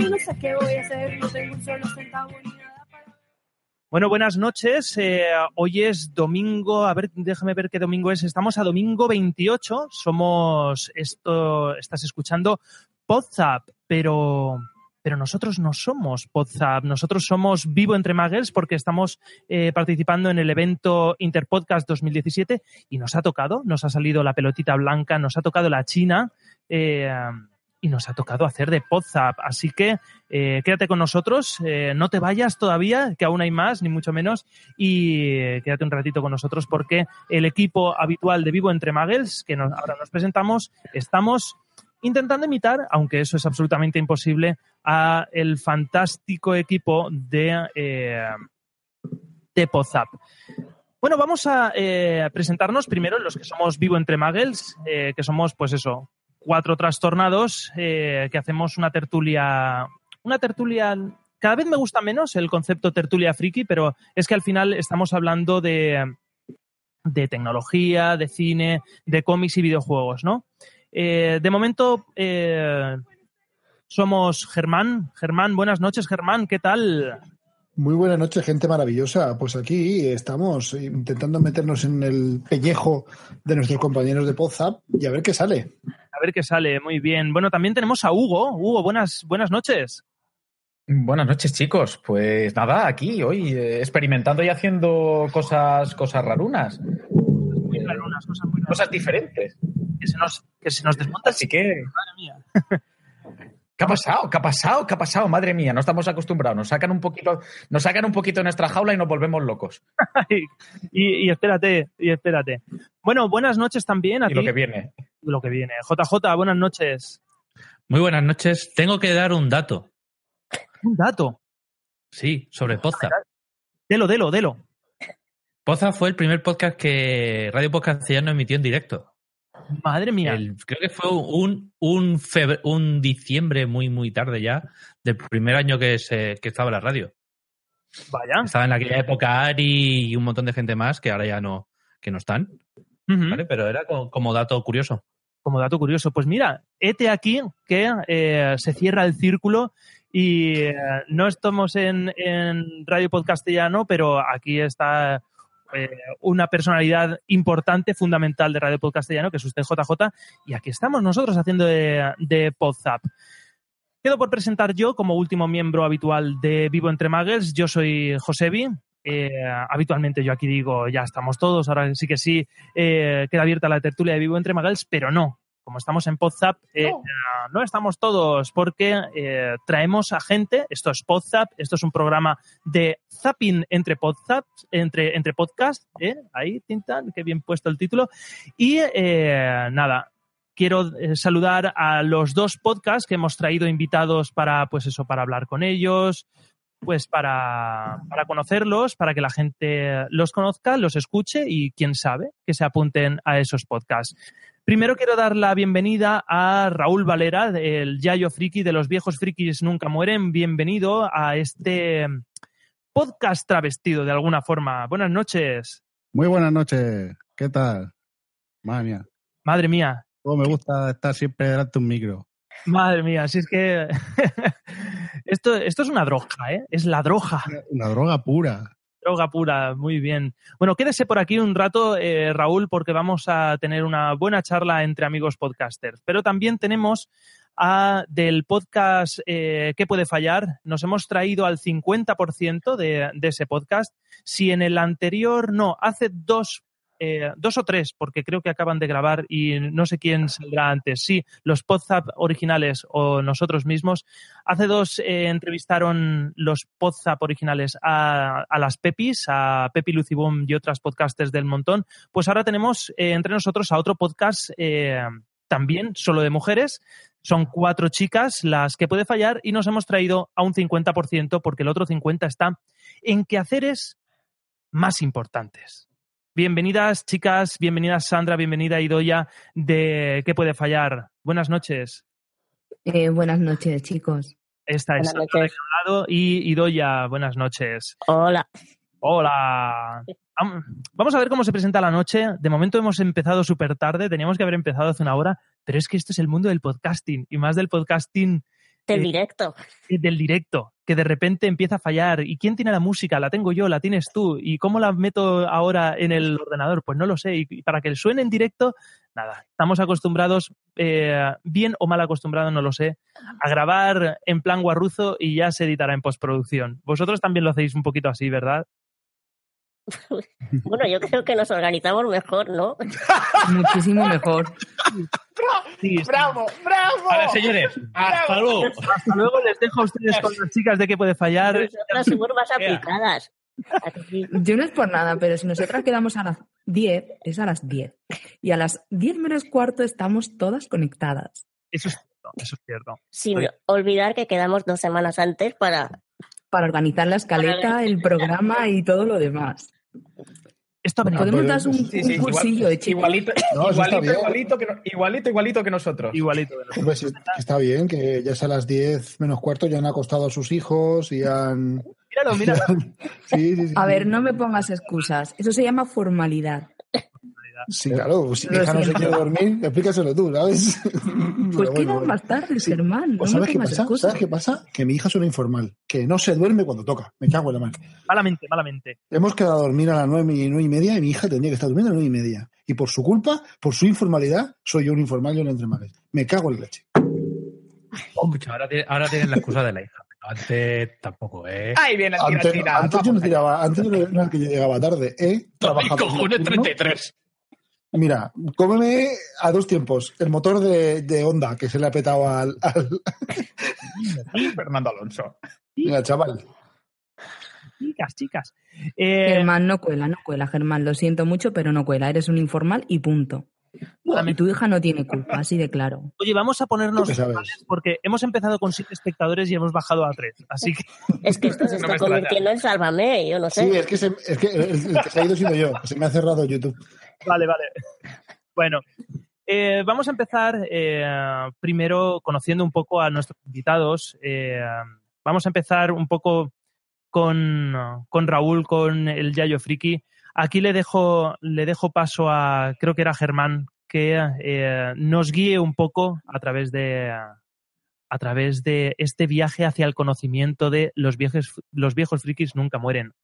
no sé qué voy a hacer, no tengo un solo centavo. Bueno, buenas noches. Eh, hoy es domingo, a ver, déjame ver qué domingo es. Estamos a domingo 28. Somos esto, estás escuchando WhatsApp, pero pero nosotros no somos WhatsApp, nosotros somos Vivo Entre Muggles porque estamos eh, participando en el evento Interpodcast 2017 y nos ha tocado, nos ha salido la pelotita blanca, nos ha tocado la China. Eh, y nos ha tocado hacer de WhatsApp. Así que eh, quédate con nosotros, eh, no te vayas todavía, que aún hay más, ni mucho menos, y eh, quédate un ratito con nosotros porque el equipo habitual de Vivo Entre Muggles, que ahora nos presentamos, estamos intentando imitar, aunque eso es absolutamente imposible, a el fantástico equipo de, de WhatsApp. Bueno, vamos a presentarnos primero los que somos Vivo Entre Muggles, que somos, pues eso, cuatro trastornados eh, que hacemos una tertulia, una tertulia cada vez me gusta menos el concepto tertulia friki, pero es que al final estamos hablando de, de tecnología, de cine, de cómics y videojuegos, ¿no? Eh, de momento eh, somos Germán. Germán, buenas noches, Germán, ¿qué tal? Muy buenas noches, gente maravillosa. Pues aquí estamos intentando meternos en el pellejo de nuestros compañeros de WhatsApp y a ver qué sale. A ver qué sale, muy bien. Bueno, también tenemos a Hugo. Hugo, buenas, buenas noches. Buenas noches, chicos. Pues nada, aquí hoy eh, experimentando y haciendo cosas, cosas rarunas. Muy rarunas, cosas muy Cosas diferentes. Que se nos, que se nos desmonta. Así que. Madre mía. ¿Qué ha pasado? ¿Qué ha pasado? ¿Qué ha pasado? Madre mía, no estamos acostumbrados. Nos sacan un poquito, nos sacan un poquito de nuestra jaula y nos volvemos locos. y, espérate, y espérate. Bueno, buenas noches también a y lo que viene. Lo que viene. JJ, buenas noches. Muy buenas noches. Tengo que dar un dato. ¿Un dato? Sí, sobre Poza. Delo, delo, delo. Poza fue el primer podcast que Radio Podcast no emitió en directo. Madre mía. creo que fue un, un, un diciembre muy, muy tarde ya del primer año que, se, que estaba la radio. Vaya. Estaba en aquella época Ari y un montón de gente más que ahora ya no, que no están. ¿vale? Pero era como, dato curioso. Como dato curioso. Pues mira, este aquí que eh, se cierra el círculo y eh, no estamos en, en Radio Podcastellano, pero aquí está eh, una personalidad importante, fundamental de Radio Podcastellano, que es usted JJ, y aquí estamos nosotros haciendo de, de Podzap. Quedo por presentar yo como último miembro habitual de Vivo Entre Muggles. Yo soy Josebi. Eh, habitualmente yo aquí digo, ya estamos todos, ahora sí que sí, eh, queda abierta la tertulia de Vivo Entre Muggles, pero no como estamos en Podzap, eh, no. estamos todos porque eh, traemos a gente, esto es Podzap, esto es un programa de zapping entre Podzap, entre, entre podcast, ¿eh? ahí, Tintan, qué bien puesto el título. Y nada, quiero saludar a los dos podcasts que hemos traído invitados para, pues eso, para hablar con ellos, pues para, para, conocerlos, para que la gente los conozca, los escuche y quién sabe que se apunten a esos podcasts. Primero quiero dar la bienvenida a Raúl Valera, el Yayo Friki de los viejos frikis nunca mueren. Bienvenido a este podcast travestido de alguna forma. Buenas noches. Muy buenas noches. ¿Qué tal? Madre mía. Madre mía. me gusta estar siempre delante de un micro. Madre mía, si es que esto, esto es una droga, ¿eh? Es la droga. Una droga pura. Droga pura, muy bien. Bueno, quédese por aquí un rato, eh, Raúl, porque vamos a tener una buena charla entre amigos podcasters. Pero también tenemos a, del podcast eh, ¿Qué puede fallar? Nos hemos traído al 50% de, de ese podcast. Si en el anterior, no, hace dos eh, dos o tres, porque creo que acaban de grabar y no sé quién saldrá antes. Sí, los Podzap originales o nosotros mismos. Hace dos eh, entrevistaron los Podzap originales a, a las Pepis, a Pepi Lucibum y otras podcasters del montón. Pues ahora tenemos eh, entre nosotros a otro podcast eh, también solo de mujeres. Son cuatro chicas las que puede fallar y nos hemos traído a un 50% porque el otro 50% está en quehaceres más importantes. Bienvenidas, chicas, bienvenidas, Sandra, bienvenida, Idoya, de ¿Qué puede fallar? Buenas noches. Eh, buenas noches, chicos. Esta es Sandra de un lado y Idoya, buenas noches. Hola. Hola. Vam- Vamos a ver cómo se presenta la noche. De momento hemos empezado súper tarde, teníamos que haber empezado hace una hora, pero es que esto es el mundo del podcasting y más del podcasting Del Eh, directo. eh, del directo, que de repente empieza a fallar. ¿Y quién tiene la música? La tengo yo, la tienes tú. ¿Y cómo la meto ahora en el ordenador? Pues no lo sé. Y para que suene en directo, nada. Estamos acostumbrados, eh, bien o mal acostumbrados, no lo sé, a grabar en plan guarruzo y ya se editará en postproducción. Vosotros también lo hacéis un poquito así, ¿verdad? Bueno, yo creo que nos organizamos mejor, ¿no? Muchísimo mejor. Sí, sí. ¡Bravo! ¡Bravo! A ver, señores, hasta luego. Hasta luego les dejo a ustedes con las chicas de qué puede fallar. Nosotras somos más aplicadas. Yo no es por nada, pero si nosotras quedamos a las 10, es a las 10. Y a las 10 menos cuarto estamos todas conectadas. Eso es cierto, eso es cierto. Sin Oye. olvidar que quedamos dos semanas antes para... Para organizar la escaleta, el programa y todo lo demás. Esto Podemos dar un, Sí, sí, un cursillo igual- de chicos. igualito, No, igualito, igualito, que, no- igualito, igualito que nosotros. igualito. nosotros. Está bien que ya es a las 10 menos cuarto, ya han acostado a sus hijos y han... Míralo, míralo. Sí, sí, sí. A ver, no me pongas excusas. Eso se llama formalidad. Sí, claro, si hija no se quiere dormir, explícaselo tú, ¿sabes? Pues quedan más tarde, Germán. No Pues me ¿sabes qué pasa? ¿Sabes qué pasa? Que mi hija es una informal, que no se duerme cuando toca. Me cago en la mano. Malamente, malamente. Hemos quedado a dormir a las nueve y, nueve y media y mi hija tendría que estar durmiendo a las nueve y media. Y por su culpa, por su informalidad, soy yo un informal y un entre males. Me cago en la leche. Ahora, tiene- ahora tienen la excusa de la hija. Antes tampoco, ¿eh? Ahí viene el Antes, tira, antes yo no tiraba, antes yo no era que yo llegaba tarde. He trabajado cojones, nocturno. 33. Mira, cómeme a dos tiempos. El motor de, de Honda que se le ha petado al, al- Fernando Alonso. Mira, chaval. Chicas, chicas. Eh, Germán, no cuela, no cuela, Germán. Lo siento mucho, pero no cuela. Eres un informal y punto. Y tu hija no tiene culpa, así de claro. oye, vamos a ponernos porque hemos empezado con siete espectadores y hemos bajado a tres. Así que Es que esto se está convirtiendo en Sálvame, yo no sé. Sí, es que, se- es que el, el que se ha ido sido yo. que Se me ha cerrado YouTube. Vale, vale. Bueno, eh, vamos a empezar eh, primero conociendo un poco a nuestros invitados. Eh, vamos a empezar un poco con, con Raúl, con el Yayo Friki. Aquí le dejo, le dejo paso a, creo que era Germán, que nos guíe un poco a través de a través de este viaje hacia el conocimiento de los viejos, los viejos frikis nunca mueren.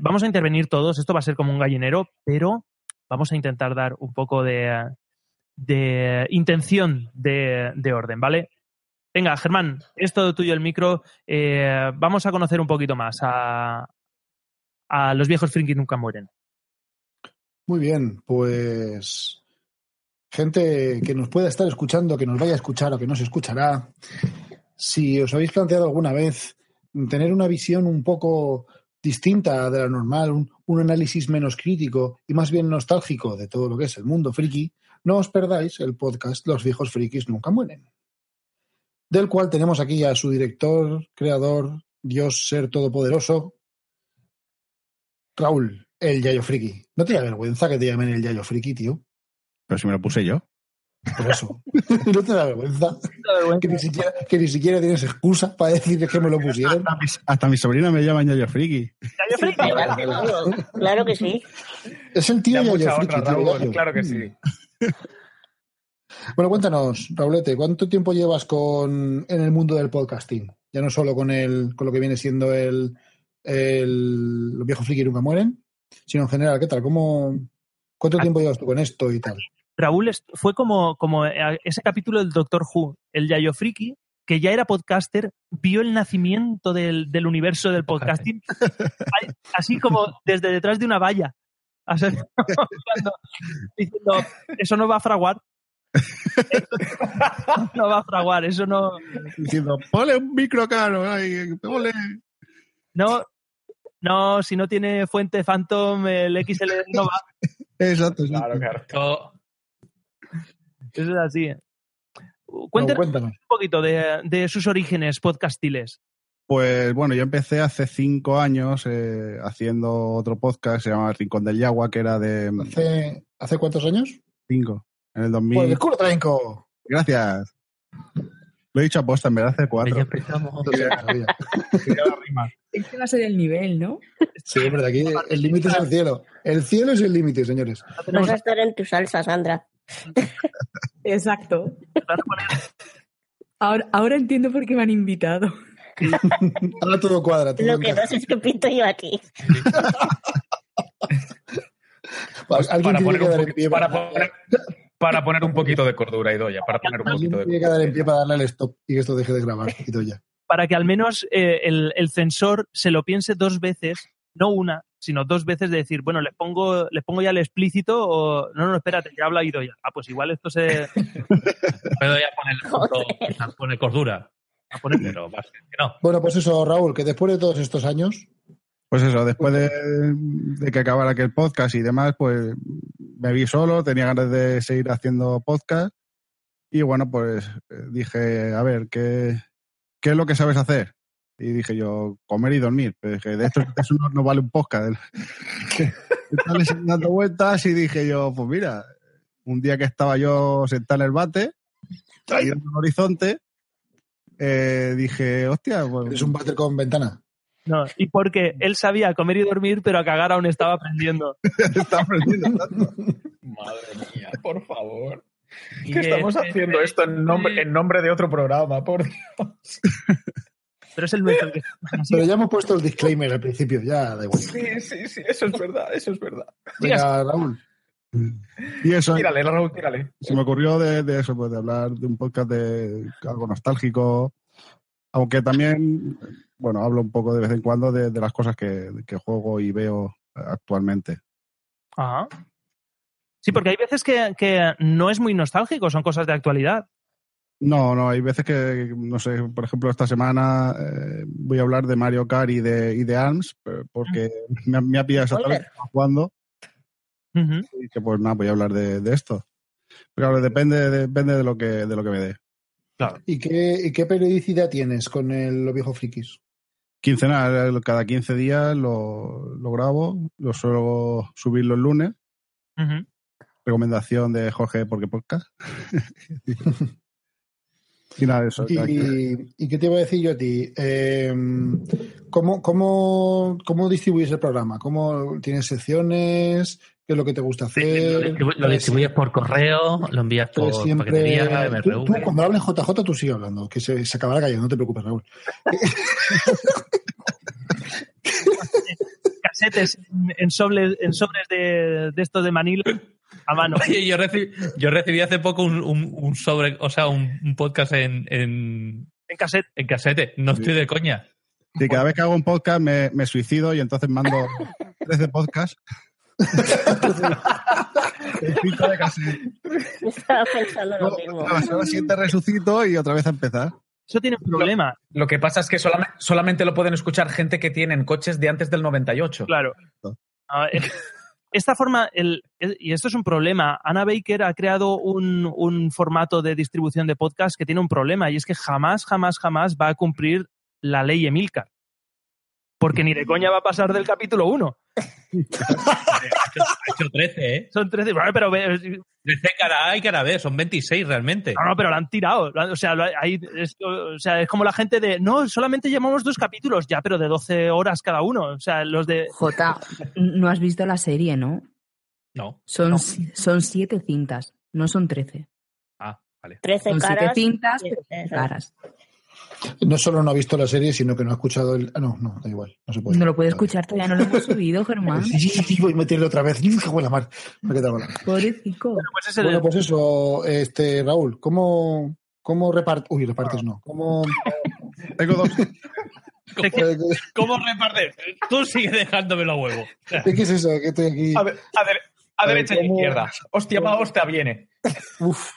Vamos a intervenir todos, esto va a ser como un gallinero, pero vamos a intentar dar un poco de, de intención de, de orden, ¿vale? Venga, Germán, es todo tuyo el micro. Eh, vamos a conocer un poquito más a, a los viejos frikis nunca mueren. Muy bien, pues gente que nos pueda estar escuchando, que nos vaya a escuchar o que nos escuchará, si os habéis planteado alguna vez tener una visión un poco distinta de la normal, un, un análisis menos crítico y más bien nostálgico de todo lo que es el mundo friki, no os perdáis el podcast Los viejos frikis nunca mueren, del cual tenemos aquí a su director, creador, Dios ser todopoderoso, Raúl, el Yayo Friki. ¿No te da vergüenza que te llamen el Yayo Friki, tío? Pero si me lo puse yo. Por eso. ¿No te da vergüenza? Que ni siquiera, que ni siquiera tienes excusa para decir que me lo pusieron. Hasta mi sobrina me llama Yayo Friki. Yayo. Claro que sí. Es el tío Ya Yayo Friki. honra, tío, Raúl, Yayo. claro que sí. Bueno, cuéntanos, Raulete, ¿cuánto tiempo llevas con en el mundo del podcasting? Ya no solo con el, con lo que viene siendo el, el los viejos friki nunca mueren, sino en general, ¿qué tal? ¿Cómo, ¿Cuánto tiempo llevas tú con esto y tal? Raúl fue como, como eh, ese capítulo del Doctor Who, el Yayo Friki, que ya era podcaster, vio el nacimiento del, del universo del podcasting, así como desde detrás de una valla. Diciendo, eso no va a fraguar. No va a fraguar, eso no. Diciendo, ponle un micro caro, ay, ponle. No, no, si no tiene fuente Phantom, el XL no va. Exacto, exacto. Claro, claro. Eso es así. No, Cuéntanos cuéntanos. un poquito de, de sus orígenes podcastiles. Pues bueno, yo empecé hace cinco años eh, haciendo otro podcast, se llama El Rincón del Yagua, que era de ¿Hace, ¿Hace cuántos años? cinco, en el 2000. Pues el culo tranco. Gracias. Lo he dicho aposta, en verdad hace ya cuatro. empezamos. Sabía, sabía. Este va a ser el nivel, ¿no? Sí, hombre, aquí el límite es el cielo. El cielo es el límite, señores. Vas a estar en tu salsa, Sandra. Exacto. Ahora, ahora entiendo por qué me han invitado. Ahora todo cuadra. Todo Lo que no sé es que pinto yo aquí. Pues Para poner, que un dar en poqui- pie para, para, poner, para poner un poquito de cordura, Idoya. Para poner un poquito de tiene que dar en pie para darle al stop y que esto deje de grabar. Y todo ya. Para que al menos eh, el, el censor se lo piense dos veces, no una, sino dos veces de decir, bueno, le pongo, le pongo ya el explícito o no, no, espérate, ya habla ido ya. Ah, pues igual esto se. Puedo ya ponerle Joder. punto- pone cordura. a poner- Pero que no. Bueno, pues eso, Raúl, que después de todos estos años, Pues eso, después de, de que acabara aquel podcast y demás, pues me vi solo, tenía ganas de seguir haciendo podcast y bueno, pues eh, dije, a ver, ¿qué, qué es lo que sabes hacer? Y dije yo, comer y dormir. Pero dije, de esto, eso no, no vale un podcast. Estaba dando vueltas y dije yo, pues mira, un día que estaba yo sentado en el bate, mirando el horizonte, eh, dije, hostia, pues, es un váter con ventana. No, y porque él sabía comer y dormir, pero a cagar aún estaba aprendiendo. estaba aprendiendo tanto. Madre mía, por favor. ¿Qué que- estamos haciendo esto en nombre, en nombre de otro programa? Por Dios. Pero es el nuestro que. Pero ya hemos puesto el disclaimer al principio, ya da igual. Sí, sí, sí, eso es verdad, eso es verdad. Venga, Raúl. Y eso, Tírale, Raúl, tírale. se me ocurrió de, de eso, pues de hablar de un podcast de algo nostálgico, aunque también, bueno, hablo un poco de vez en cuando de, de las cosas que, que juego y veo actualmente. Ajá. Sí, porque hay veces que, que no es muy nostálgico, son cosas de actualidad. No, no, hay veces que, no sé, por ejemplo, esta semana eh, voy a hablar de Mario Kart y de, y de ARMS, porque me, ha- me ha pillado esa tarde y dije, pues nada, voy a hablar de, de esto. Pero claro, depende, depende de lo que, de lo que me dé. ¿Y qué, y qué periodicidad tienes con el, los viejos frikis? Quincenal, cada 15 días lo, lo grabo, lo suelo subir los lunes. Recomendación de Jorge Porque Podcast. y nada, eso. cada quince- ¿Y, y qué te iba a decir yo a ti? Eh, ¿cómo, cómo, ¿Cómo distribuyes el programa? ¿Cómo tienes secciones? ¿Qué es lo que te gusta Lo, hacer? distribu- lo distribuyes por correo, lo envías por siempre... paquetería, Tú, MRV. tú, cuando hables JJ, tú sigue hablando, que se, se acabará cayendo, no te preocupes, Raúl. Casetes en, en sobres, en sobres de, de estos de Manila a mano. Oye, yo recibí, yo recibí hace poco un, un- un sobre, o sea, un, un podcast en, en, En cassette. en casete. No estoy de coña. Y cada vez que hago un podcast me, me suicido y entonces mando 13 podcasts. El cinco de cassette. Estaba pensando lo mismo. a la semana siguiente resucito y otra vez a empezar. Eso tiene un problema, Lo que pasa es que solamente, solamente lo pueden escuchar gente que tienen coches de antes del 98. claro. A ver, Esta forma, el, y esto es un problema, Anna Baker ha creado un, un formato de distribución de podcast que tiene un problema y es que jamás, jamás, jamás va a cumplir la ley Emilcar. Porque ni de coña va a pasar del capítulo 1. Ha hecho 13, ¿eh? Son 13. Bueno, pero ve- 13 cara A y cara B, son 26 realmente. No, no, pero lo han tirado. O sea, ahí es, o sea, es como la gente de, no, solamente llevamos dos capítulos, ya, pero de 12 horas cada uno. O sea, los de... Jota, no has visto la serie, ¿no? No. Son, No. son siete cintas, no son trece. Ah, vale. 13 Son siete caras. cintas, Sí, pero eso. caras. No solo no ha visto la serie, sino que no ha escuchado el. Ah, no, no, da igual. No se puede. No lo puede escuchar, todavía no lo hemos subido, Germán. Sí, sí, sí, voy a meterle otra vez. ¡Qué buena mar! Me he quedado con la- Pobrecito. Pues el- Bueno, pues eso, este, Raúl, ¿cómo, cómo repartes? Uy, repartes no. ¿Cómo, Tengo dos. ¿Cómo, cómo reparte? Tú sigue dejándome los huevos. ¿Qué es eso? Que estoy aquí. A, ver, a, ver, a, A derecha y ¿cómo- izquierda. Hostia, va, hostia, viene. Uf.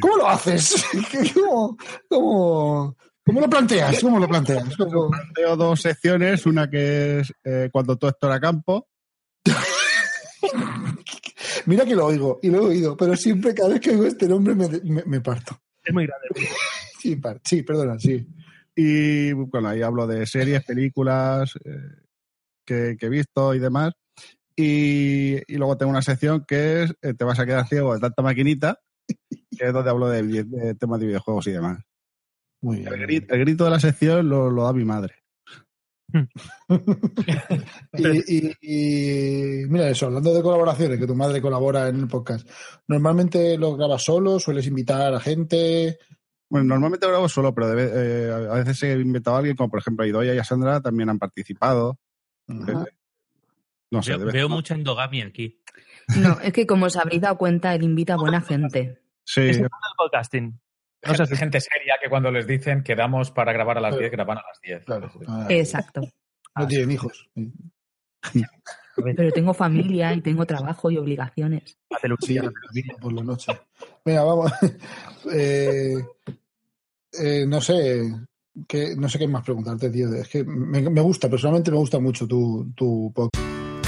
¿Cómo lo haces? ¿Cómo, cómo, cómo lo planteas? ¿Cómo lo planteas? ¿Cómo- Tengo dos secciones, una que es eh, cuando todo esto era campo. Mira que lo oigo y lo he oído, pero siempre cada vez que oigo este nombre me, me- me parto. Es muy grande. Sí, par- sí, perdona, sí. Y bueno, ahí hablo de series, películas eh, que, que he visto y demás. Y, y luego tengo una sección que es eh, Te vas a quedar ciego de tanta maquinita, que es donde hablo de temas de videojuegos y demás. Muy bien. El grito, el grito de la sección lo, lo da mi madre. Y, y- y mira eso, hablando de colaboraciones, que tu madre colabora en el podcast, ¿normalmente lo grabas solo? ¿Sueles invitar a gente? Bueno, normalmente grabo solo, pero de ve- eh, a veces he invitado a alguien, como por ejemplo Idoia y a Sandra, también han participado. Ajá. Eh, No sé, Veo, veo mucha endogamia aquí. No, es que como os habréis dado cuenta, él invita a buena gente. Sí, Es el podcasting. No sé Gente, si- gente seria que cuando les dicen quedamos para grabar a las Claro. 10, graban a las 10. Claro. Ah, Exacto. No tienen hijos. Pero tengo familia y tengo trabajo y obligaciones. Sí, por la noche. Venga, vamos. Eh, eh, no sé. qué- no sé qué más preguntarte, tío. Es que me, me gusta, personalmente me gusta mucho tu, tu podcast.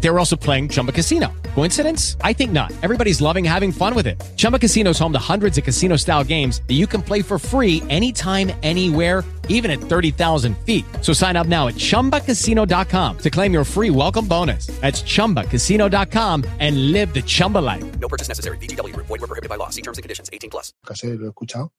They were also playing Chumba Casino. Coincidence? I think not. Everybody's loving having fun with it. Chumba Casino is home to hundreds of casino style games that you can play for free anytime, anywhere, even at 30,000 feet. So sign up now at chumbacasino.com to claim your free welcome bonus. That's chumbacasino.com and live the Chumba life. No purchase necessary. VGW Group. Void were prohibited by law. See terms and conditions. 18 plus. Casi lo he escuchado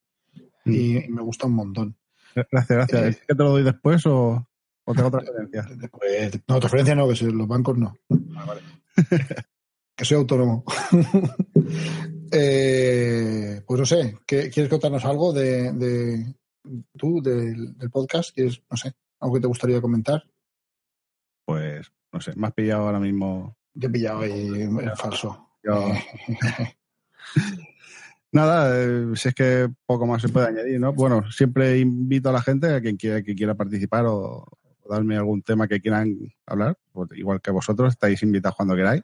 y, y me gusta un montón. gracias, gracias. Eh. ¿Es que te lo doy después o, o tengo otra referencia? Pues, no, transferencia no, que se- los bancos no. que soy autónomo. Eh, pues no sé, ¿qué- ¿quieres contarnos algo de, de tú, del, del podcast? ¿Quieres, no sé, algo que te gustaría comentar? Pues, no sé, me has pillado ahora mismo. Te he pillado ahí en falso. Yo- Nada, eh, si es que poco más se puede añadir, ¿no? Bueno, siempre invito a la gente, a quien quiera, que quiera participar o darme algún tema que quieran hablar, pues igual que vosotros, estáis invitados cuando queráis.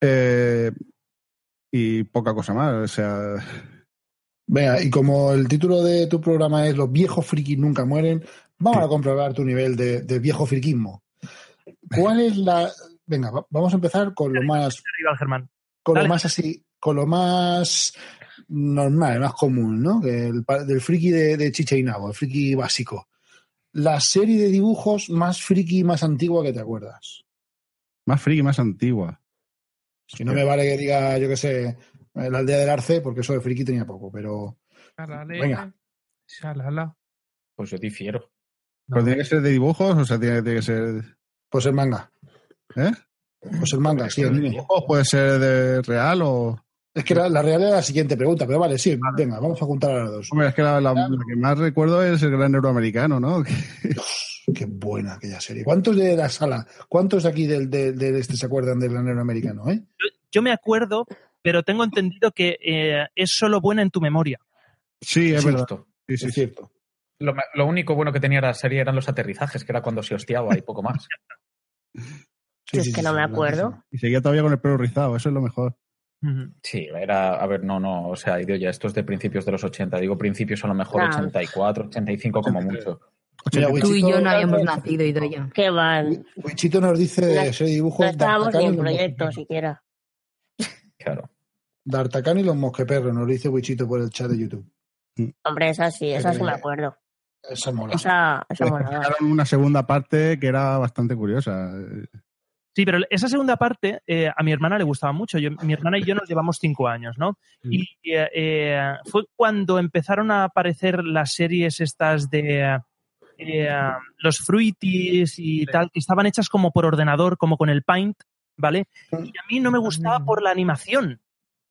Eh, y poca cosa más, o sea, Venga, y como el título de tu programa es Los viejos frikis nunca mueren, vamos a comprobar tu nivel de, de viejo friquismo. ¿Cuál es la...? Venga, va- vamos a empezar con lo más con lo más así, con lo más normal, más común, ¿no? Que El, del friki de, de Chicha y Nabo, el friki básico. La serie de dibujos más friki, más antigua que te acuerdas. más friki, más antigua. Si no me vale que diga, yo qué sé, la aldea del Arce, porque eso de friki tenía poco, pero Venga. Shalala. Pues yo difiero. ¿Pero tiene que ser de dibujos o sea, tiene, tiene que ser. pues el manga. ¿Eh? Pues el manga, sí, anime. ¿Dibujos puede ser de real o.? Es que la, la real era la siguiente pregunta, pero vale, sí, venga, vamos a juntar a las dos. Hombre, es que la, la- la que más recuerdo es el gran euroamericano, ¿no? Qué buena aquella serie. ¿Cuántos de la sala, cuántos de aquí del, de, de este se acuerdan del granero americano, eh? Yo me acuerdo, pero tengo entendido que eh, es solo buena en tu memoria. Sí, es Sí, verdad. Sí, sí, Es cierto. Lo, único bueno que tenía la serie eran los aterrizajes, que era cuando se hostiaba y poco más. Sí, es sí, que sí, no sí, me acuerdo. Y seguía todavía con el pelo rizado, eso es lo mejor. Sí, era, a ver, no, no, o sea, digo ya, esto es de principios de los 80, digo principios a lo mejor Ah. 84, 85 como mucho. Mira, Tú y Wichito- yo no habíamos nacido, Idoya. Que van. Wichito nos dice de dibujos No estábamos ni en proyecto siquiera. Claro. D'Artacán y los mosqueperros, nos lo dice Wichito por el chat de YouTube. Hombre, esa sí, esa sí me acuerdo. Esa mola. Esa, esa sacaron una segunda parte que era bastante curiosa. Sí, pero esa segunda parte eh, a mi hermana le gustaba mucho. Yo- mi hermana y yo nos llevamos cinco años, ¿no? Y eh, eh, fue cuando empezaron a aparecer las series estas de eh, los fruities y tal, que estaban hechas como por ordenador, como con el Paint, ¿vale? Y a mí no me gustaba por la animación.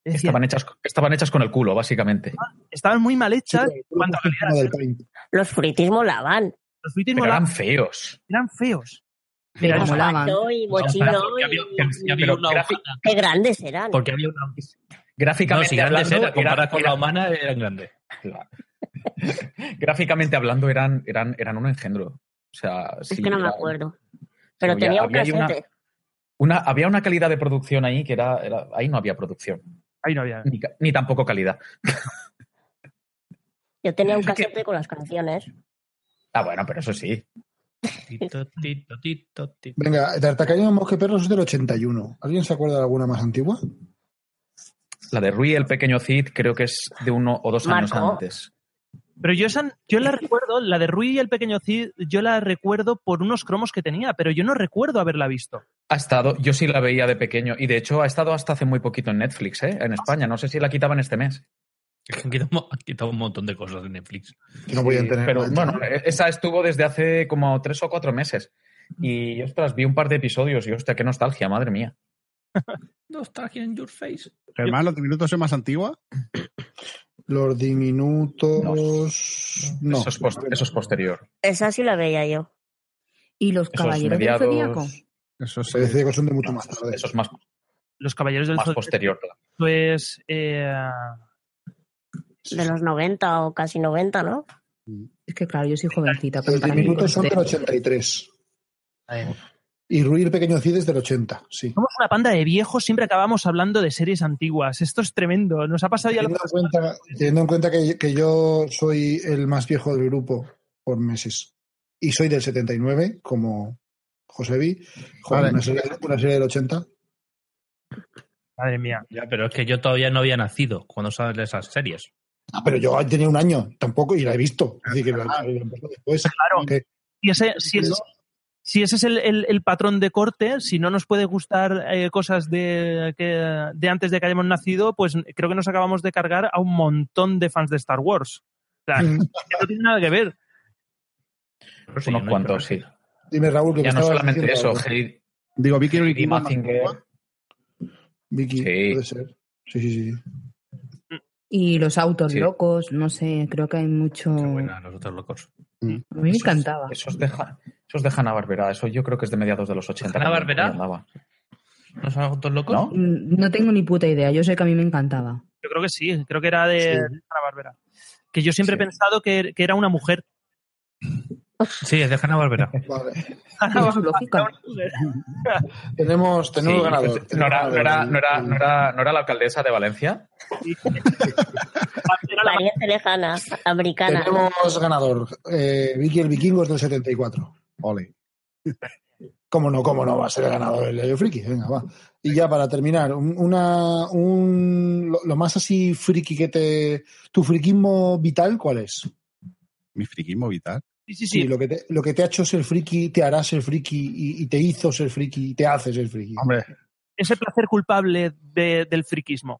Es decir, Estaban hechas, estaban hechas con el culo, básicamente. estaban muy mal hechas. Sí, Paint. Los fruitis molaban. Los fruities Pero molaban, eran feos. eran feos. Pero Era- y mochino. Qué grandes eran. Porque había una. No, Gráficamente si grandes hablando, comparadas era- con era- la humana, eran grandes. Gráficamente hablando, eran, eran, eran un engendro. O sea, Es sí, que no me era- acuerdo. Pero había- tenía un había una- casete. Una, había una calidad de producción ahí que era, era- ahí no había producción, Ahí no había. ni, ni tampoco calidad. Yo tenía un Es que- casete con las canciones. Ah, bueno, pero eso sí. Tito, tito, tito, tito. Venga, D'Artagnan Mosqueperros es del 81. ¿Alguien se acuerda de alguna más antigua? La de Rui, el pequeño Cid, creo que es de uno o dos años Marco. antes. Pero yo, esa, yo la recuerdo, la de Rui y el pequeño Cid, yo la recuerdo por unos cromos que tenía, pero yo no recuerdo haberla visto. Ha estado, yo sí la veía de pequeño y de hecho ha estado hasta hace muy poquito en Netflix, ¿eh? en España. No sé si la quitaban este mes. Es que han quitado, han quitado un montón de cosas de Netflix. No podían Sí, tener. Pero bueno, esa estuvo desde hace como tres o cuatro meses. Y ostras, vi un par de episodios y hostia, qué nostalgia, madre mía. Nostalgia in your face. Germán, ¿los minutos es más antigua? Los diminutos. No. Eso, es post- eso es posterior. Esa sí la veía yo. ¿Y los Esos caballeros mediados- del Zodíaco? Eso Se decía que son de mucho no, más tarde. eso es más, Los Caballeros del más Zodiaco posterior. es... eh, De los 90 o casi 90, ¿no? Es que claro, yo soy jovencita. Diminutos son del usted. 83. Y Rui el pequeño Cid es del 80, sí. somos una panda de viejos, siempre acabamos hablando de series antiguas. Esto es tremendo. Nos ha pasado ya lo Teniendo en cuenta, teniendo en cuenta que, que yo soy el más viejo del grupo por meses y soy del 79, como Josebi, joder, Vale. una, serie, una serie del 80. Madre mía. Ya, pero es que yo todavía no había nacido cuando salen esas series. Ah, pero yo tenía un año tampoco y la he visto. Es decir, que la, la después. Claro. Que- Si ese, si ese- si ese es el, el- el patrón de corte, si no nos puede gustar eh, cosas de, que- de antes de que hayamos nacido, pues creo que nos acabamos de cargar a un montón de fans de Star Wars. O sea, Mm. que no tiene nada que ver. Pero sí, Unos no hay cuantos, sí. Dime, Raúl, que Ya no solamente diciendo eso, Digo, Vicky Ricky Mazinger, Vicky, Sí. puede ser. Sí, sí, sí. Y los autos Sí. locos, no sé, creo que hay mucho. Qué buena, los otros locos. A mí me Esos- encantaba. Esos dejan, esos dejan a Barbera. Eso yo creo que es de mediados de los 80. ¿Hanna-Barbera? también, por ahí andaba. ¿No son autos locos? ¿No? Mm, No tengo ni puta idea, yo sé que a mí me encantaba. Yo creo que sí, creo que era de, Sí. de Hanna Barbera. Que yo siempre Sí. he pensado que, que era una mujer. Sí, es de Hanna Barbera. Vale. Tenemos, tenemos Sí, ganador. ¿no, era, no, era, no, era, no, era, ¿No era la alcaldesa de Valencia? Americana. Tenemos ganador. Eh, Vicky el Vikingo es del 74. Ole. ¿Cómo no? ¿Cómo no va a ser el ganador el Leyo Friki? Venga, va. Y ya para terminar, un- una, un, lo, lo más así friki que te... ¿Tu friquismo vital cuál es? Mi friquismo vital. Sí, sí, Sí, sí. lo, que te, lo que te ha hecho ser friki, te hará ser friki y, y te hizo ser friki y te hace ser friki. Hombre, Ese placer culpable de- del friquismo.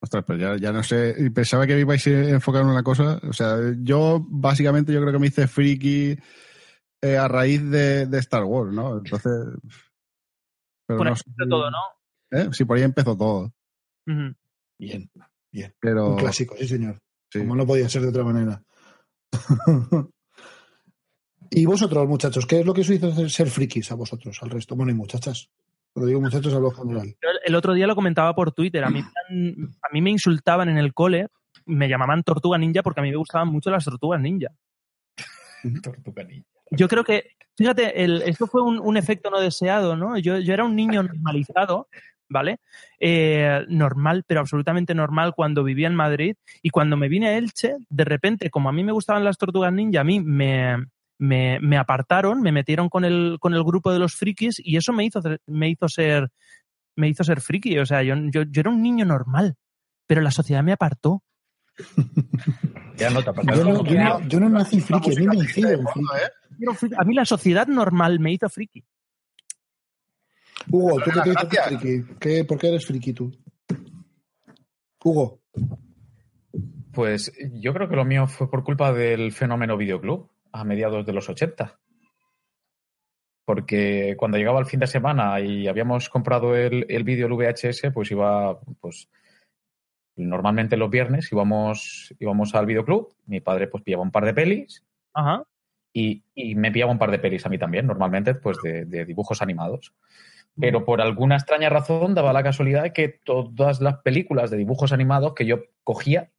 ostras, pero ya, ya no sé. y Pensaba que ibais a enfocar en una cosa. O sea, yo básicamente yo creo que me hice friki eh, a raíz de, de Star Wars, ¿no? Entonces. Pero Por ahí no sé, empezó todo, ¿no? ¿eh? Sí, por ahí empezó todo. Ujú. Bien, Pero. un clásico, sí señor. sí. Como no podía ser de otra manera. y vosotros, muchachos, ¿qué es lo que os hizo ser- frikis a vosotros, al resto? Bueno, y muchachas. Cuando digo muchachos, hablo en general. Yo el otro día lo comentaba por Twitter. A mí, a mí me insultaban en el cole, me llamaban tortuga ninja porque a mí me gustaban mucho las tortugas ninja. Tortuga ninja. Yo creo que, fíjate, el, esto fue un, un efecto no deseado, ¿no? Yo, yo era un niño normalizado, ¿vale? Eh, normal, pero absolutamente normal cuando vivía en Madrid. Y cuando me vine a Elche, de repente, como a mí me gustaban las tortugas ninja, a mí me, me, me apartaron, me metieron con el, con el grupo de los frikis y eso me hizo, me hizo ser me hizo ser friki. O sea, yo, yo, yo era un niño normal, pero la sociedad me apartó. Ya no te. Yo no, yo no- yo no nací friki, a mí me hicieron friki. A mí la sociedad normal me hizo friki. Hugo, ¿tú qué te dices friki? ¿Qué, ¿Por qué eres friki tú? Hugo. Pues yo creo que lo mío fue por culpa del fenómeno videoclub a mediados de los 80. Porque cuando llegaba el fin de semana y habíamos comprado el, el vídeo el VHS, pues iba, pues normalmente los viernes íbamos, íbamos al videoclub, mi padre pues pillaba un par de pelis Ajá. y, y me pillaba un par de pelis a mí también, normalmente pues de, de dibujos animados. Pero por alguna extraña razón daba la casualidad de que todas las películas de dibujos animados que yo cogía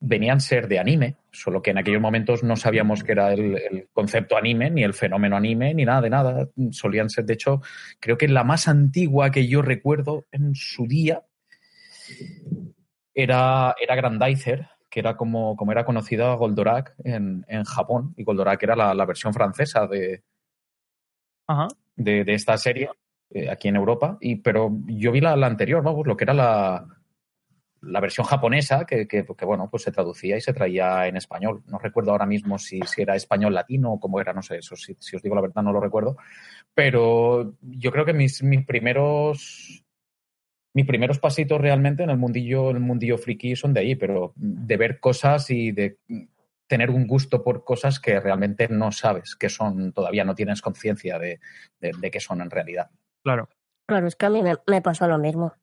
venían ser de anime, solo que en aquellos momentos no sabíamos que era el, el concepto anime, ni el fenómeno anime, ni nada de nada. Solían ser, de hecho, creo que la más antigua que yo recuerdo en su día era, era Grandizer, que era como, como era conocida Goldorak en, en Japón, y Goldorak era la, la versión francesa de, Ajá. De, esta serie eh, aquí en Europa, y, pero yo vi la, la anterior, vamos, lo que era la, la versión japonesa, que, que, que, bueno, pues se traducía y se traía en español. No recuerdo ahora mismo si, si era español latino o cómo era, no sé, eso si, si os digo la verdad no lo recuerdo, pero yo creo que mis, mis primeros mis primeros pasitos realmente en el mundillo, en el mundillo friki son de ahí, pero de ver cosas y de tener un gusto por cosas que realmente no sabes que son, todavía no tienes conciencia de, de, de qué son en realidad. Claro. Claro, es que a mí me, me pasó lo mismo.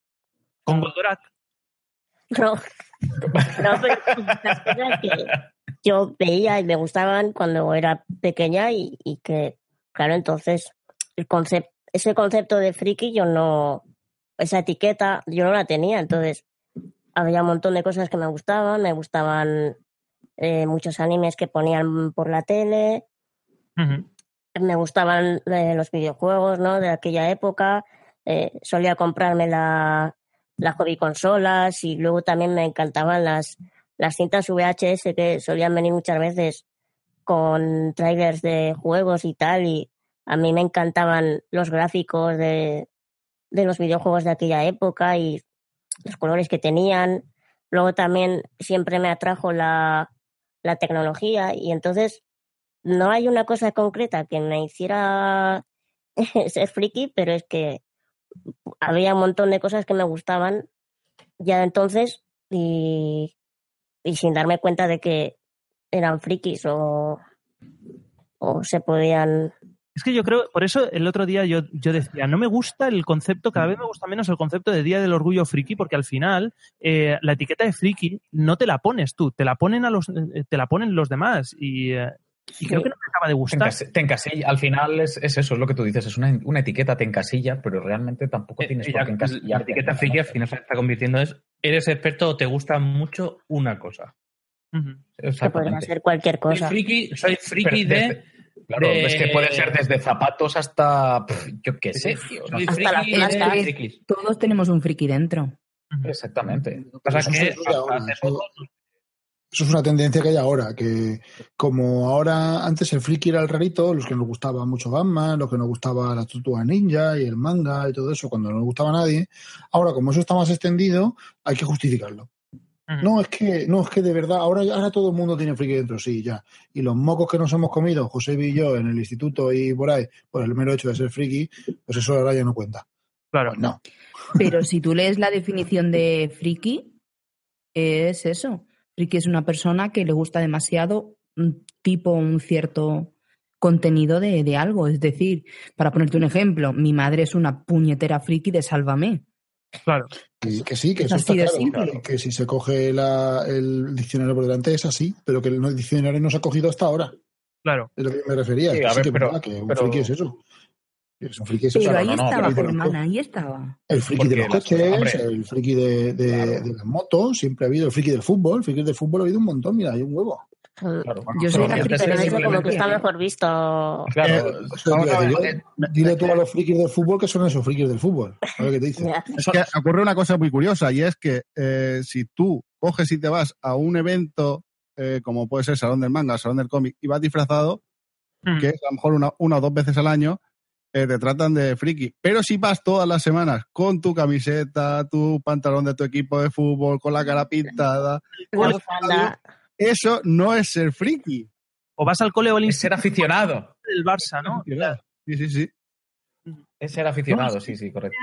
Con Goldorak. No, no pero las cosas que yo veía y me gustaban cuando era pequeña y, y que, claro, entonces el concepto, ese concepto de friki yo no, esa etiqueta yo no la tenía, entonces había un montón de cosas que me gustaban, me gustaban eh, muchos animes que ponían por la tele, me gustaban eh, los videojuegos, ¿no? De aquella época, eh, solía comprarme la, las hobby consolas y luego también me encantaban las, las cintas VHS que solían venir muchas veces con trailers de juegos y tal y a mí me encantaban los gráficos de, de los videojuegos de aquella época y los colores que tenían. Luego también siempre me atrajo la, la tecnología y entonces no hay una cosa concreta que me hiciera ser friki, pero es que había un montón de cosas que me gustaban ya entonces y, y sin darme cuenta de que eran frikis o, o se podían Es que yo creo, por eso el otro día yo, yo decía, no me gusta el concepto, cada vez me gusta menos el concepto de Día del Orgullo Friki, porque al final eh, la etiqueta de friki no te la pones tú, te la ponen a los, eh, te la ponen los demás y, eh, y creo que no me acaba de gustar. te encasilla, al final es, es eso, es lo que tú dices, es una, una etiqueta, te encasilla, pero realmente tampoco tienes Eh, por qué la encasillarte. etiqueta friki al final se está convirtiendo es eres experto o te gusta mucho una cosa. Que podría Exactamente. ser cualquier Soy cosa. friki, soy friki Pero de, desde- Claro, de- es que puede ser desde zapatos hasta, yo qué sé, tío. Hasta friki las de plantas. frikis. Todos tenemos un friki dentro. Exactamente. Lo que pasa es Eso que es ahora, eso- poco Eso es una tendencia que hay ahora, que como ahora antes el friki era el rarito, los que nos gustaba mucho Batman, los que nos gustaba la tortuga ninja y el manga y todo eso, cuando no nos gustaba a nadie, ahora como eso está más extendido, hay que justificarlo. No, es que, no, es que de verdad, ahora, ahora todo el mundo tiene friki dentro, sí, ya. Y los mocos que nos hemos comido, José y yo, en el instituto y por ahí, por el mero hecho de ser friki, pues eso ahora ya no cuenta. Claro. Pues no. Pero si tú lees la definición de friki, es eso. Friki es una persona que le gusta demasiado un tipo, un cierto contenido de, de algo. Es decir, para ponerte un ejemplo, mi madre es una puñetera friki de Sálvame. Claro. Que, que sí, que Es eso está así de claro, Que si se coge la- el diccionario por delante es así, pero que el diccionario no se ha cogido hasta ahora. Claro. Es lo que me refería. Sí, que a sí ver, que es pero- verdad que un pero- friki es eso. Es un friki es Pero eso. ahí no, no, estaba hermana, ahí estaba. El friki de los coches, el friki de, de- Claro. de las motos, siempre ha habido el friki del fútbol. El friki del fútbol ha habido un montón, mira, hay un huevo. Claro. Yo soy la eso como que está mejor visto. Claro, a decir yo. Dile tú a los frikis del fútbol que son esos frikis del fútbol. A ver qué te dicen. Ya. Es que ocurre una cosa muy curiosa y es que eh, si tú coges y te vas a un evento eh, como puede ser Salón del Manga, Salón del Cómic y vas disfrazado, Mm. que es a lo mejor una, una o dos veces al año, eh, te tratan de friki. Pero si vas todas las semanas con tu camiseta, tu pantalón de tu equipo de fútbol, con la cara pintada, La pues. Eso no es ser friki. O vas al cole o al es ser aficionado. del Barça, ¿no? Sí, sí, sí. Ese era aficionado, No, sí, sí, correcto.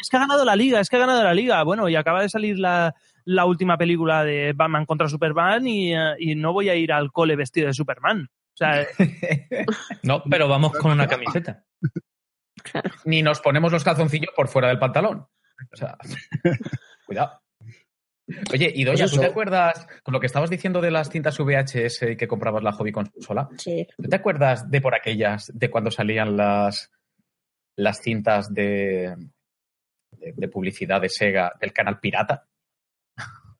Es que ha ganado la liga, es que ha ganado la liga. Bueno, y acaba de salir la, la última película de Batman contra Superman y, eh, y no voy a ir al cole vestido de Superman. O sea, No, pero vamos con una camiseta. Ni nos ponemos los calzoncillos por fuera del pantalón. O sea, cuidado. Oye, y Doya, Pues ¿tú te acuerdas con lo que estabas diciendo de las cintas VHS que comprabas la hobby consola? Sí. ¿Tú te acuerdas de por aquellas, de cuando salían las, las cintas de, de, de publicidad de Sega del canal Pirata?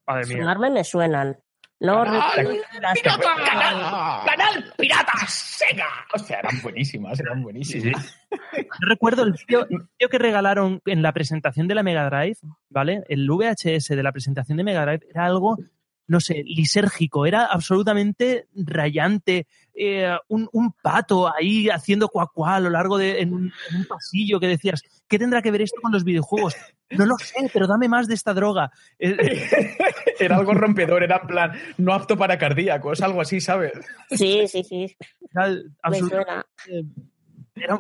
madre mía. Sonarme me suenan. No recuerdo las ¡Canal, canal Pirata Sega! O sea, eran buenísimas, eran buenísimas. Yo recuerdo el vídeo que regalaron en la presentación de la Mega Drive, ¿vale? El VHS de la presentación de Mega Drive era algo, no sé, lisérgico, era absolutamente rayante. eh, un, un pato ahí haciendo cuacuá a lo largo de en un, en un pasillo que decías, ¿qué tendrá que ver esto con los videojuegos? No lo sé, pero dame más de esta droga. Eh, Era algo rompedor, era en plan, no apto para cardíacos, algo así, ¿sabes? Sí, sí, sí. Era Me absolutamente era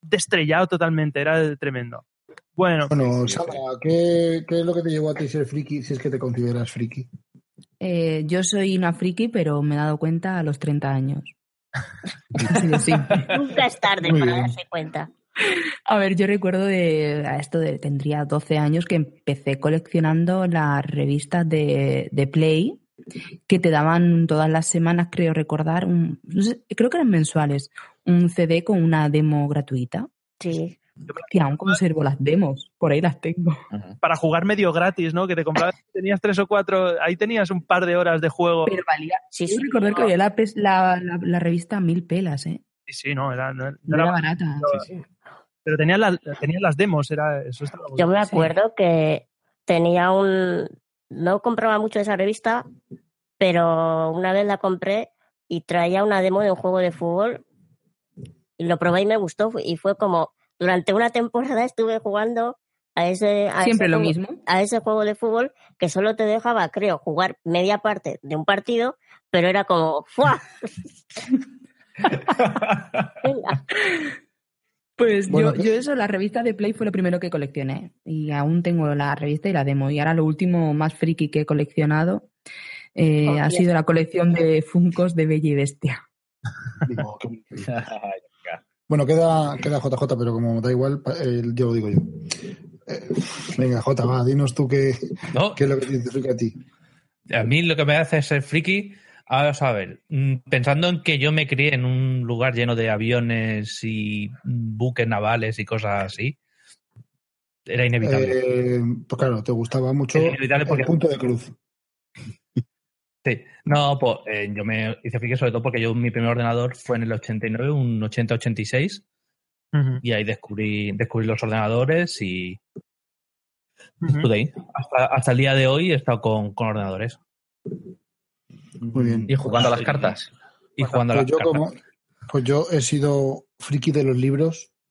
destrellado totalmente, era tremendo. Bueno, Bueno, Sandra, ¿qué, ¿qué es lo que te llevó a ti ser friki si es que te consideras friki? Eh, yo soy una friki, pero me he dado cuenta a los 30 años. Nunca es tarde Muy para bien. darse cuenta. A ver, yo recuerdo de a esto de tendría 12 años que empecé coleccionando las revistas de, de Play que te daban todas las semanas, creo recordar, un, no sé, creo que eran mensuales, un CD con una demo gratuita. Sí. Y aún conservo las demos, por ahí las tengo. para jugar medio gratis, ¿no? Que te comprabas, tenías tres o cuatro, ahí tenías un par de horas de juego. Pero valía. Sí, Yo sí. recordar que había la, pes- la, la, la revista mil pelas, ¿eh? Sí, sí, no, era, no, no No era era barata. pero tenías, la- tenías las demos, era, eso estaba muy Yo me acuerdo que tenía un... No compraba mucho esa revista, pero una vez la compré y traía una demo de un juego de fútbol y lo probé y me gustó y fue como durante una temporada estuve jugando a ese a Siempre ese lo juego- mismo. a ese juego de fútbol que solo te dejaba creo jugar media parte de un partido pero era como ¡fua! Pues Bueno, yo, ¿qué- yo eso, la revista de Play fue lo primero que coleccioné. Y aún tengo la revista y la demo. Y ahora lo último más friki que he coleccionado eh, Oh, ha sido la colección de Funcos de Bella y Bestia. Digo, qué bonito. Bueno, queda, queda JJ, pero como da igual, eh, yo lo digo yo. Eh, venga, J, va, dinos tú qué, ¿No? qué es lo que te identifica a ti. A mí lo que me hace ser friki, vamos a ver, mm, pensando en que yo me crié en un lugar lleno de aviones y buques navales y cosas así, era inevitable. Eh, pues claro, te gustaba mucho el punto de cruz. Sí. No, pues eh, yo me hice friki sobre todo porque yo mi primer ordenador fue en el 89, un 80-86, Ujú, y ahí descubrí, descubrí los ordenadores y ahí. Hasta, hasta el día de hoy he estado con, con ordenadores. Muy bien. Y jugando a las cartas. Y jugando a Pues las yo, cartas. como, pues yo he sido friki de los libros,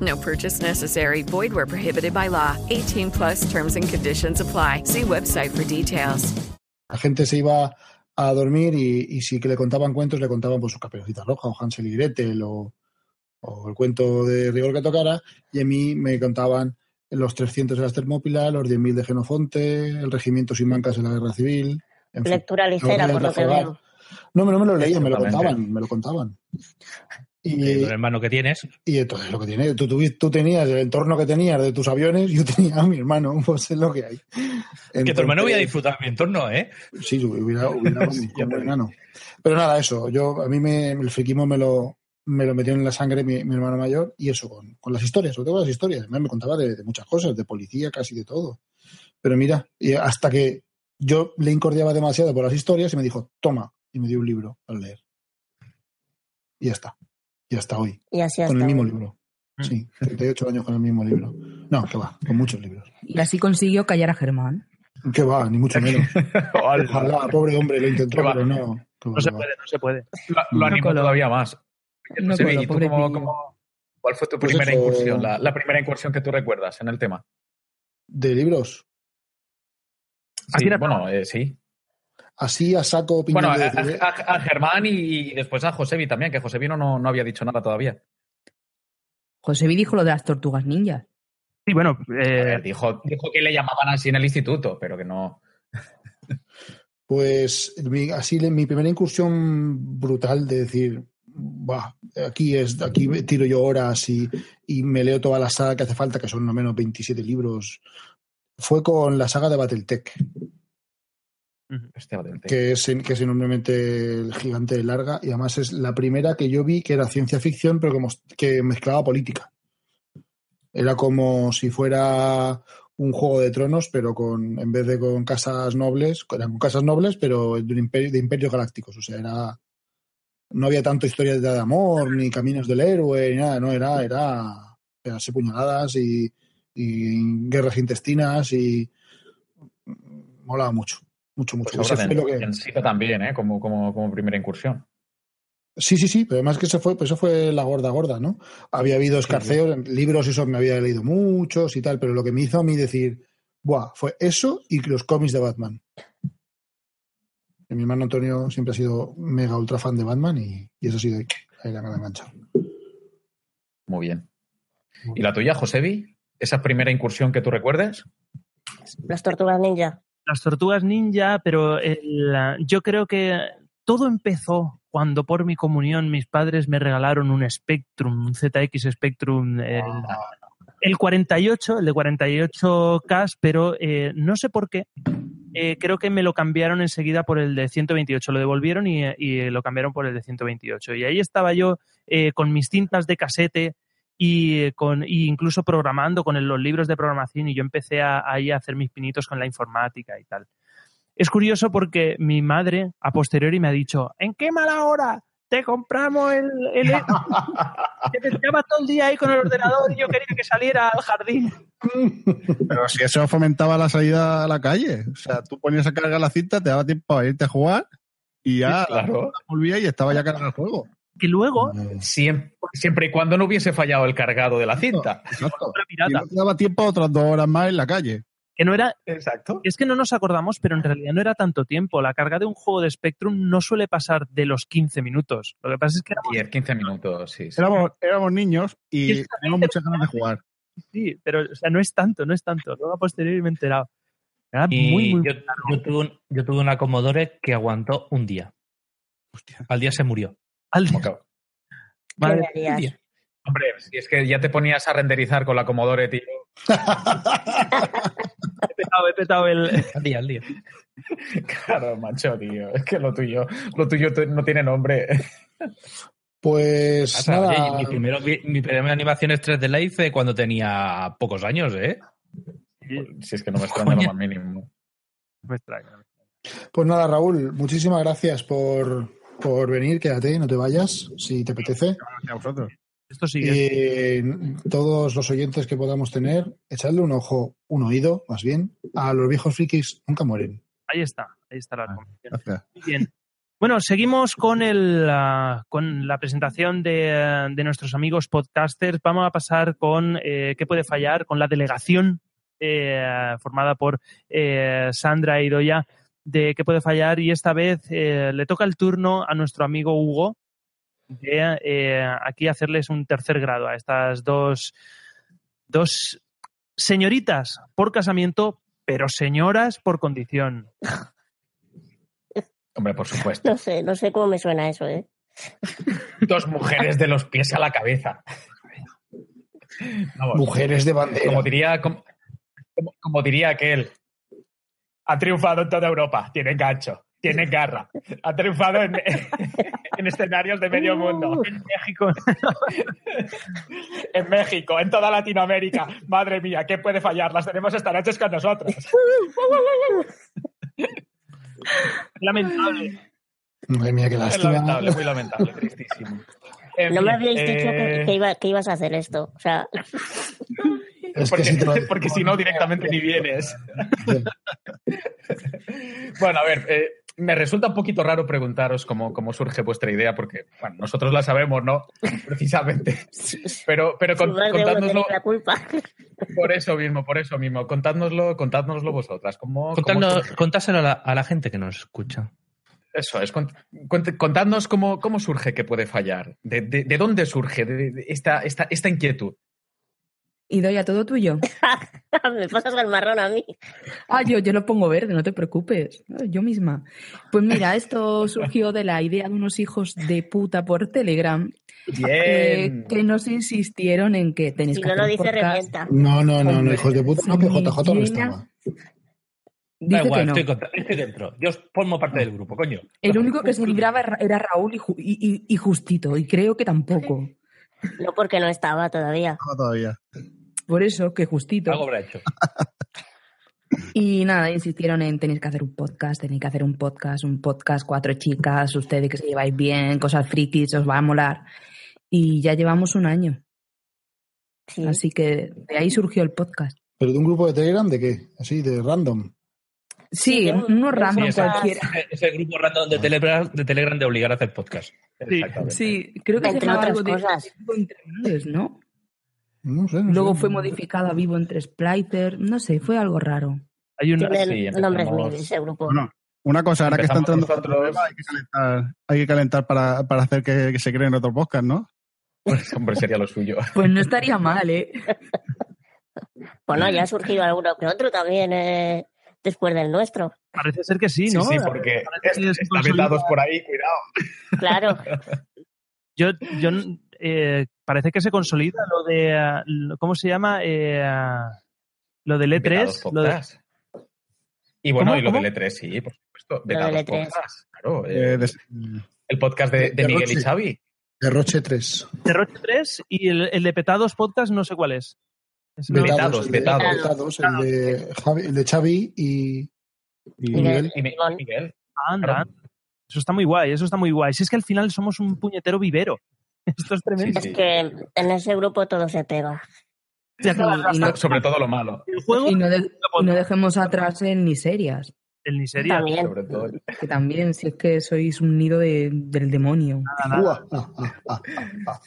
No purchase necessary. Void where prohibited by law. 18 plus terms and conditions apply. See website for details. La gente se iba a dormir y, y si que le contaban cuentos, le contaban pues su caperucita roja o Hansel y Gretel o, o el cuento de rigor que tocara. Y a mí me contaban los 300 de las Termópilas, los 10.000 de Genofonte, el regimiento sin mancas en la guerra civil. En fin. Lectura ligera, Los por lo que veo. No, no me lo leían, me lo contaban, me lo contaban. Y, El hermano que tienes. y entonces lo que tiene, tú, tuvi- tú tenías el entorno que tenías de tus aviones, yo tenía a mi hermano, pues es lo que hay. que tu hermano voy a Entonces- disfrutar mi entorno, ¿eh? Sí, hubiera, hubiera con mi hermano. Pero nada, eso, yo a mí me, el friquismo me lo, me lo metió en la sangre mi, mi hermano mayor y eso con, con las historias, sobre todo las historias. Además, me contaba de, de muchas cosas, de policía, casi de todo. Pero mira, hasta que yo le incordiaba demasiado por las historias y me dijo, toma, y me dio un libro para leer. Y ya está. Y hasta hoy. Y así Con hasta el mismo libro. Sí, 38 años con el mismo libro. No, que va, con muchos libros. Y así consiguió callar a Germán. Que va, ni mucho menos. Ojalá, pobre hombre, lo intentó, pero no. va, No se va. puede, no se puede. Lo, lo animo coló. todavía más. No José, coló, ¿y tú pobre cómo- ¿Cuál fue tu Pues primera eso- incursión? La, la primera incursión que tú recuerdas en el tema. De libros. Sí, bueno, eh, sí. Así a saco opinión Bueno, a, de decir, a- a- a Germán y, después a Josebi también, que Josebi no, no, no había dicho nada todavía. José dijo lo de las tortugas ninjas. Sí, bueno, eh, ver, dijo, dijo que le llamaban así en el instituto, pero que no. Pues mi, así mi primera incursión brutal de decir, "Buah, aquí es, aquí me tiro yo horas y, y me leo toda la saga que hace falta, que son no menos 27 libros, fue con la saga de Battletech, Que es, en- que es enormemente el gigante de larga, y además es la primera que yo vi que era ciencia ficción, pero que, que mezclaba política. Era como si fuera un juego de tronos, pero con en vez de con casas nobles, eran con casas nobles, pero de, un imperio, de imperios galácticos. O sea, era no había tanto historias de amor, ni caminos del héroe, ni nada, no, era, era pegarse puñaladas y, y guerras intestinas y molaba mucho, mucho, mucho. Pues fue lo que- Densita también, ¿eh? Como, como, como primera incursión. Sí, sí, sí, pero además que eso fue, pues eso fue la gorda gorda, ¿no? Había habido escarceos, libros, eso me había leído muchos y tal, pero lo que me hizo a mí decir, buah, fue eso y los cómics de Batman. Y mi hermano Antonio siempre ha sido mega ultra fan de Batman y, y eso ha sido ahí la gran engancha. Muy bien. ¿Y la tuya, Josebi? ¿Esa primera incursión que tú recuerdes? Las tortugas ninja. Las tortugas ninja, pero el- yo creo que todo empezó cuando por mi comunión mis padres me regalaron un Spectrum, un ZX Spectrum, el, el 48, el de 48K, pero eh, no sé por qué. eh, creo que me lo cambiaron enseguida por el de 128, lo devolvieron y, y lo cambiaron por el de 128. Y ahí estaba yo eh, con mis cintas de casete y eh, con y incluso programando con el- los libros de programación y yo empecé a, ahí a hacer mis pinitos con la informática y tal. Es curioso porque mi madre a posteriori me ha dicho, ¿en qué mala hora te compramos el... el que te tiraba todo el día ahí con el ordenador y yo quería que saliera al jardín. Pero si eso fomentaba la salida a la calle. O sea, tú ponías a cargar la cinta, te daba tiempo a irte a jugar y ya Sí, claro. volvía y estaba ya cargado el juego. Que luego, Siempre, siempre y cuando no hubiese fallado el cargado de la cinta. Exacto. Y no daba tiempo a otras dos horas más en la calle. que no era... Exacto. Es que no nos acordamos, pero en realidad no era tanto tiempo. La carga de un juego de Spectrum no suele pasar de los 15 minutos. Lo que pasa es que éramos 10, 15 minutos, sí. sí. Éramos, éramos niños y Exactamente. teníamos muchas ganas de jugar. Sí, pero o sea, no es tanto, no es tanto. Luego a posteriori me he enterado. Era Y muy, muy yo, yo tuve un- yo tuve una Commodore que aguantó un día. Al día se murió. Al que- Madre. Hombre, si es que ya te ponías a renderizar con la Commodore, tío. He petado, he petado el. Al día, al día. Claro, macho, tío. Es que lo tuyo, lo tuyo no tiene nombre. Pues O sea, nada, oye, mi, primero, mi, mi primera animación es 3D la hice cuando tenía pocos años, ¿eh? Si es que no me extraña lo más mínimo. Me extraña. pues nada, Raúl, muchísimas gracias por, por venir, quédate, no te vayas, si te apetece. Gracias a vosotros. Esto sigue. Eh, todos los oyentes que podamos tener, echarle un ojo, un oído, más bien, a los viejos frikis nunca mueren. Ahí está, ahí está la recomendación. Gracias. Muy bien. Bueno, seguimos con, el, ah, con la presentación de, ah, de nuestros amigos podcasters. Vamos a pasar con eh, ¿Qué puede fallar? Con la delegación eh, formada por eh, Sandra y Idoya de ¿Qué puede fallar? Y esta vez eh, le toca el turno a nuestro amigo Hugo de eh, aquí hacerles un tercer grado a estas dos, dos señoritas por casamiento, pero señoras por condición. Hombre, por supuesto. No sé, no sé cómo me suena eso, ¿eh? Dos mujeres de los pies a la cabeza. Vamos, Mujeres de bandera. Como diría, como, como- como diría aquel. Ha triunfado en toda Europa. Tiene gancho, tiene garra. Ha triunfado en, en escenarios de medio mundo. En México. En México, en toda Latinoamérica. Madre mía, ¿qué puede fallar? Las tenemos esta noche con nosotros. Lamentable. Madre mía, qué Es lástima. lamentable, muy lamentable, tristísimo. En No me habíais dicho que, eh, que iba- que ibas a hacer esto. O sea, Es porque, que si te lo- porque si no, directamente ni vienes. bueno, a ver, eh, me resulta un poquito raro preguntaros cómo, cómo surge vuestra idea, porque bueno, nosotros la sabemos, ¿no? Precisamente. Pero, pero con- contádnoslo la culpa. por eso mismo, por eso mismo. Contádnoslo, contádnoslo vosotras. ¿Cómo, cómo Contadnos- surge? contáselo a la, a la gente que nos escucha. Eso es, cont- cont- contadnos cómo, cómo surge que puede fallar. ¿De, de- de dónde surge de- de esta, esta, esta inquietud? Y doy a todo tuyo. me pasas el marrón a mí. Ah, yo, yo lo pongo verde, no te preocupes. Yo misma. Pues mira, esto surgió de la idea de unos hijos de puta por Telegram eh, que nos insistieron en que tenéis Si que no hacer lo dice. No, no, no, no, hijos de puta, no, que JJ no llena- estaba. Da Dice igual, que no. estoy, contra- estoy dentro. Yo formo parte del grupo, coño. El único que se libraba era- Raúl y- y- y Justito, y creo que tampoco. No porque no estaba todavía. No, todavía. Por eso que Justito. Algo habrá hecho. Y nada, insistieron en tenéis que hacer un podcast, tenéis que hacer un podcast, un podcast, cuatro chicas, ustedes que se lleváis bien, cosas frikis, os va a molar. Y ya llevamos un año. Sí. Así que de ahí surgió el podcast. ¿Pero de un grupo de Telegram de qué? Así, de random. Sí, Sí, uno random sí, esa- cualquiera. Ese grupo random de Telegram, de Telegram de obligar a hacer podcast. Sí, creo que se Entre otras algo de cosas. vivo entre redes, ¿no? No sé. no Luego sé. fue modificado a vivo entre Splicer, no sé, fue algo raro. Hay Tiene sí, nombres empezamos- mil ese grupo. Bueno, una cosa, ahora que está entrando otro tema, hay que calentar, hay que calentar para, para hacer que, que se creen otro podcast, ¿no? Pues, hombre, sería lo suyo. Pues no estaría mal, ¿eh? Bueno, ya ha surgido alguno que otro también eh, después del nuestro. parece ser que sí, Sí, ¿no? sí, porque Parece que se están consolida. vetados por ahí, cuidado. Claro. Yo, yo eh, parece que se consolida lo de, ¿cómo se llama? Eh, lo del Vetados E3. Lo de. Y bueno, ¿Cómo? y lo ¿Cómo? del E3, sí, por supuesto. Lo Vetados del E3. podcast, claro. eh, Eh, el podcast de, de de Miguel y. Xavi. De Roche 3. de Roche 3 y el, el de Petados Podcast no sé cuál es. Vetados, el de- vetados. vetados, el de Javi, el de Xavi y, y Miguel. Miguel. Y. Miguel. anda, anda. Eso está muy guay, eso está muy guay. Si es que al final somos un puñetero vivero. Esto es tremendo. Sí, Es que en ese grupo todo se pega. Y no- Sobre todo lo malo. el juego, Y no, de- no dejemos atrás el miserias, el ni sería. También. Sobre todo. que también, si es que sois un nido de- del demonio. Ua, ah, ah, ah, ah.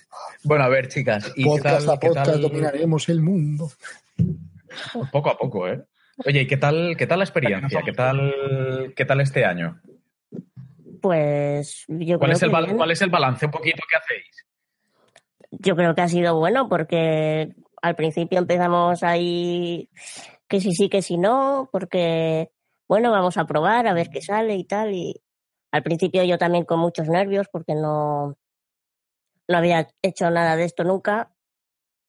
Bueno, a ver, chicas. ¿y qué Podcast tal, a qué podcast tal- dominaremos el mundo. Poco a poco, ¿eh? Oye, ¿y qué tal, qué tal la experiencia? ¿Qué tal, qué tal este año? Pues yo ¿Cuál creo es, el, que. ¿Cuál es el balance un poquito que hacéis? Yo creo que ha sido bueno porque al principio empezamos ahí que sí sí, que sí no, porque bueno, vamos a probar a ver qué sale y tal. Y al principio yo también con muchos nervios porque no, no había hecho nada de esto nunca.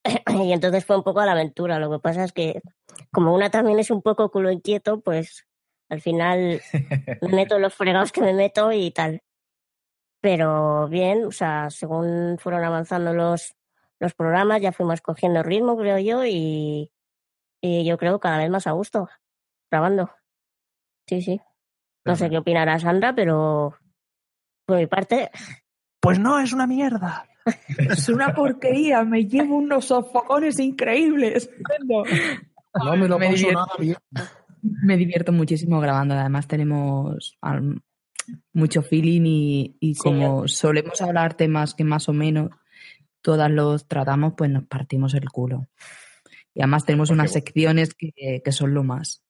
y entonces fue un poco a la aventura. Lo que pasa es que como una también es un poco culo inquieto, pues al final me meto en los fregados que me meto y tal. Pero bien, o sea, según fueron avanzando los, los programas, ya fuimos cogiendo ritmo, creo yo, y, y yo creo cada vez más a gusto, grabando. Sí, sí. No sé qué opinará Sandra, pero por mi parte, Pues no, es una mierda. Es una porquería, me llevo unos sofocones increíbles. No me lo Me paso divierto. nada bien. Me divierto muchísimo grabando. Además, tenemos al- mucho feeling y, y como solemos hablar temas que más o menos todas los tratamos, pues nos partimos el culo. Y además tenemos Porque unas secciones que, que son lo más.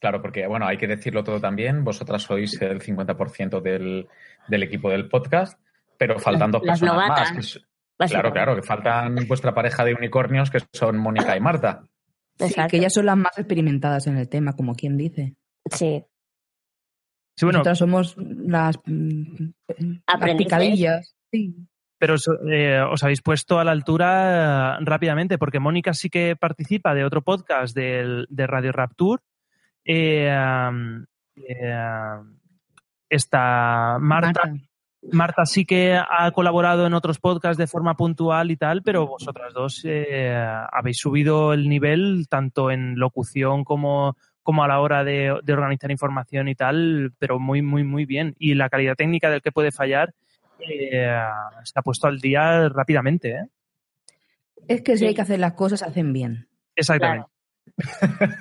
Claro, porque, bueno, hay que decirlo todo también. Vosotras sois el 50% del, del equipo del podcast, pero faltan dos las personas novatas, más. que es- claro, claro, que faltan vuestra pareja de unicornios, que son Mónica y Marta. Sí, que ellas son las más experimentadas en el tema, como quien dice. Sí. Sí, bueno, Nosotras somos las, mm, las picadillas. Sí. Pero os, eh, os habéis puesto a la altura eh, rápidamente, porque Mónica sí que participa de otro podcast del- de Radio Rapture. Eh, eh, está Marta. Marta sí que ha colaborado en otros podcasts de forma puntual y tal, pero vosotras dos eh, habéis subido el nivel tanto en locución como, como a la hora de, de organizar información y tal, pero muy, muy, muy bien. Y la calidad técnica del que puede fallar eh, se ha puesto al día rápidamente. ¿eh? Es que si hay que hacer las cosas, se hacen bien. Exactamente.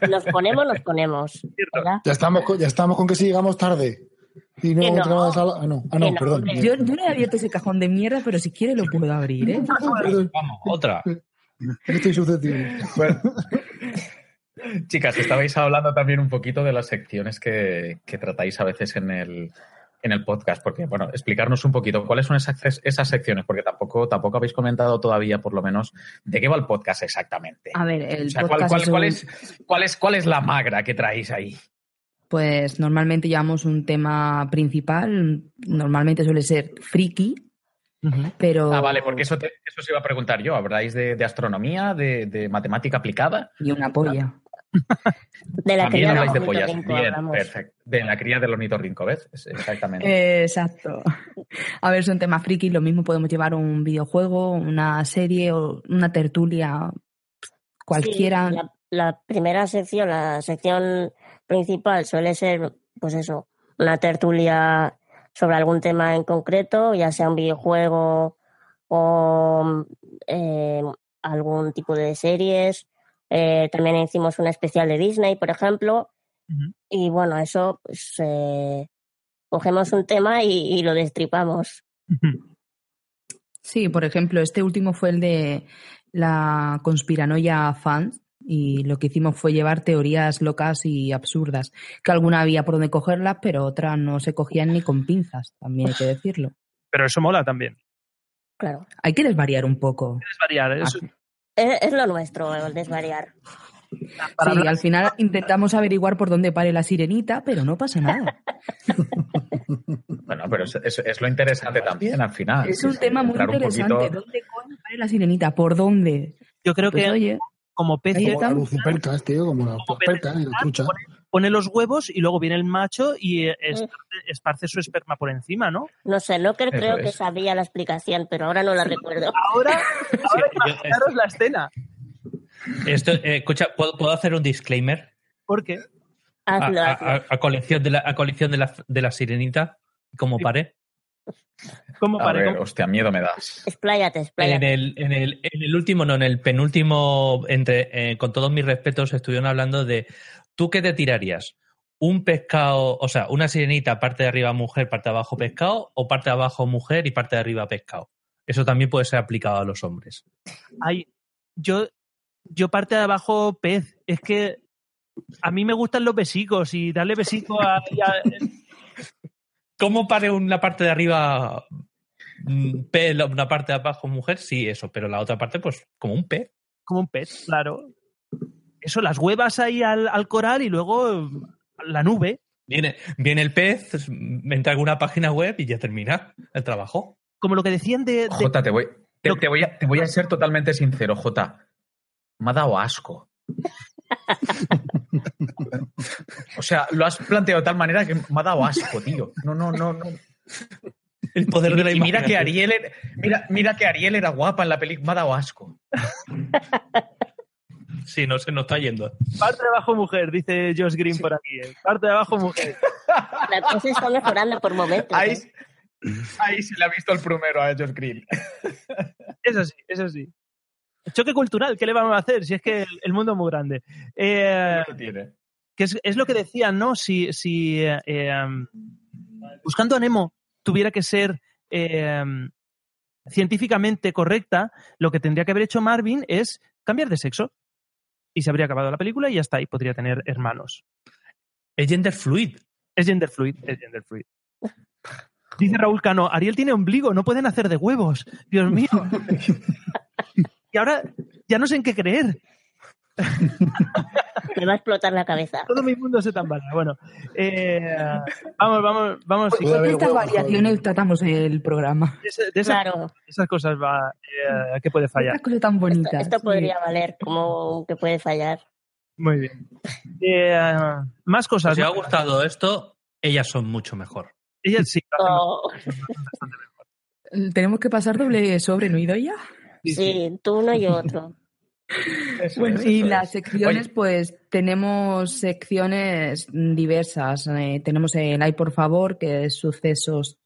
Nos ponemos, nos ponemos. ¿verdad? Ya estamos, con, ya estamos con que si llegamos tarde. Y no, no. a la sala. Ah, no, ah, no, perdón. Yo, yo no he abierto ese cajón de mierda, pero si quiere lo puedo abrir, ¿eh? Vamos, otra. estoy susceptible. Chicas, estabais hablando también un poquito de las secciones que, que tratáis a veces en el, en el podcast, porque, bueno, explicarnos un poquito cuáles son esas, esas secciones, porque tampoco, tampoco habéis comentado todavía, por lo menos, de qué va el podcast exactamente. A ver, el O sea, ¿cuál, podcast cuál- es un- cuál es, cuál, es, ¿cuál es la magra que traéis ahí? Pues normalmente llevamos un tema principal, normalmente suele ser friki, pero... Ah, vale, porque eso, te- eso se iba a preguntar yo. ¿Habláis de, de astronomía, de, de matemática aplicada? Y una polla. De la También cría habláis de del pollas. ornitorrinco Bien, perfecto. De la cría del ornitorrinco, ¿ves? Es- Exactamente. Eh, Exacto. A ver, son temas friki, lo mismo podemos llevar un videojuego, una serie o una tertulia, cualquiera. Sí, la, la primera sección, la sección principal suele ser, pues eso, una tertulia sobre algún tema en concreto, ya sea un videojuego o eh, algún tipo de series. Eh, también hicimos una especial de Disney, por ejemplo. Y bueno, eso, pues eh, cogemos un tema y, y lo destripamos. Sí, por ejemplo, este último fue el de la conspiranoia fans y lo que hicimos fue llevar teorías locas y absurdas, que alguna había por donde cogerlas, pero otras no se cogían ni con pinzas, también hay que decirlo. Pero eso mola también. Claro. Hay que desvariar un poco. Es variar. es- Es, es lo nuestro, el desvariar. Sí, al final intentamos averiguar por dónde pare la sirenita, pero no pasa nada. Bueno, pero es, es- es lo interesante también al final. Es un tema muy un interesante. poquito- ¿Dónde coño pare la sirenita? ¿Por dónde? Yo creo Pues, que oye, como pez Como lucipercas, tío, como las percas y la trucha. Pone los huevos y luego viene el macho y eh, esparce, esparce su esperma por encima, ¿no? No sé, no creo, Eso creo que sabía la explicación, pero ahora no la recuerdo. Ahora, ahora imaginaros la escena. Esto, eh, escucha, ¿puedo, puedo hacer un disclaimer? ¿Por qué? A, Hazlo, a- hazlo. a- a colección de la, a colección de la, de la sirenita, como pare. ¿Cómo A ver, hostia, miedo me das. Expláyate, En expláyate. el, en, el, en el último, no, en el penúltimo, entre, eh, con todos mis respetos, estuvieron hablando de ¿tú qué te tirarías? ¿Un pescado, o sea, una sirenita, parte de arriba mujer, parte de abajo pescado, o parte de abajo mujer y parte de arriba pescado? Eso también puede ser aplicado a los hombres. Ay, yo, yo parte de abajo pez. Es que a mí me gustan los besicos y darle besico a... a- ¿Cómo pare una parte de arriba mm, pez, una parte de abajo mujer? Sí, eso, pero la otra parte, pues, como un pez. como un pez, claro. Eso, las huevas ahí al, al coral y luego la nube. Viene, viene el pez, entra a alguna página web y ya termina el trabajo. Como lo que decían de... de- Jota, te voy, te, te voy a, te voy a ser totalmente sincero, Jota. Me ha dado asco. O sea, lo has planteado de tal manera que me ha dado asco, tío. No, no, no, no. El poder de la Y mira que. Ariel era, mira, mira que Ariel era guapa en la película, me ha dado asco. Sí, no se nos está yendo. Parte de abajo mujer, dice Josh Green por aquí. eh. Parte de abajo mujer. La cosa está mejorando por momentos. Ahí, ¿eh? ahí se le ha visto el primero a Josh Green. Eso sí, eso sí. Choque cultural, ¿qué le vamos a hacer? Si es que el, mundo es muy grande. Eh, ¿Qué tiene? que es, es lo que decían, ¿no? Si, si eh, eh, buscando a Nemo tuviera que ser eh, científicamente correcta, lo que tendría que haber hecho Marvin es cambiar de sexo. Y se habría acabado la película y ya está, y podría tener hermanos. Es gender fluid. Es gender fluid, es gender fluid. Dice Raúl Cano, Ariel tiene ombligo, no pueden hacer de huevos. Dios mío. y ahora ya no sé en qué creer. Me va a explotar la cabeza. Todo mi mundo se tambalea. Bueno, eh, vamos, vamos, vamos. De estas variaciones tratamos el programa. De, esa- de esas, Claro. esas cosas va, eh, que puede fallar. Estas cosas tan bonitas. Esto podría valer como que puede fallar. Muy bien. Eh, más cosas. Si os ha gustado esto, ellas son mucho mejor. Ellas sí. Oh, Tenemos que pasar doble sobre, ¿no, Idoia? sí, tú uno y otro. Bueno, y las secciones, pues tenemos secciones diversas. Eh, tenemos el Ay, por favor, que es sucesos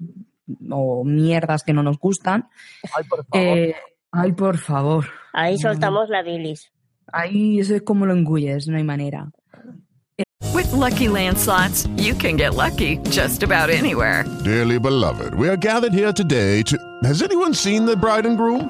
o mierdas que no nos gustan. Ay, por favor. Eh, ay, por favor. Ahí soltamos la bilis. Ahí eso es como lo engulles, no hay manera. With Lucky Land slots, you can get lucky just about anywhere. Dearly beloved, we are gathered here today to. Has anyone seen the bride and groom?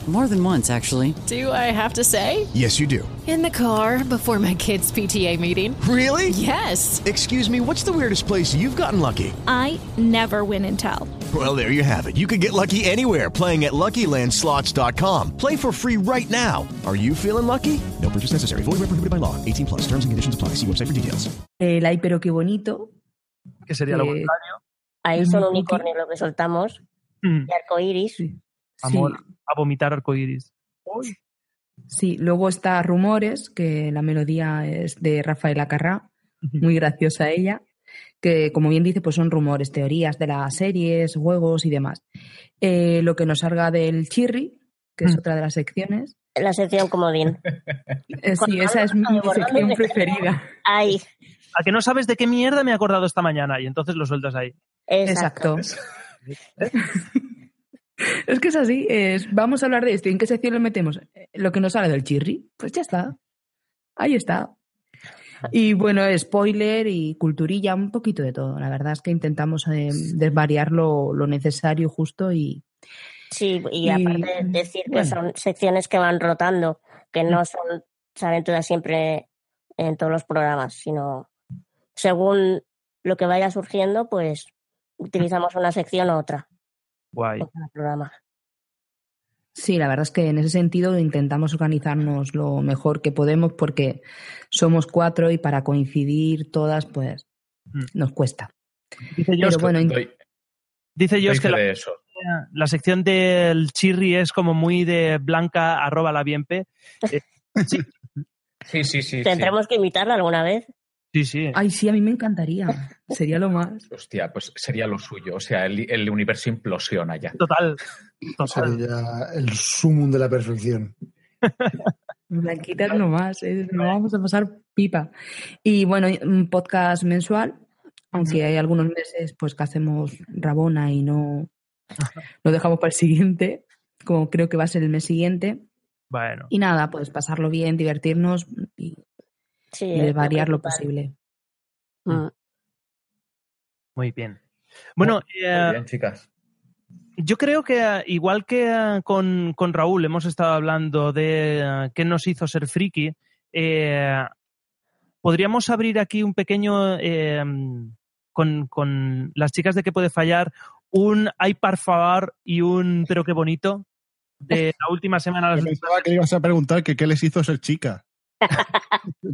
More than once, actually. Do I have to say? Yes, you do. In the car before my kids' PTA meeting. Really? Yes. Excuse me, what's the weirdest place you've gotten lucky? I never win and tell. Well, there you have it. You can get lucky anywhere playing at LuckyLandSlots.com. Play for free right now. Are you feeling lucky? No purchase necessary. Void where prohibited by law. 18 plus. Terms and conditions apply. See website for details. El Ay, pero qué bonito. Que sería lo contrario. Ahí son unicornios lo que soltamos. Mm. Y arcoiris. Amor a vomitar arcoíris. Sí, luego está Rumores, que la melodía es de Rafaela Carrá, muy graciosa ella, que como bien dice, pues son rumores, teorías de las series, juegos y demás. Eh, lo que nos salga del Chirri, que es otra de las secciones. La sección comodín. Eh, sí, esa es mi sección preferida. Ay, A que no sabes de qué mierda me he acordado esta mañana y entonces lo sueltas ahí. exacto. Es que es así, es, vamos a hablar de esto. ¿Y en qué sección lo metemos? Lo que nos sale del Chirri, pues ya está. Ahí está. Y bueno, spoiler y culturilla, un poquito de todo. La verdad es que intentamos eh, desvariar lo, lo necesario, justo y, Sí, y, Y, aparte decir que bueno. son secciones que van rotando, que no son, salen todas siempre en todos los programas, sino según lo que vaya surgiendo, pues utilizamos una sección u otra. Guay. programa. Sí, la verdad es que en ese sentido intentamos organizarnos lo mejor que podemos porque somos cuatro y para coincidir todas, pues nos cuesta. Dice Pero que- bueno, Doy- Dice Jos que la, eso. la sección del chirri es como muy de blanca arroba la bienpe. Eh, sí, Sí, sí, sí. Tendremos que imitarla alguna vez. Sí, sí. Ay, sí, a mí me encantaría. Sería lo más. Hostia, pues sería lo suyo. O sea, el, el universo implosiona ya. Total. Sería el sumum de la perfección. Blanquitas nomás, eh, nos vamos a pasar pipa. Y bueno, un podcast mensual, aunque hay algunos meses pues que hacemos Rabona y no lo dejamos para el siguiente, como creo que va a ser el mes siguiente. Bueno. Y nada, pues pasarlo bien, divertirnos y, Sí, y lo variar lo posible. Mm. Muy bien. Bueno, eh, Muy bien, chicas. yo creo que eh, igual que eh, con, con Raúl hemos estado hablando de qué nos hizo ser friki, eh, podríamos abrir aquí un pequeño, eh, con, con las chicas de qué puede fallar, un ay par favor y un pero qué bonito de la última semana. Yo pensaba que ibas a preguntar que qué les hizo ser chica.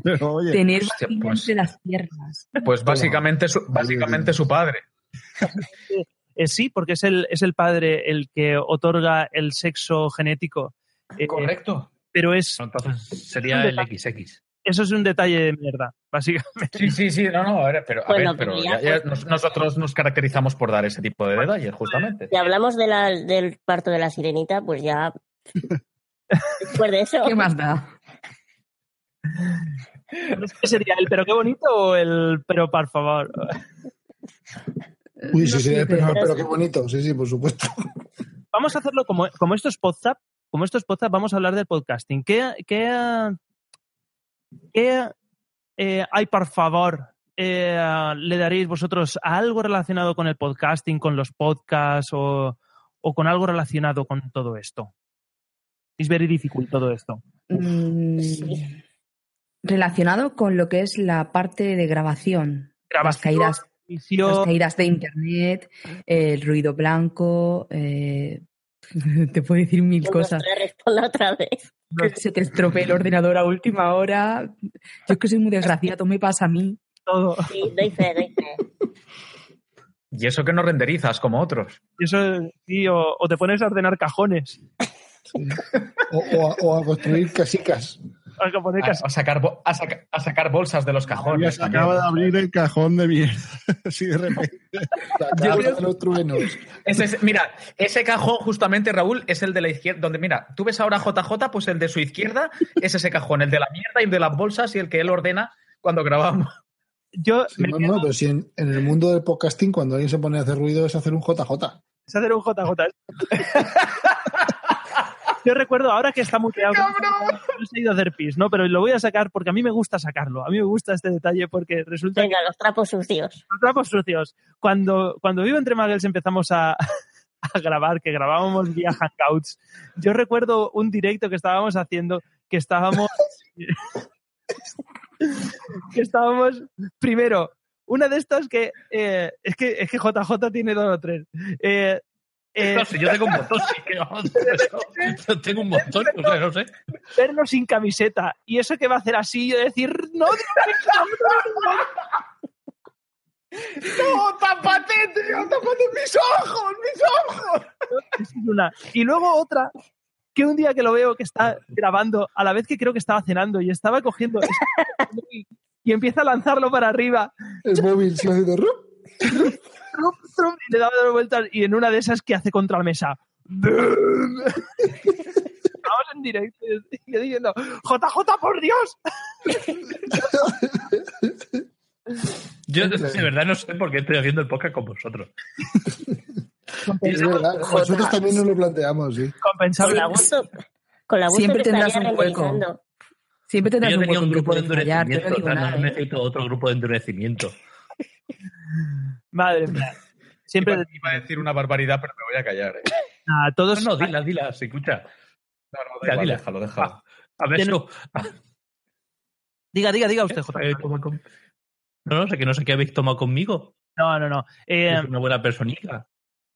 Pero oye, Tener Hostia, pues- las piernas. Pues básicamente su, básicamente su padre. Eh, sí, porque es el, es el padre el que otorga el sexo genético. Eh, Correcto. Pero es, Entonces sería el XX. eso es un detalle de mierda, básicamente. Sí, sí, sí, no, no, a ver, pero, a Bueno, ver, pero ya- ya, nos- nosotros nos caracterizamos por dar ese tipo de detalles, justamente. Si hablamos de la, del parto de la sirenita, pues ya. Después de eso. ¿Qué más da? ¿Qué sería el pero qué bonito o el pero por favor? Uy, No sí, sí, sé, pero, pero- qué bonito. Sí, sí, por supuesto. Vamos a hacerlo como, como esto es WhatsApp, como esto es WhatsApp, vamos a hablar del podcasting. ¿Qué, qué, ¿qué eh, hay, por favor, eh, le daréis vosotros a algo relacionado con el podcasting, con los podcasts o, o con algo relacionado con todo esto? Es very difficult todo esto. Mm, Relacionado con lo que es la parte de grabación. Las caídas, las caídas de internet, el ruido blanco. eh, te puedo decir mil cosas. Responda otra vez. Que se te estropee el ordenador a última hora. Yo es que soy muy desgraciado, me pasa a mí. Todo. Sí, doy fe, doy fe. Y eso que no renderizas como otros. Y Eso, sí, o, o te pones a ordenar cajones. O, o a, o a construir casicas. A poner A, a sacar, a, saca- a sacar bolsas de los cajones. se acaba de abrir el cajón de mierda. Así de repente. De los truenos. Ese es- mira, ese cajón justamente, Raúl, es el de la izquierda. Donde, mira, tú ves ahora JJ, pues el de su izquierda es ese cajón, el de la mierda y el de las bolsas y el que él ordena cuando grabamos. Yo Sí, no, no, pero si en, en el mundo del podcasting, cuando alguien se pone a hacer ruido, es hacer un JJ. Es hacer un JJ. Yo recuerdo ahora que está muteado. No he ido a hacer pis, ¿no? Pero lo voy a sacar porque a mí me gusta sacarlo. A mí me gusta este detalle porque resulta Venga, los trapos sucios. los trapos sucios. Cuando, cuando Vivo entre Magels empezamos a, a grabar, que grabábamos vía Hangouts, yo recuerdo un directo que estábamos haciendo, que estábamos. que estábamos. Primero, una de estas que. eh, es que es que JJ tiene dos o tres. Eh, eh, No sé, yo tengo un montón, sí que vamos, yo tengo un montón, o sea, no sé. verlo sin camiseta y eso que va a hacer así yo decir no, no, ¡No, tápate, tío! ¡Tápate mis ojos, mis ojos! Una. y luego otra que un día que lo veo que está grabando a la vez que creo que estaba cenando y estaba cogiendo y, empieza a lanzarlo para arriba El móvil se hace de y le daba dos vueltas y en una de esas que hace contra la mesa Estamos en directo y yo diciendo JJ por Dios Yo de verdad no sé por qué estoy haciendo el podcast con vosotros. Es verdad. Nosotros también nos lo planteamos, sí. Con compensable la gusto, con la gusto Siempre que tendrás un hueco. Siempre tendrás Yo un tenía hueco un grupo de endurecimiento, digo o sea, nada. no ¿eh? necesito otro grupo de endurecimiento. Madre mía siempre Iba, iba a decir una barbaridad, pero me voy a callar. ¿eh? a todos No, no, dila, dila, se escucha. No, no, dila. déjalo, déjalo. Ah, A ver, eso. diga diga diga usted JJ Eh, ¿cómo- cómo? No, no sé que no sé qué habéis tomado conmigo. no no no Eh, Es una buena personita.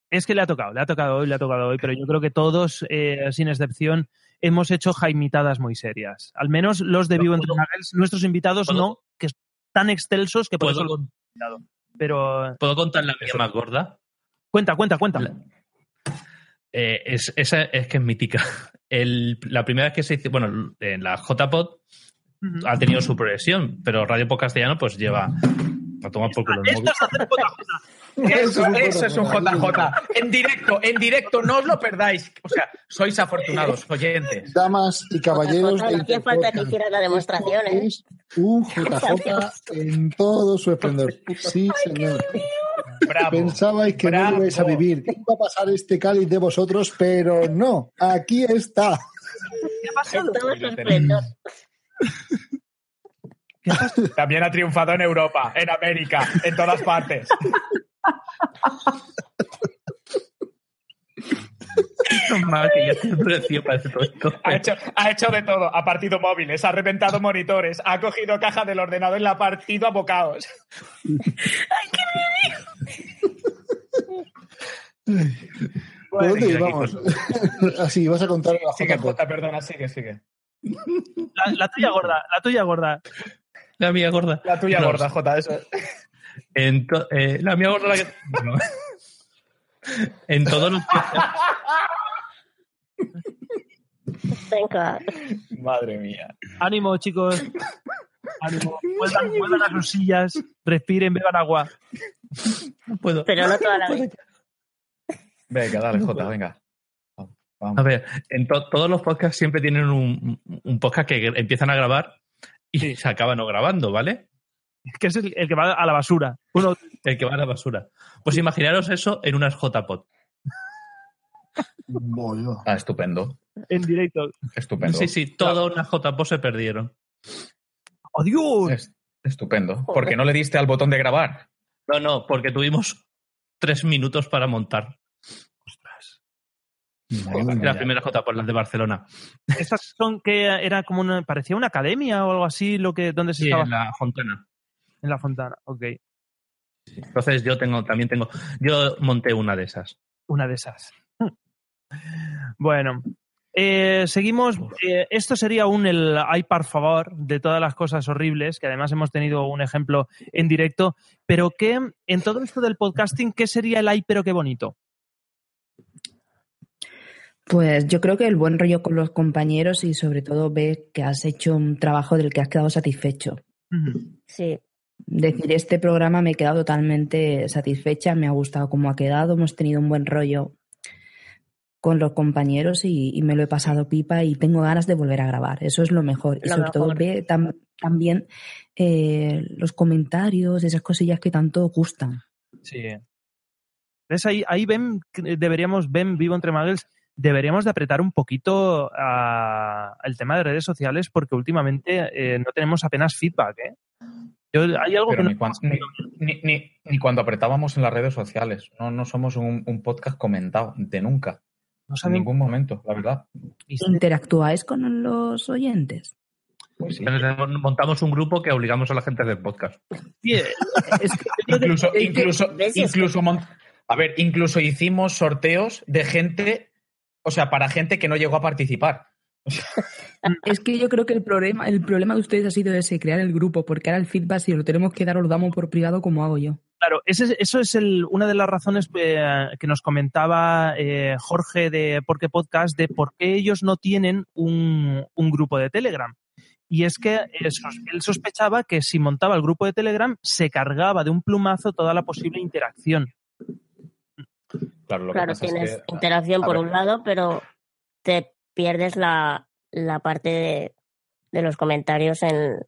Es que le ha tocado, le ha tocado hoy, le ha tocado hoy, pero yo creo que todos, eh, sin excepción, hemos hecho jaimitadas muy serias. Al menos los de Vivo entre ¿Puedo- Magels, nuestros invitados puedo- no, que son tan excelsos que por ¿Puedo, eso lo con- invitado. Pero ¿Puedo contar la mía más gorda? cuenta, cuenta, cuenta. La- Eh, es, esa es que es mítica. El- la primera vez que se hizo, bueno, en la JPod Ujú. ha tenido su progresión, pero Radio Pod Castellano pues lleva a tomar por culo el móvil. Eso, Eso es un JJ. En directo, en directo, no os lo perdáis. O sea, sois afortunados, oyentes. Damas y caballeros. JJ, no hacía falta que hicieras la demostración, ¿eh? Es un JJ en todo su esplendor. Sí, señor. Bravo. Pensabais que no bravo. lo ibais a vivir. que iba a pasar este cáliz de vosotros, pero no. Aquí está. ¿Qué. También ha triunfado en Europa, en América, en todas partes. Mal, que ya estoy endurecido para hacer todo esto. Ha hecho, ha hecho de todo. Ha partido móviles, ha reventado monitores, ha cogido caja del ordenador y la ha partido a bocados. ¿Por dónde seguir aquí íbamos? Así, vas a contar la Sigue. Jota, perdona, sigue, sigue. La, la tuya gorda, la tuya gorda. La mía gorda. La tuya No, gorda, Jota, eso. En to- eh, la mía gorda la que. en todos los Venga. Madre mía. Ánimo, chicos. Ánimo. Vuelvan, vuelvan a sus sillas, respiren, beban agua. no puedo. Pero no toda la vez. Venga, dale, Jota, venga. A ver, en to- todos los podcasts siempre tienen un, un podcast que empiezan a grabar y se acaban no grabando, ¿vale? Que es el, el que va a la basura. Uno, El que va a la basura. Pues imaginaros eso en unas JPod. Ah, estupendo. en directo. Estupendo. Sí, sí, todas unas JPod se perdieron. ¡Adiós! Es- estupendo. ¿Por qué no le diste al botón de grabar? No, no, porque tuvimos tres minutos para montar. La primera J por las de Barcelona. Estas son que era como una, parecía una academia o algo así, lo que, donde se Sí, estaba. en la Fontana. En la Fontana, ok. Entonces yo tengo, también tengo, yo monté una de esas. Una de esas. Bueno, eh, seguimos. Eh, esto sería un el ay por favor de todas las cosas horribles, que además hemos tenido un ejemplo en directo. Pero ¿qué, en todo esto del podcasting, qué sería el ay pero qué bonito? Pues yo creo que el buen rollo con los compañeros y sobre todo ver que has hecho un trabajo del que has quedado satisfecho. Sí. Decir, este programa me he quedado totalmente satisfecha, me ha gustado cómo ha quedado, hemos tenido un buen rollo con los compañeros y, y me lo he pasado pipa y tengo ganas de volver a grabar. Eso es lo mejor. Y sobre todo ver tam- también eh, los comentarios, esas cosillas que tanto gustan. Sí. ¿Ves? Ahí, ahí ven, que deberíamos, ven vivo entre Muggles, deberíamos de apretar un poquito a- el tema de redes sociales porque últimamente eh, no tenemos apenas feedback. ¿eh? Yo- hay algo Pero que ni, no- cuan- ni- ni- ni- ni cuando apretábamos en las redes sociales. No, no somos un, un podcast comentado, de nunca. en ningún momento, la verdad. ¿Interactuáis con los oyentes? Montamos un grupo que obligamos a la gente a hacer podcast. incluso, es que- incluso, incluso mon- a ver, incluso hicimos sorteos de gente, o sea, para gente que no llegó a participar. Es que yo creo que el problema, el problema de ustedes ha sido ese, crear el grupo, porque ahora el feedback, si lo tenemos que dar, os lo damos por privado como hago yo. Claro, ese eso es el- una de las razones eh, que nos comentaba eh, Jorge de Porque Podcast de por qué ellos no tienen un, un grupo de Telegram. Y es que eh, él sospechaba que si montaba el grupo de Telegram se cargaba de un plumazo toda la posible interacción. Claro, lo que pasa es tienes que- interacción a por ver, un lado, pero te pierdes la, la parte de, de los comentarios en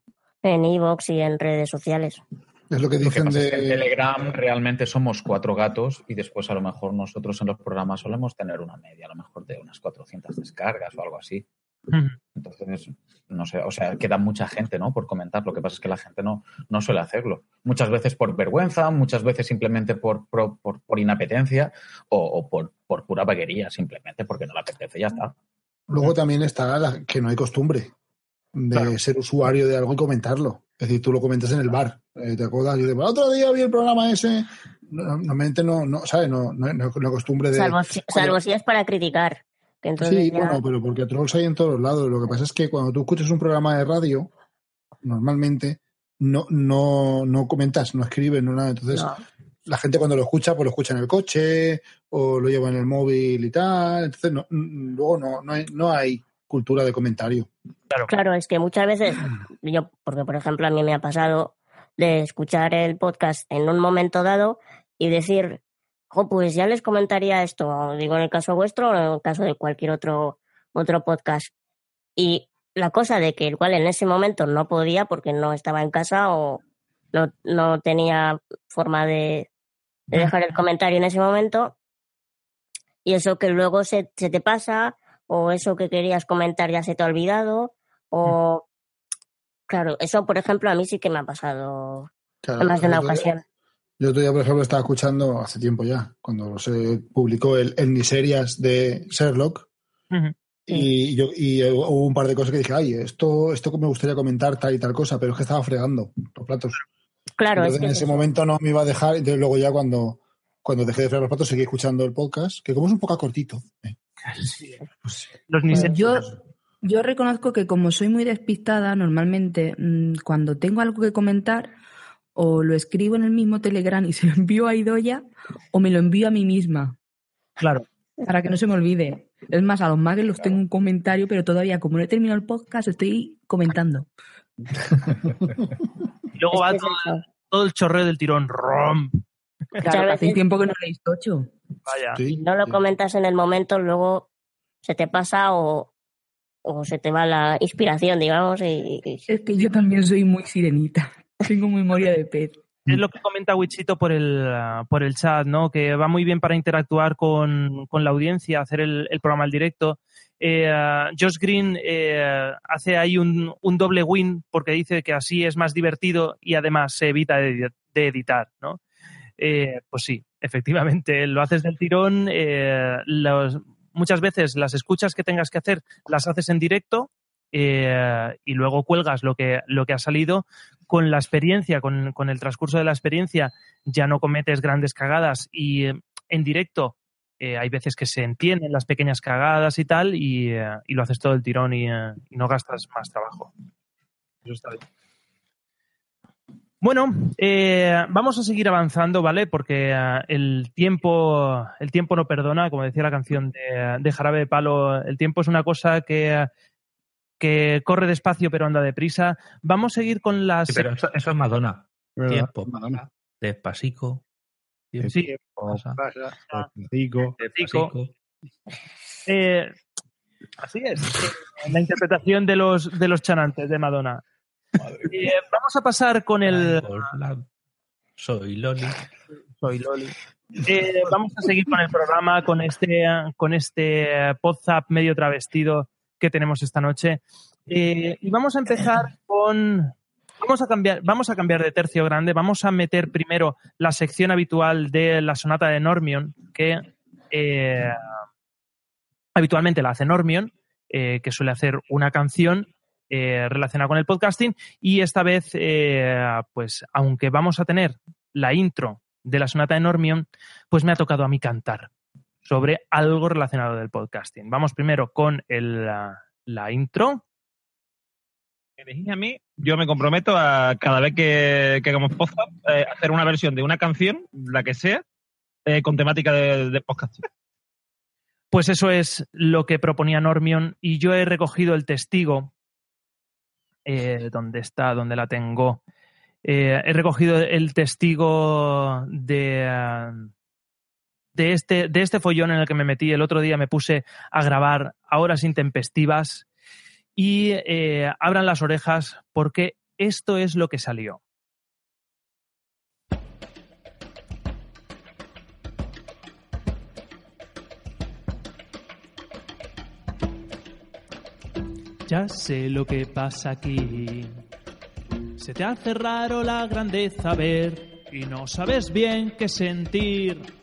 en Evox y en redes sociales. Es lo que Lo que dicen pasa es de... que en Telegram realmente somos cuatro gatos y después a lo mejor nosotros en los programas solemos tener una media, a lo mejor de unas 400 descargas o algo así. Entonces, no sé, o sea, queda mucha gente, ¿no? Por comentar. Lo que pasa es que la gente no, no suele hacerlo. Muchas veces por vergüenza, muchas veces simplemente por, por, por- por inapetencia o, o por, por pura vaguería, simplemente porque no le apetece, ya está. Luego también está la, que no hay costumbre de ser usuario de algo y comentarlo. Es decir, tú lo comentas en el bar. eh, ¿Te acuerdas? Yo digo, otro día vi el programa ese. No- Normalmente no, no ¿sabes? No, no, no, no costumbre de... Salvo, si- salvo si es para criticar. Entonces Sí, ya- bueno, pero porque trolls hay en todos lados. Lo que pasa es que cuando tú escuchas un programa de radio, normalmente no, no, no comentas, no escribes, no nada. Entonces, No. la gente cuando lo escucha, pues lo escucha en el coche o lo lleva en el móvil y tal. Entonces, no, luego no, no, hay, no hay cultura de comentario. Claro, es que muchas veces, yo, porque por ejemplo a mí me ha pasado de escuchar el podcast en un momento dado y decir, "Jo, pues ya les comentaría esto, digo en el caso vuestro o en el caso de cualquier otro, otro podcast. Y la cosa de que igual en ese momento no podía porque no estaba en casa o no, no tenía forma de, de dejar el comentario en ese momento, y eso que luego se, se te pasa, o eso que querías comentar ya se te ha olvidado, o claro, eso por ejemplo a mí sí que me ha pasado Claro, en más de una el ocasión. Yo otro día, por ejemplo, estaba escuchando hace tiempo ya, cuando se publicó el, el Miserias de Sherlock, y, yo, y hubo un par de cosas que dije, ay, esto, esto que me gustaría comentar tal y tal cosa, pero es que estaba fregando los platos. Claro, Entonces, es que en es ese eso. momento no me iba a dejar, entonces luego ya cuando, cuando dejé de fregar los platos seguí escuchando el podcast, que como es un poco cortito. eh, Los Pues yo, yo reconozco que como soy muy despistada, normalmente mm, cuando tengo algo que comentar, o lo escribo en el mismo Telegram y se lo envío a Idoya, o me lo envío a mí misma. Claro. Para que no se me olvide. Es más, a los magues los tengo un comentario, pero todavía, como no he terminado el podcast, estoy comentando. Y luego va todo, todo el chorreo del tirón. ¡Rom! Claro, hace tiempo que no leéis tocho. Vaya. Si no lo comentas en el momento, luego se te pasa o, o se te va la inspiración, digamos, y, y- Es que yo también soy muy sirenita. Tengo memoria de pez. Es lo que comenta Wichito por el, ah, por el chat, ¿no? Que va muy bien para interactuar con, con la audiencia, hacer el, programa al directo. eh, Josh Green eh, hace ahí un, un doble win porque dice que así es más divertido y además se evita de, editar, ¿no? Eh, pues sí, efectivamente, lo haces del tirón. eh, muchas veces las escuchas que tengas que hacer las haces en directo eh, y luego cuelgas lo que, lo que ha salido. Con la experiencia, con, con el transcurso de la experiencia, ya no cometes grandes cagadas y eh, en directo eh, hay veces que se entienden las pequeñas cagadas y tal y, y lo haces todo el tirón y, no gastas más trabajo. Eso está bien. Bueno, vamos a seguir avanzando, ¿vale? Porque el tiempo, el tiempo no perdona, como decía la canción de Jarabe de Palo, el tiempo es una cosa que, que corre despacio pero anda deprisa. Vamos a seguir con las... Sí, pero eso, eso es Madonna. ¿Verdad? Tiempo pasa, despacito. Tiempo Sí. pasa. Cico. Eh, así es. eh, La interpretación de los, de los chanantes de Madonna. Eh, vamos a pasar con el... Soy Loli. Soy Loli. Eh, vamos a seguir con el programa, con este, con este WhatsApp medio travestido que tenemos esta noche. Eh, y vamos a empezar con. Vamos a, cambiar, vamos a cambiar de tercio grande. Vamos a meter primero la sección habitual de la sonata de Normion, que eh, habitualmente la hace Normion, eh, que suele hacer una canción relacionada con el podcasting. Y esta vez, pues, aunque vamos a tener la intro de la sonata de Normion, pues me ha tocado a mí cantar sobre algo relacionado del podcasting. Vamos primero con el, la, la intro. elegís a mí, yo me comprometo a cada vez que, que hagamos podcast eh, hacer una versión de una canción, la que sea, eh, con temática de, de podcast. Pues eso es lo que proponía Normion y yo he recogido el testigo. Eh, ¿Dónde está? ¿Dónde la tengo? Eh, he recogido el testigo de, de, este, de este follón en el que me metí. El otro día me puse a grabar a horas intempestivas y eh, abran las orejas porque esto es lo que salió. Ya sé lo que pasa aquí. Se te hace raro la grandeza ver y no sabes bien qué sentir.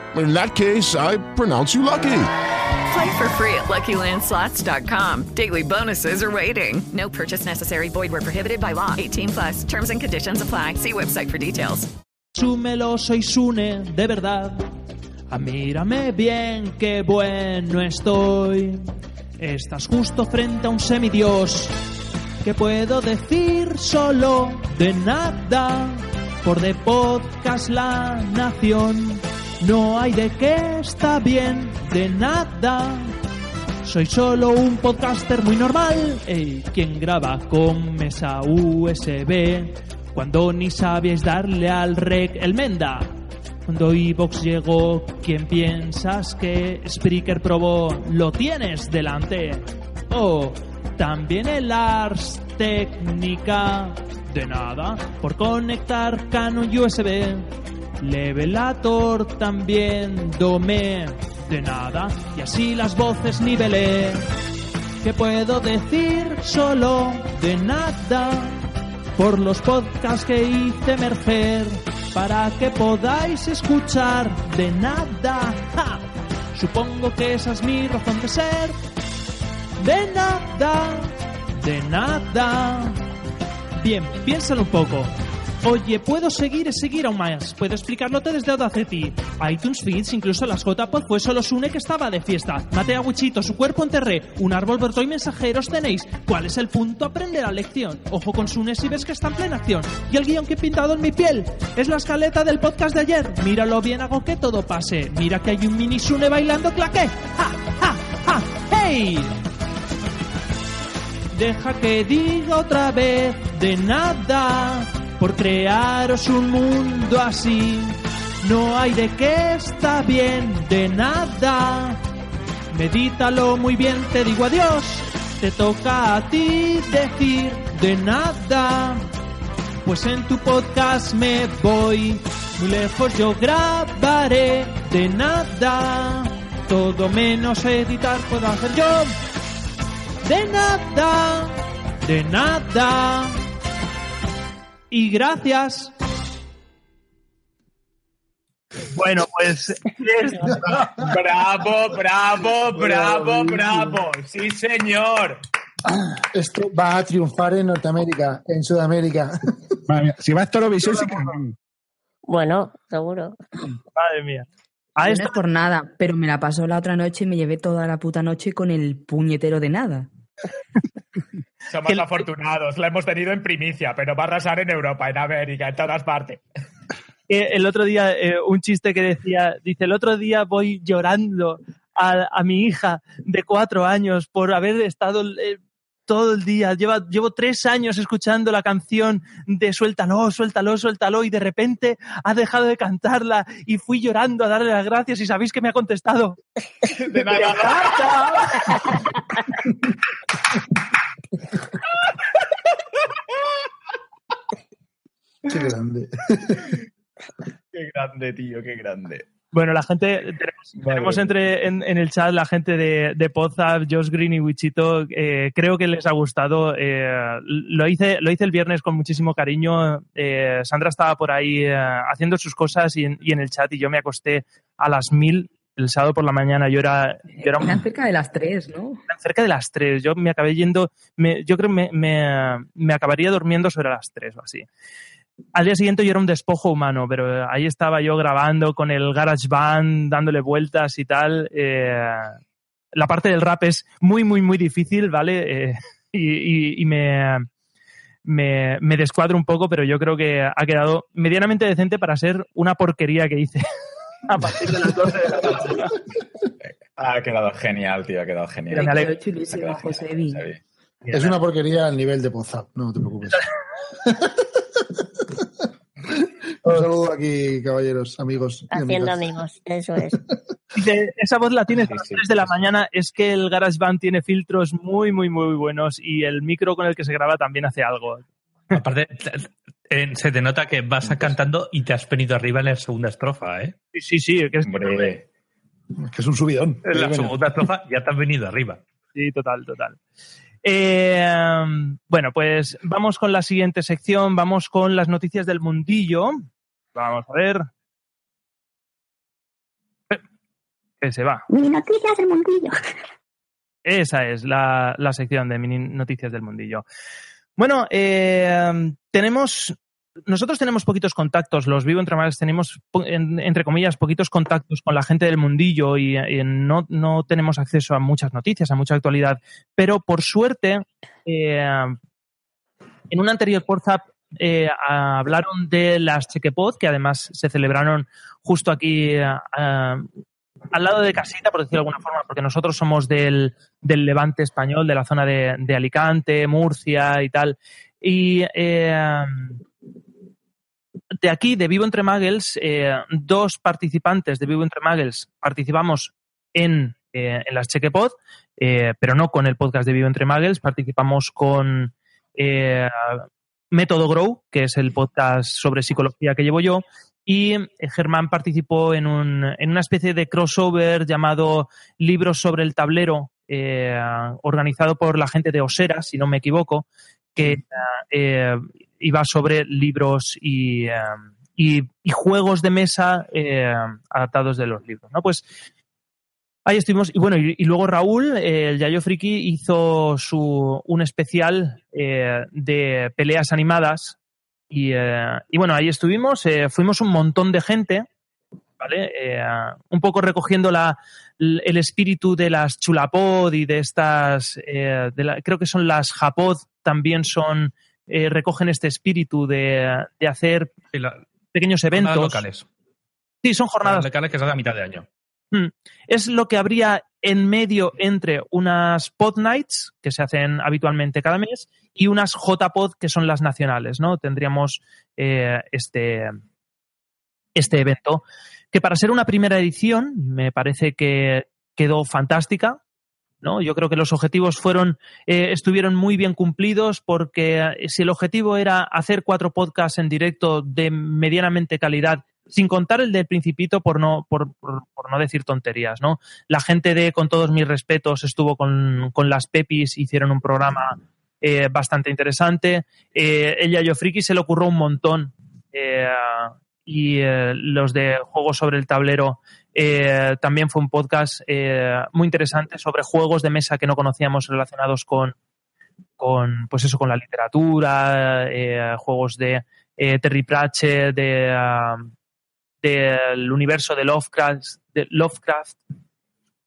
In that case, I pronounce you lucky. Play for free at LuckyLandSlots.com. Daily bonuses are waiting. No purchase necessary. Void where prohibited by law. 18 plus. Terms and conditions apply. See website for details. Súmelo, soy Sune, de verdad. Ah, mírame bien, qué bueno estoy. Estás justo frente a un semidios. ¿Qué puedo decir solo de nada? Por de podcast la nación. No hay de qué está bien, de nada. Soy solo un podcaster muy normal, ey, quien graba con mesa USB. Cuando ni sabíais darle al rec el menda. Cuando Evox llegó, ¿quién piensas que Spreaker probó? Lo tienes delante. Oh, también el Ars Técnica. De nada, por conectar Canon USB. Levelator también domé. De nada, y así las voces nivelé. ¿Qué puedo decir? Solo de nada por los podcasts que hice emerger para que podáis escuchar de nada. Supongo que esa es mi razón de ser. De nada, de nada. Bien, piénsalo un poco. Oye, puedo seguir y seguir aún más. Puedo explicarlote desde Audacity. iTunes Feeds, incluso las JPod fue solo Sune que estaba de fiesta. Maté a Wichito, su cuerpo enterré. Un árbol brotó y mensajeros tenéis. ¿Cuál es el punto? Aprender la lección. Ojo con Sune si ves que está en plena acción. Y el guion que he pintado en mi piel es la escaleta del podcast de ayer. Míralo bien, hago que todo pase. Mira que hay un mini Sune bailando claqué. ¡Ja, ja, ja! ¡Hey! Deja que diga otra vez de nada por crearos un mundo así. No hay de qué está bien, de nada. Medítalo muy bien, te digo adiós. Te toca a ti decir de nada. Pues en tu podcast me voy. Muy lejos yo grabaré de nada. Todo menos editar puedo hacer yo. De nada, de nada. Y gracias. Bueno, pues. Bravo, bravo, bravo, bravo. Sí, señor. Esto va a triunfar en Norteamérica, en Sudamérica. Madre mía, si va a Eurovisión, sí que... Bueno, seguro. Madre mía. No es por nada, pero me la pasó la otra noche y me llevé toda la puta noche con el puñetero de nada. Somos afortunados, la hemos tenido en primicia, pero va a arrasar en Europa, en América, en todas partes. El otro día, eh, un chiste que decía, dice, el otro día voy llorando a, a mi hija de cuatro años por haber estado eh, todo el día, lleva, llevo tres años escuchando la canción de suéltalo, suéltalo, suéltalo y de repente ha dejado de cantarla y fui llorando a darle las gracias y sabéis que me ha contestado. De nada. Qué grande. Qué grande, tío, qué grande. Bueno, la gente, tenemos, tenemos entre, en, en el chat la gente de, de Podzap, Josh Green y Wichito, eh, creo que les ha gustado. eh, lo, hice, lo hice el viernes con muchísimo cariño. eh, Sandra estaba por ahí eh, haciendo sus cosas y en, y en el chat y yo me acosté a las mil el sábado por la mañana. Yo era, yo era Eran cerca de las tres, ¿no? cerca de las tres. Yo me acabé yendo, me- yo creo que me, me, me acabaría durmiendo sobre las tres o así. Al día siguiente yo era un despojo humano, pero ahí estaba yo grabando con el GarageBand, dándole vueltas y tal. Eh, la parte del rap es muy, muy, muy difícil, ¿vale? Eh, y y- y me, me, me descuadro un poco, pero yo creo que ha quedado medianamente decente para ser una porquería que hice a partir de las 12 de la noche. Ha quedado genial, tío, ha quedado genial. Me alegro. Quedó chulísimo, Josebi. Es una porquería al nivel de Pozap, no te preocupes. Un saludo aquí, caballeros, amigos. Haciendo amigos, eso es. Dice, esa voz la tienes a las 3 de la mañana, es que el GarageBand tiene filtros muy, muy, muy buenos y el micro con el que se graba también hace algo. Aparte, eh, se te nota que vas cantando y te has venido arriba en la segunda estrofa, ¿eh? Sí, sí, sí, que es, Hombre, Que es un subidón. En la segunda estrofa ya te has venido arriba. sí, total, total. Eh, bueno, pues vamos con la siguiente sección, vamos con las noticias del mundillo. Vamos a ver. Eh, Que se va. Mi noticias del mundillo. Esa es la, la sección de mini noticias del mundillo. Bueno, eh, tenemos. Nosotros tenemos poquitos contactos, los Vivo Entre Males tenemos, entre comillas, poquitos contactos con la gente del mundillo y, no, no tenemos acceso a muchas noticias, a mucha actualidad. Pero por suerte, eh, en un anterior WhatsApp eh, hablaron de las Chequepod, que además se celebraron justo aquí eh, al lado de casita, por decirlo de alguna forma, porque nosotros somos del, del levante español, de la zona de, Alicante, Murcia y tal. Y eh, de aquí, de Vivo Entre Muggles, eh, dos participantes de Vivo Entre Muggles participamos en, eh, en las Chequepod, eh, pero no con el podcast de Vivo Entre Muggles, participamos con eh, Método Grow, que es el podcast sobre psicología que llevo yo, y eh, Germán participó en, un, en una especie de crossover llamado Libros sobre el tablero, eh, organizado por la gente de Osera, si no me equivoco, que eh, iba sobre libros y, eh, y, y juegos de mesa adaptados de los libros. ¿no? Pues Ahí estuvimos. Y bueno, y, y luego Raúl, eh, el Yayo Friki, hizo su, un especial eh, de peleas animadas. Y, eh, y bueno, ahí estuvimos. eh, fuimos un montón de gente, ¿vale? Eh, un poco recogiendo la, el espíritu de las chulapod y de estas. eh, de la- creo que son las japod, también son. eh, recogen este espíritu de, de hacer pequeños Jornadas eventos. locales. Sí, son jornadas locales que se hacen a mitad de año. Mm. Es lo que habría en medio entre unas pod nights, que se hacen habitualmente cada mes, y unas JPod, que son las nacionales, ¿no? Tendríamos eh, este, este evento, que para ser una primera edición me parece que quedó fantástica. ¿no? Yo creo que los objetivos fueron, eh, estuvieron muy bien cumplidos porque eh, si el objetivo era hacer cuatro podcasts en directo de medianamente calidad, sin contar el del Principito por no, por, por- no decir tonterías, ¿no? La gente de, con todos mis respetos, estuvo con, con las Pepis, hicieron un programa eh, bastante interesante. Eh, el Yayo Friki se le ocurrió un montón. eh, y eh, los de Juegos sobre el Tablero eh, también fue un podcast muy interesante sobre juegos de mesa que no conocíamos relacionados con, con pues eso, con la literatura, juegos de Terry Pratchett, de, ah, del universo de Lovecraft, de Lovecraft.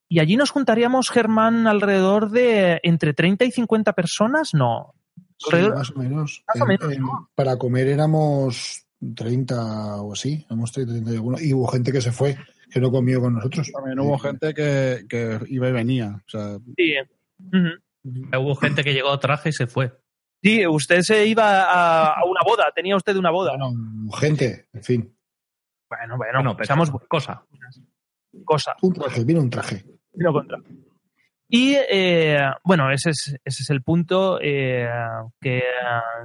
Y allí nos juntaríamos, Germán, alrededor de entre 30 y 50 personas, no. Sí, más o menos. Más o para comer éramos 30 o así, éramos 30, 30 y alguno. Y hubo gente que se fue, que no comió con nosotros. También hubo gente que, que iba y venía. O sea, Sí. Hubo gente que llegó traje y se fue. Sí, usted se iba a, a una boda, tenía usted una boda. Gente, en fin. Bueno, bueno, Bueno, pero seamos cosa. cosa. Un traje, vino un traje. Vino contra. Y eh, bueno, ese es, ese es el punto, eh, que eh,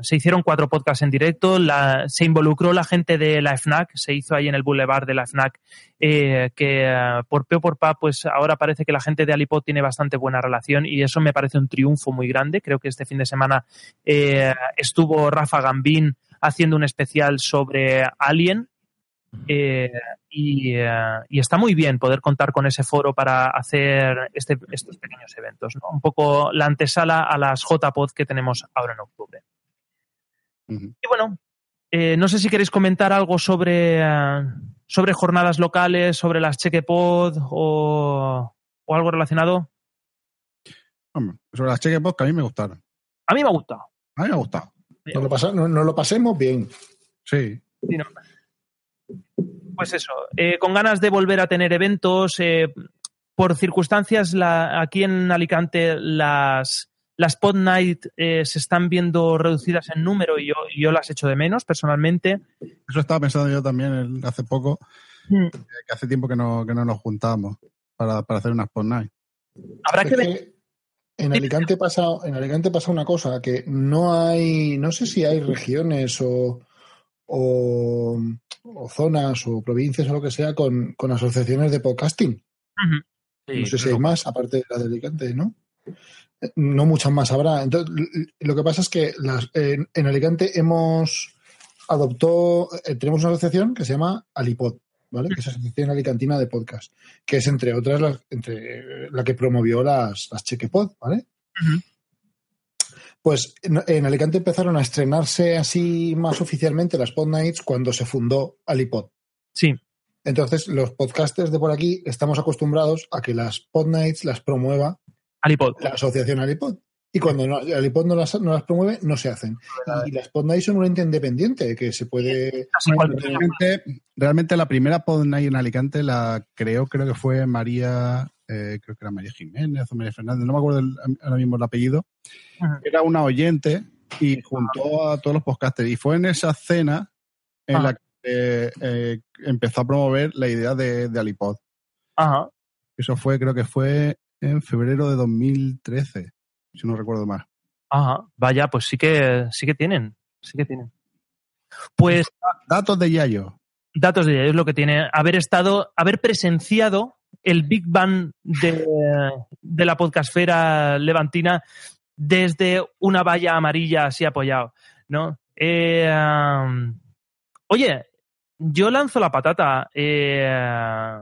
se hicieron cuatro podcasts en directo, la- se involucró la gente de la FNAC, se hizo ahí en el boulevard de la FNAC, eh, que eh, por P o por Pa, pues ahora parece que la gente de Alipod tiene bastante buena relación y eso me parece un triunfo muy grande. Creo que este fin de semana eh, estuvo Rafa Gambín haciendo un especial sobre Alien, eh, y, eh, y está muy bien poder contar con ese foro para hacer este- estos pequeños eventos. ¿no? Un poco la antesala a las JPod que tenemos ahora en octubre. Y bueno, eh, no sé si queréis comentar algo sobre, eh, sobre jornadas locales, sobre las Chequepod o, o algo relacionado. hombre, sobre las cheque que a mí me gustaron. A mí me ha gustado. A mí me ha gustado. Nos lo, pasa- no- nos lo pasemos bien. Sí. Sí, ¿no? Pues eso, eh, con ganas de volver a tener eventos. eh, por circunstancias, la- aquí en Alicante las, las Pod Night eh, se están viendo reducidas en número y yo, yo las echo de menos personalmente. Eso estaba pensando yo también el- hace poco, Mm. eh, que hace tiempo que no, que no nos juntamos para, para hacer unas pod night. Habrá Es que en Alicante pasa, en Alicante pasa una cosa, que no hay, no sé si hay regiones o, o, o zonas o provincias o lo que sea con, con asociaciones de podcasting. no sé si hay más, aparte de la de Alicante, ¿no? Eh, No muchas más habrá. Entonces, lo que pasa es que las, en, en Alicante hemos adoptó, eh, tenemos una asociación que se llama Alipod, ¿vale? Que es la Asociación Alicantina de Podcast, que es entre otras la, entre, la que promovió las, las Chequepod, ¿vale? Pues en, en Alicante empezaron a estrenarse así más oficialmente las Pod Nights cuando se fundó Alipod. Sí. Entonces, los podcasters de por aquí estamos acostumbrados a que las Pod Nights las promueva Alipod. la asociación Alipod. Y cuando no, Alipod no las, no las promueve, no se hacen. Y las Pod Nights son un ente independiente que se puede. Realmente, realmente la primera pod night en Alicante la creó, creo que fue María, eh, creo que era María Jiménez o María Fernández, no me acuerdo el- ahora mismo el apellido. Era una oyente y juntó a todos los podcasters. Y fue en esa cena en Ajá. la que eh, empezó a promover la idea de, de Alipod. Ajá. Eso fue, creo que fue en febrero de 2013, si no recuerdo mal. Ajá. Vaya, pues sí que, sí que tienen. Sí que tienen. Pues. Datos de Yayo. Datos de ello es lo que tiene. Haber estado, haber presenciado el Big Bang de, de la podcastfera levantina desde una valla amarilla así apoyado, ¿no? Eh, um, oye, yo lanzo la patata. eh,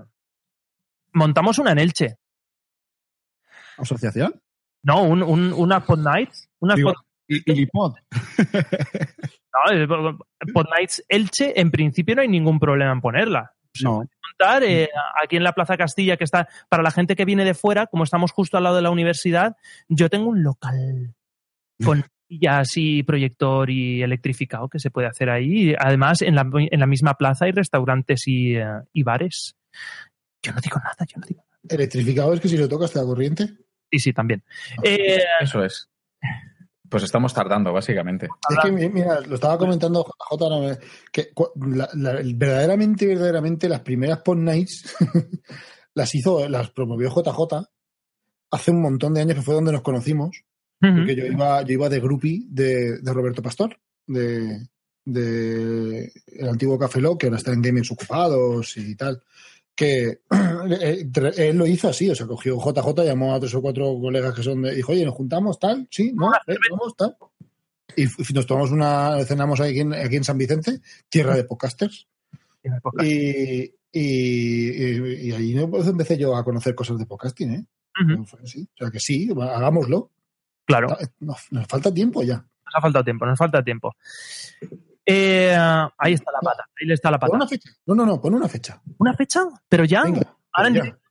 montamos una en Elche. ¿Asociación? No, un, un, unas Pod Nights. Unas Digo, Pod- y, y no, eh, Pod Nights Elche, en principio no hay ningún problema en ponerla. No. montar eh, aquí en la Plaza Castilla, que está para la gente que viene de fuera, como estamos justo al lado de la universidad, yo tengo un local con sillas y proyector y electrificado que se puede hacer ahí. Además, en la, en la misma plaza hay restaurantes y, eh, y bares. Yo no digo nada, yo no digo nada. Electrificado es que si lo tocas te da corriente. Sí, sí, también. Eh, Eso es. Pues estamos tardando, básicamente. Es que, mi- mira, lo estaba comentando J. me- que cu- la- la- verdaderamente, verdaderamente, las primeras Pod Nights las hizo, las promovió JJ hace un montón de años que fue donde nos conocimos. Porque yo iba, yo iba de groupie de, de Roberto Pastor, de, de el antiguo Café Lock, que ahora está en Gamers Ocupados y tal. Que eh, él lo hizo así, o sea, cogió JJ, llamó a tres o cuatro colegas que son de. Dijo, oye, nos juntamos, tal, sí, no, eh, vamos, tal. Y nos tomamos una, cenamos aquí en, aquí en San Vicente, tierra de podcasters. Y, y, y- y ahí pues empecé yo a conocer cosas de podcasting, ¿eh? O sea que sí, hagámoslo. Claro. Nos, nos falta tiempo ya. Nos ha faltado tiempo, nos falta tiempo. Eh, ahí está la pata, ahí está la pata. Pon una fecha. No, no, no, pon una fecha. ¿Una fecha? ¿Pero ya? Ahora en ya. directo.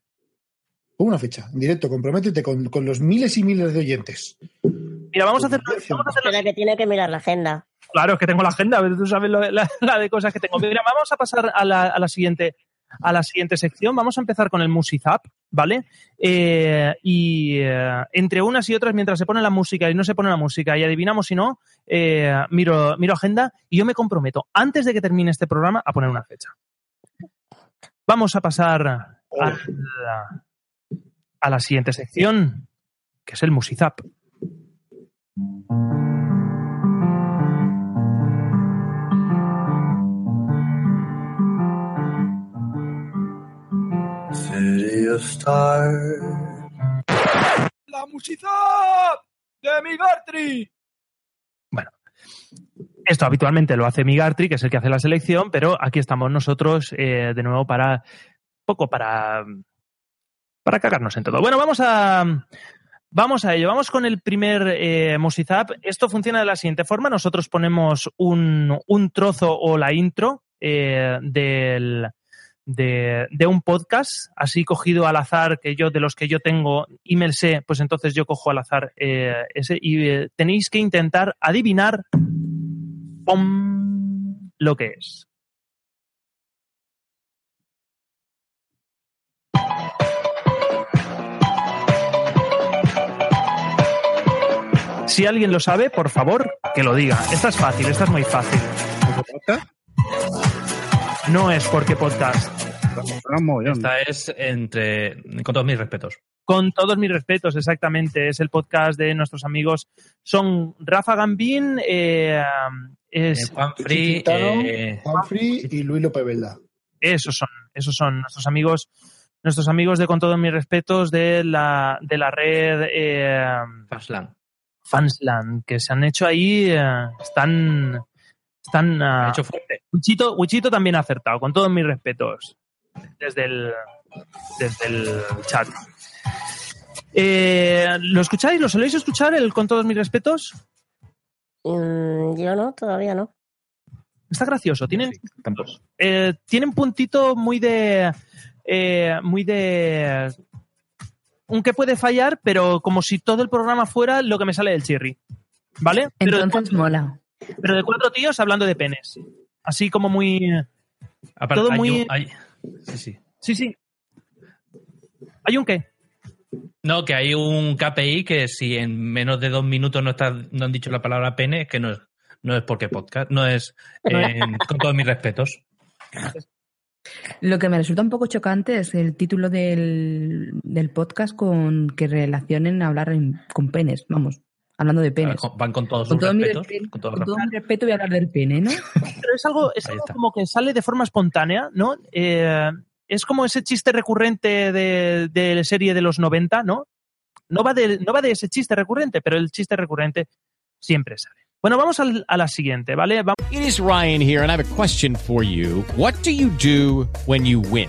Pon una fecha, en directo, comprométete con, con los miles y miles de oyentes. Mira, vamos a hacer, vamos a hacer Espera que tiene que mirar la agenda. Claro, es que tengo la agenda, tú sabes lo- la, la de cosas que tengo. Mira, vamos a pasar a la, a la siguiente a la siguiente sección. Vamos a empezar con el Musizap, ¿vale? Eh, y eh, entre unas y otras, mientras se pone la música y no se pone la música y adivinamos si no, eh, miro, miro agenda y yo me comprometo, antes de que termine este programa, a poner una fecha. Vamos a pasar a la, a la siguiente sección, que es el Musizap. La música de Migartri. Bueno, esto habitualmente lo hace Migartri, que es el que hace la selección, pero aquí estamos nosotros eh, de nuevo para poco para para cagarnos en todo. Bueno, vamos a vamos a ello. Vamos con el primer eh, Musizap. Esto funciona de la siguiente forma: nosotros ponemos un, un trozo o la intro eh, del de, de un podcast, así cogido al azar, que yo, de los que yo tengo y me sé, pues entonces yo cojo al azar eh, ese y eh, tenéis que intentar adivinar lo que es. Si alguien lo sabe, por favor, que lo diga. Esta es fácil, esta es muy fácil. No es porque podcast. Esta es entre. Con todos mis respetos. Con todos mis respetos, exactamente. Es el podcast de nuestros amigos. Son Rafa Gambín, eh, es Eh, Juan Free, eh, Juan Free y Luis López Velda. Esos son, esos son nuestros amigos, nuestros amigos de con todos mis respetos de la, de la red eh, Fansland. Fansland, que se han hecho ahí, eh, están, están. ah, hecho fuerte. Wichito, Wichito también ha acertado, con todos mis respetos, desde el, desde el chat. Eh, ¿Lo escucháis? ¿Lo soléis escuchar el con todos mis respetos? Mm, yo no, todavía no. Está gracioso. Tienen, eh, tienen puntito muy de. eh, muy de. Un que puede fallar, pero como si todo el programa fuera lo que me sale del chirri. ¿Vale? Pero Entonces mola. Pero de cuatro tíos hablando de penes. Así como muy. Aparte, todo hay muy. un- hay- Sí, sí. Sí, sí. ¿Hay un qué? No, que hay un KPI que si en menos de dos minutos no, está, no han dicho la palabra pene, es que no es, no es porque podcast, no es eh, con todos mis respetos. Lo que me resulta un poco chocante es el título del, del podcast con que relacionen hablar en- con penes, vamos, hablando de penes. Van con todos Con todo, mi respetos. respeto, con todo con el todo mi respeto voy a hablar del pene, ¿no? Pero es algo, es algo como que sale de forma espontánea, ¿no? Eh, es como ese chiste recurrente de, de la serie de los 90, ¿no? No va, de, no va de ese chiste recurrente, pero el chiste recurrente siempre sale. Bueno, vamos al- a la siguiente, ¿vale? Vamos. It is Ryan here, and I have a question for you. What do you do when you win?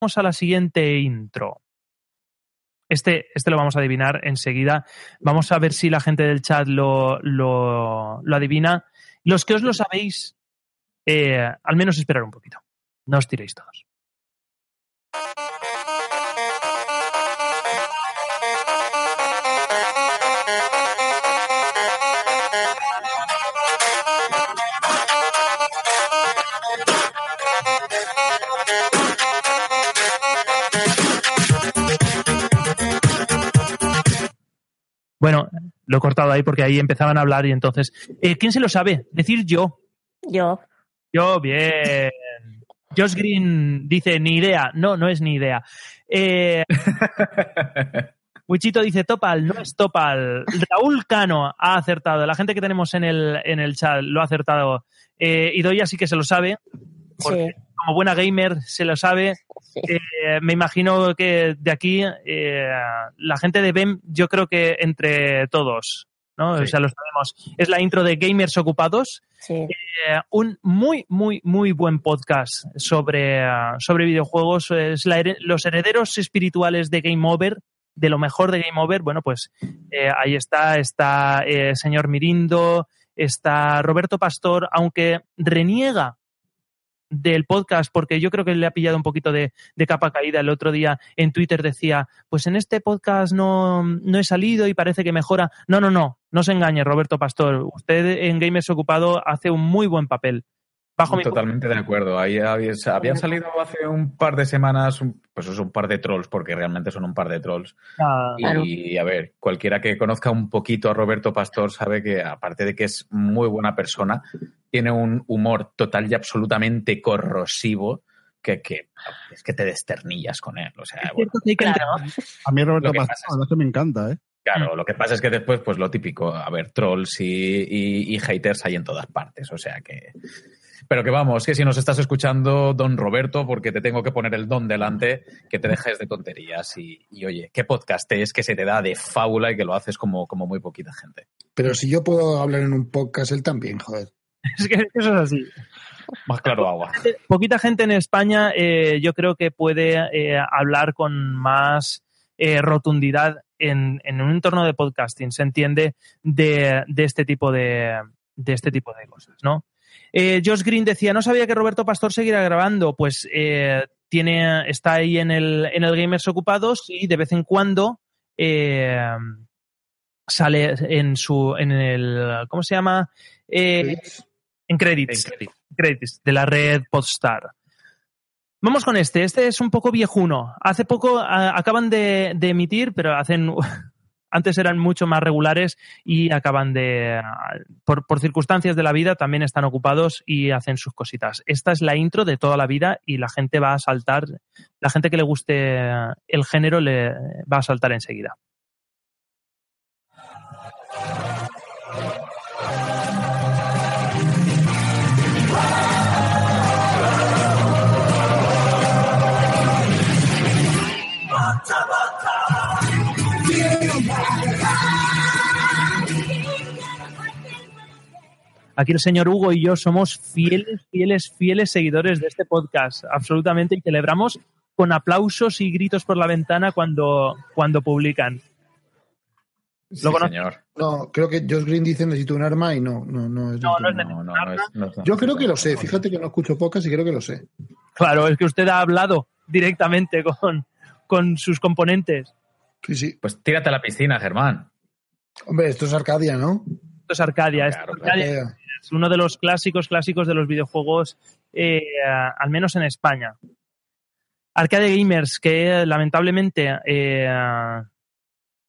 Vamos a la siguiente intro. Este, este lo vamos a adivinar enseguida. Vamos a ver si la gente del chat lo, lo, lo adivina. Los que os lo sabéis, eh, al menos esperar un poquito. No os tiréis todos. Bueno, lo he cortado ahí porque ahí empezaban a hablar y entonces. eh, ¿Quién se lo sabe? Decir yo. Yo. Yo, bien. Josh Green dice ni idea. No, no es ni idea. Eh, Wichito dice Topal, no es Topal. Raúl Cano ha acertado. La gente que tenemos en el, en el chat lo ha acertado. Eh, Idoia sí que se lo sabe. Porque como buena gamer se lo sabe. Eh, me imagino que de aquí eh, la gente de BEM, yo creo que entre todos, ¿no? O sea, lo sabemos. Es la intro de Gamers Ocupados. Eh, un muy, muy, muy buen podcast sobre, sobre videojuegos. Es la los herederos espirituales de Game Over, de lo mejor de Game Over. Bueno, pues eh, ahí está, está eh, señor Mirindo, está Roberto Pastor, aunque reniega del podcast, porque yo creo que le ha pillado un poquito de, capa caída. El otro día en Twitter decía, pues en este podcast no, no he salido y parece que mejora. No, no, no, no se engañe, Roberto Pastor. Usted en Gamers Ocupado hace un muy buen papel. Bajo mi Totalmente de acuerdo. Ahí había- habían salido hace un par de semanas, un- pues es un par de trolls, porque realmente son un par de trolls. Ah, Y a ver, cualquiera que conozca un poquito a Roberto Pastor sabe que, aparte de que es muy buena persona, tiene un humor total y absolutamente corrosivo que, que es que te desternillas con él. O sea, bueno, A mí Roberto Pastor, pasa es me encanta, ¿eh? Claro, lo que pasa es que después, pues lo típico, a ver, trolls y, y- y haters hay en todas partes, o sea que... Pero que vamos, que si nos estás escuchando, don Roberto, porque te tengo que poner el don delante, que te dejes de tonterías y, y, oye, qué podcast es que se te da de fábula y que lo haces como, como muy poquita gente. Pero si yo puedo hablar en un podcast, él también, joder. Es que eso es así. Más claro agua. Poquita gente en España eh, yo creo que puede eh, hablar con más eh, rotundidad en, en un entorno de podcasting, se entiende, de, de este tipo de, de este tipo de cosas, ¿no? Eh, Josh Green decía, no sabía que Roberto Pastor seguirá grabando, pues eh, tiene, está ahí en el, en el Gamers Ocupados y de vez en cuando eh, sale en su, en el, ¿cómo se llama? Eh, en credits, credits de la red Podstar. Vamos con este. Este es un poco viejuno. Hace poco a- acaban de, de emitir, pero hacen antes eran mucho más regulares y acaban de por, circunstancias de la vida también están ocupados y hacen sus cositas. Esta es la intro de toda la vida y la gente va a saltar. La gente que le guste el género le va a saltar enseguida. Aquí el señor Hugo y yo somos fieles, fieles, fieles seguidores de este podcast, absolutamente, y celebramos con aplausos y gritos por la ventana cuando, cuando publican. ¿Lo conoces? No, creo que Josh Green dice necesito un arma y no, no, no es. No, no es No, no, no es- no es- Yo creo que lo sé, fíjate que no escucho pocas y creo que lo sé. Claro, es que usted ha hablado directamente con, con sus componentes. Sí, sí. Pues tírate a la piscina, Germán. Hombre, esto es Arcadia, ¿no? Esto es Arcadia. esto es Arcadia. Es uno de los clásicos, clásicos de los videojuegos, eh, al menos en España. Arcade Gamers, que lamentablemente eh,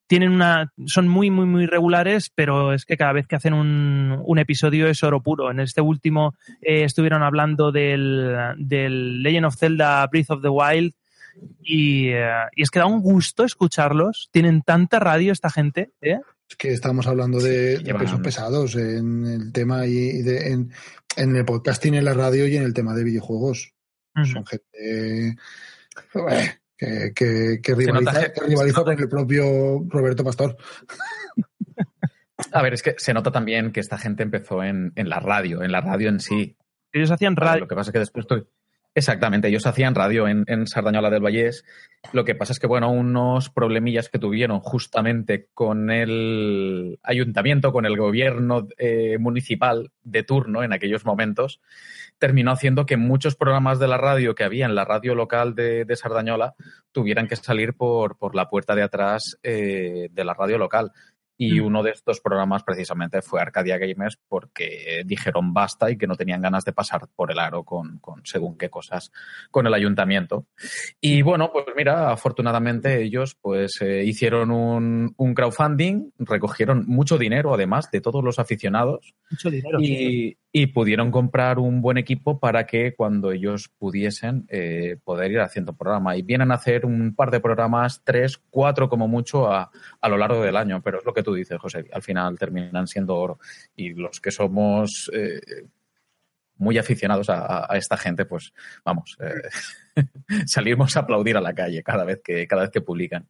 tienen una. son muy, muy, muy regulares, pero es que cada vez que hacen un, un episodio es oro puro. En este último eh, estuvieron hablando del, del Legend of Zelda Breath of the Wild. Y, eh, y es que da un gusto escucharlos. Tienen tanta radio esta gente, ¿eh? Es que estamos hablando de, pesos pesados en el tema y, de, en, en el podcasting, en la radio y en el tema de videojuegos. Son gente eh, que, que, que rivaliza, nota- que rivaliza con el propio Roberto Pastor. A ver, es que se nota también que esta gente empezó en, en la radio, en la radio en sí. Ellos hacían radio. Lo que pasa es que después tú- Exactamente, ellos hacían radio en, en Sardañola del Vallés. Lo que pasa es que, bueno, unos problemillas que tuvieron justamente con el ayuntamiento, con el gobierno eh, municipal de turno en aquellos momentos, terminó haciendo que muchos programas de la radio que había en la radio local de, de Sardañola tuvieran que salir por, por la puerta de atrás eh, de la radio local. Y Mm. uno de estos programas precisamente fue Arcadia Gamers porque dijeron basta y que no tenían ganas de pasar por el aro con, con según qué cosas con el ayuntamiento. Y bueno, pues mira, afortunadamente ellos pues eh, hicieron un, un crowdfunding, recogieron mucho dinero además de todos los aficionados Mucho dinero. sí. Y, pudieron comprar un buen equipo para que cuando ellos pudiesen eh, poder ir haciendo programa. Y vienen a hacer un par de programas, tres, cuatro como mucho a, a lo largo del año. Pero es lo que tú dices, José, al final terminan siendo oro. Y los que somos eh, muy aficionados a, a- a esta gente, pues vamos, eh, salimos a aplaudir a la calle cada vez que, cada vez que publican.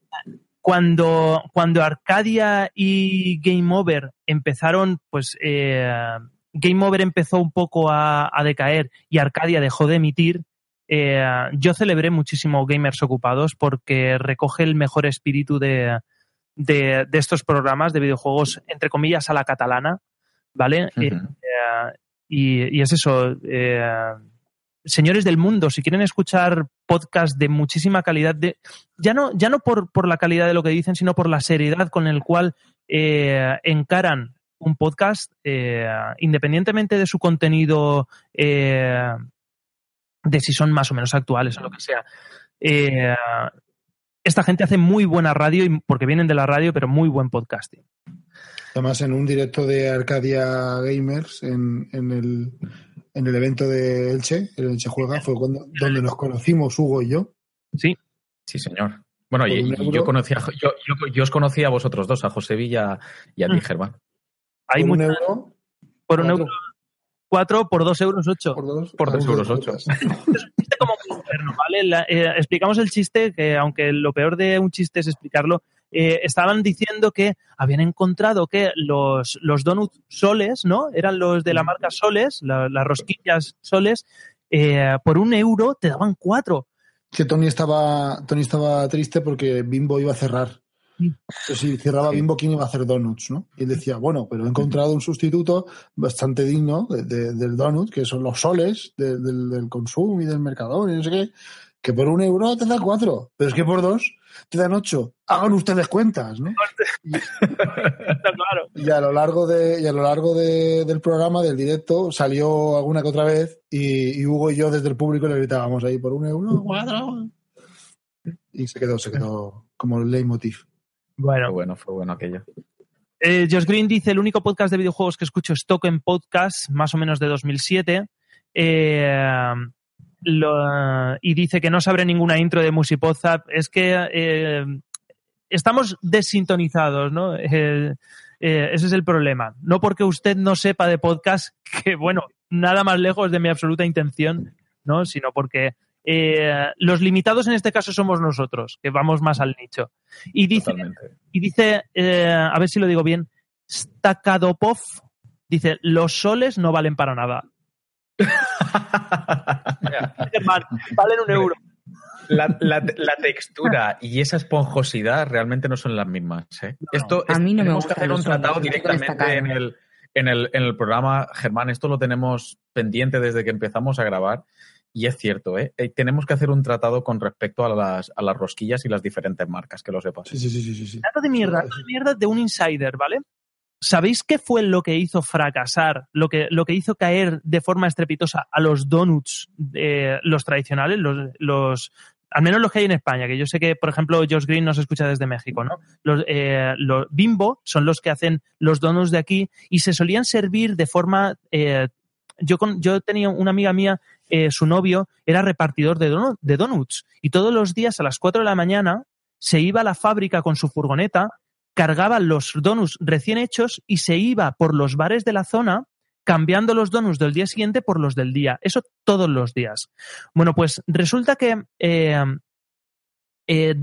cuando, cuando Arcadia y Game Over empezaron, pues eh, Game Over empezó un poco a, a decaer y Arcadia dejó de emitir, eh, yo celebré muchísimo Gamers Ocupados porque recoge el mejor espíritu de, de, de estos programas de videojuegos, entre comillas, a la catalana, ¿vale? Eh, eh, y, y es eso. eh, señores del mundo, si quieren escuchar podcast de muchísima calidad, de, ya no, ya no por, por la calidad de lo que dicen, sino por la seriedad con el cual encaran un podcast, eh, independientemente de su contenido, eh, de si son más o menos actuales o lo que sea. eh, esta gente hace muy buena radio, y- porque vienen de la radio, pero muy buen podcasting. Además, en un directo de Arcadia Gamers, en, en el, en el evento de Elche, el Elche Juega, fue cuando, donde nos conocimos Hugo y yo. Sí. Sí, señor. Bueno, y, y yo, conocía, a yo, yo, yo os conocía a vosotros dos, a José Villa y a ti, Mm. Germán. Hay Por un euro, por un cuatro. euro, cuatro, por dos euros ocho. por dos, Por dos euros ocho. putas. chiste como muy interno, ¿vale? La- eh, explicamos el chiste, que aunque lo peor de un chiste es explicarlo, eh, estaban diciendo que habían encontrado que los, los donuts soles, ¿no? Eran los de la marca soles, la- las rosquillas soles, eh, por un euro te daban cuatro. Que Tony estaba, Tony estaba triste porque Bimbo iba a cerrar. Si cerraba Bimbo, ¿quién iba a hacer donuts? ¿no? Y él decía, bueno, pero he encontrado un sustituto bastante digno de- de- del donut, que son los soles de- del, del consumo y del mercador y no sé qué, que por un euro te da cuatro, pero es que por dos te dan ocho. Hagan ustedes cuentas, ¿no? Claro. Y a lo largo de, y a lo largo de- del programa, del directo, salió alguna que otra vez y, y Hugo y yo desde el público le gritábamos ahí por un euro, cuatro. Y se quedó, se quedó como el leitmotiv. Bueno, Fue bueno, fue bueno aquello. Eh, Josh Green dice, el único podcast de videojuegos que escucho es Token Podcast, más o menos de 2007. Eh, lo- y dice que no sabré ninguna intro de Musipozap. Es que eh, estamos desintonizados, ¿no? Eh, eh, ese es el problema. No porque usted no sepa de podcast, que bueno, nada más lejos de mi absoluta intención, ¿no? Sino porque eh, los limitados en este caso somos nosotros, que vamos más al nicho. Y dice, Totalmente. y dice, eh, a ver si lo digo bien, Stakadopov dice, los soles no valen para nada. Germán, valen un euro. La, la- la textura y esa esponjosidad realmente no son las mismas. ¿eh? Esto A es- mí no me que gustan hacer un tratado directamente en el, en, el, en el programa. Germán, esto lo tenemos pendiente desde que empezamos a grabar. Y es cierto, ¿eh? Eh, Tenemos que hacer un tratado con respecto a las, a las rosquillas y las diferentes marcas, que lo sepas. Sí, sí, sí, sí, sí, sí. Dato de mierda, dato de mierda de un insider, ¿vale? ¿Sabéis qué fue lo que hizo fracasar, lo que, lo que hizo caer de forma estrepitosa a los donuts, eh, los tradicionales, los, los, al menos los que hay en España, que yo sé que, por ejemplo, Josh Green nos escucha desde México, ¿no? Los, eh, los Bimbo son los que hacen los donuts de aquí y se solían servir de forma... eh, yo, yo tenía una amiga mía, eh, su novio era repartidor de, de donuts y todos los días a las 4 de la mañana se iba a la fábrica con su furgoneta, cargaba los donuts recién hechos y se iba por los bares de la zona cambiando los donuts del día siguiente por los del día. Eso todos los días. Bueno, pues resulta que eh, eh,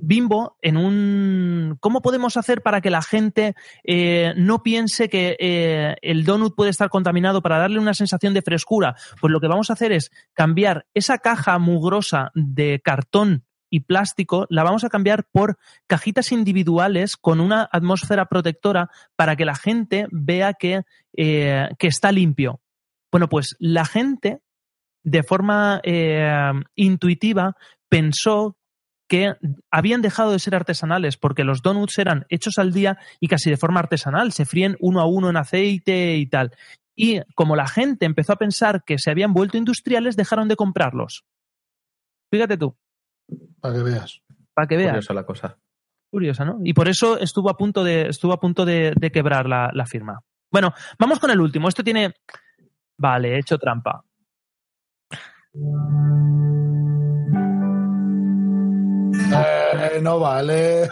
Bimbo en un... ¿Cómo podemos hacer para que la gente eh, no piense que eh, el donut puede estar contaminado para darle una sensación de frescura? Pues lo que vamos a hacer es cambiar esa caja mugrosa de cartón y plástico, la vamos a cambiar por cajitas individuales con una atmósfera protectora para que la gente vea que, eh, que está limpio. Bueno, pues la gente de forma intuitiva pensó que habían dejado de ser artesanales porque los donuts eran hechos al día y casi de forma artesanal, se fríen uno a uno en aceite y tal. Y como la gente empezó a pensar que se habían vuelto industriales, dejaron de comprarlos. Fíjate tú, Para que veas. para que veas. Curiosa la cosa. Curiosa, ¿no? Y por eso estuvo a punto de, estuvo a punto de, de quebrar la, la firma. Bueno, vamos con el último. Esto tiene. Vale, he hecho trampa. Eh, no vale.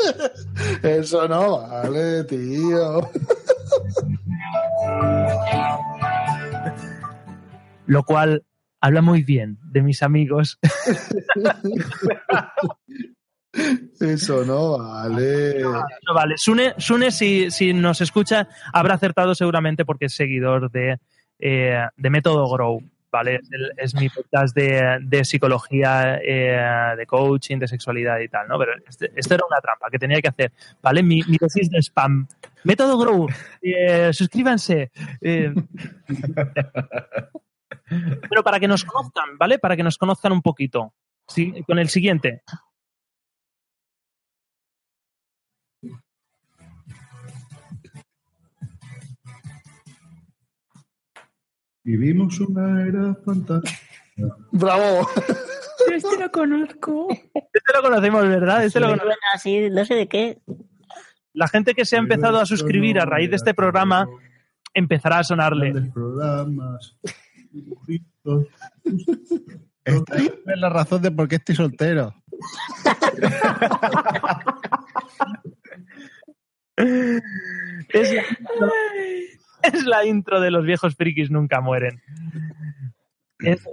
Eso no vale, tío. Lo cual habla muy bien de mis amigos. Eso no vale. No, vale, Sune, Sune si, si nos escucha, habrá acertado seguramente porque es seguidor de, eh, de Método Grow. ¿Vale? Es, el- es mi podcast de, de psicología, eh, de coaching, de sexualidad y tal, ¿no? Pero este- esto era una trampa que tenía que hacer, ¿vale? Mi, mi dosis de spam. Método Grow, eh, suscríbanse. eh. Pero para que nos conozcan, ¿vale? Para que nos conozcan un poquito. Sí, con el siguiente. Vivimos una era fantástica. ¡Bravo! Este lo conozco. Este lo conocemos, ¿verdad? Este lo conocemos. así, no sé de qué. La gente que se ha empezado a suscribir a raíz de este programa empezará a sonarle. Programas. dibujitos. Esta es la razón de por qué estoy soltero. Es la, es la intro de los viejos frikis nunca mueren. Es,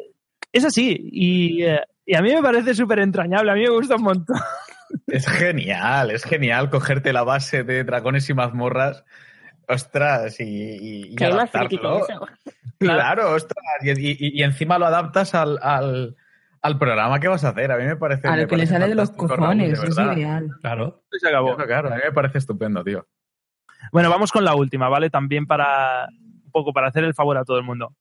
es así. Y, eh, y a mí me parece súper entrañable. A mí me gusta un montón. Es genial, es genial cogerte la base de dragones y mazmorras. Ostras, y, y, y adaptarlo. eso. Claro, ostras. Y, y- y encima lo adaptas al, al, al programa que vas a hacer. A mí me parece. A lo que le sale de los cojones, es ideal. Claro. Se acabó. Claro, claro, a mí me parece estupendo, tío. Bueno, vamos con la última, ¿vale? También para un poco para hacer el favor a todo el mundo.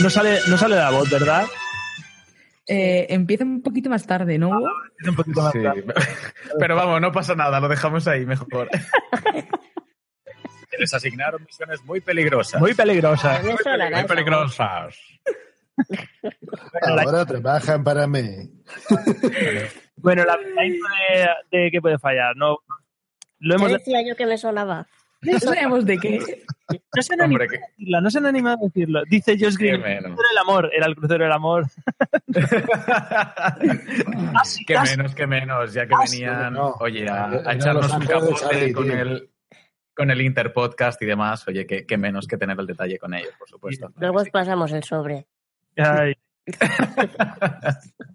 No sale, no sale la voz, ¿verdad? Eh, empieza un poquito más tarde, ¿no? Es un poquito más Sí. tarde. Pero vamos, no pasa nada, lo dejamos ahí mejor. Se les asignaron misiones muy peligrosas. Muy peligrosa. A mí eso la Muy peligrosas. Ahora trabajan para mí. Bueno, la, la intro de, de qué puede fallar, ¿no? Lo hemos decía yo que me sonaba. No sabemos de qué. no se han animado Hombre, a que- decirlo, no se han animado a decirlo. Dice Josh Green, el menos. crucero del amor, era el crucero del amor. Casi, que menos, que menos, ya que Ah, venían, no. oye, a, a echarnos un capote con tío. el, con el Interpodcast y demás, oye, que, que menos que tener el detalle con ellos, por supuesto. Luego os pasamos el sobre. Ay.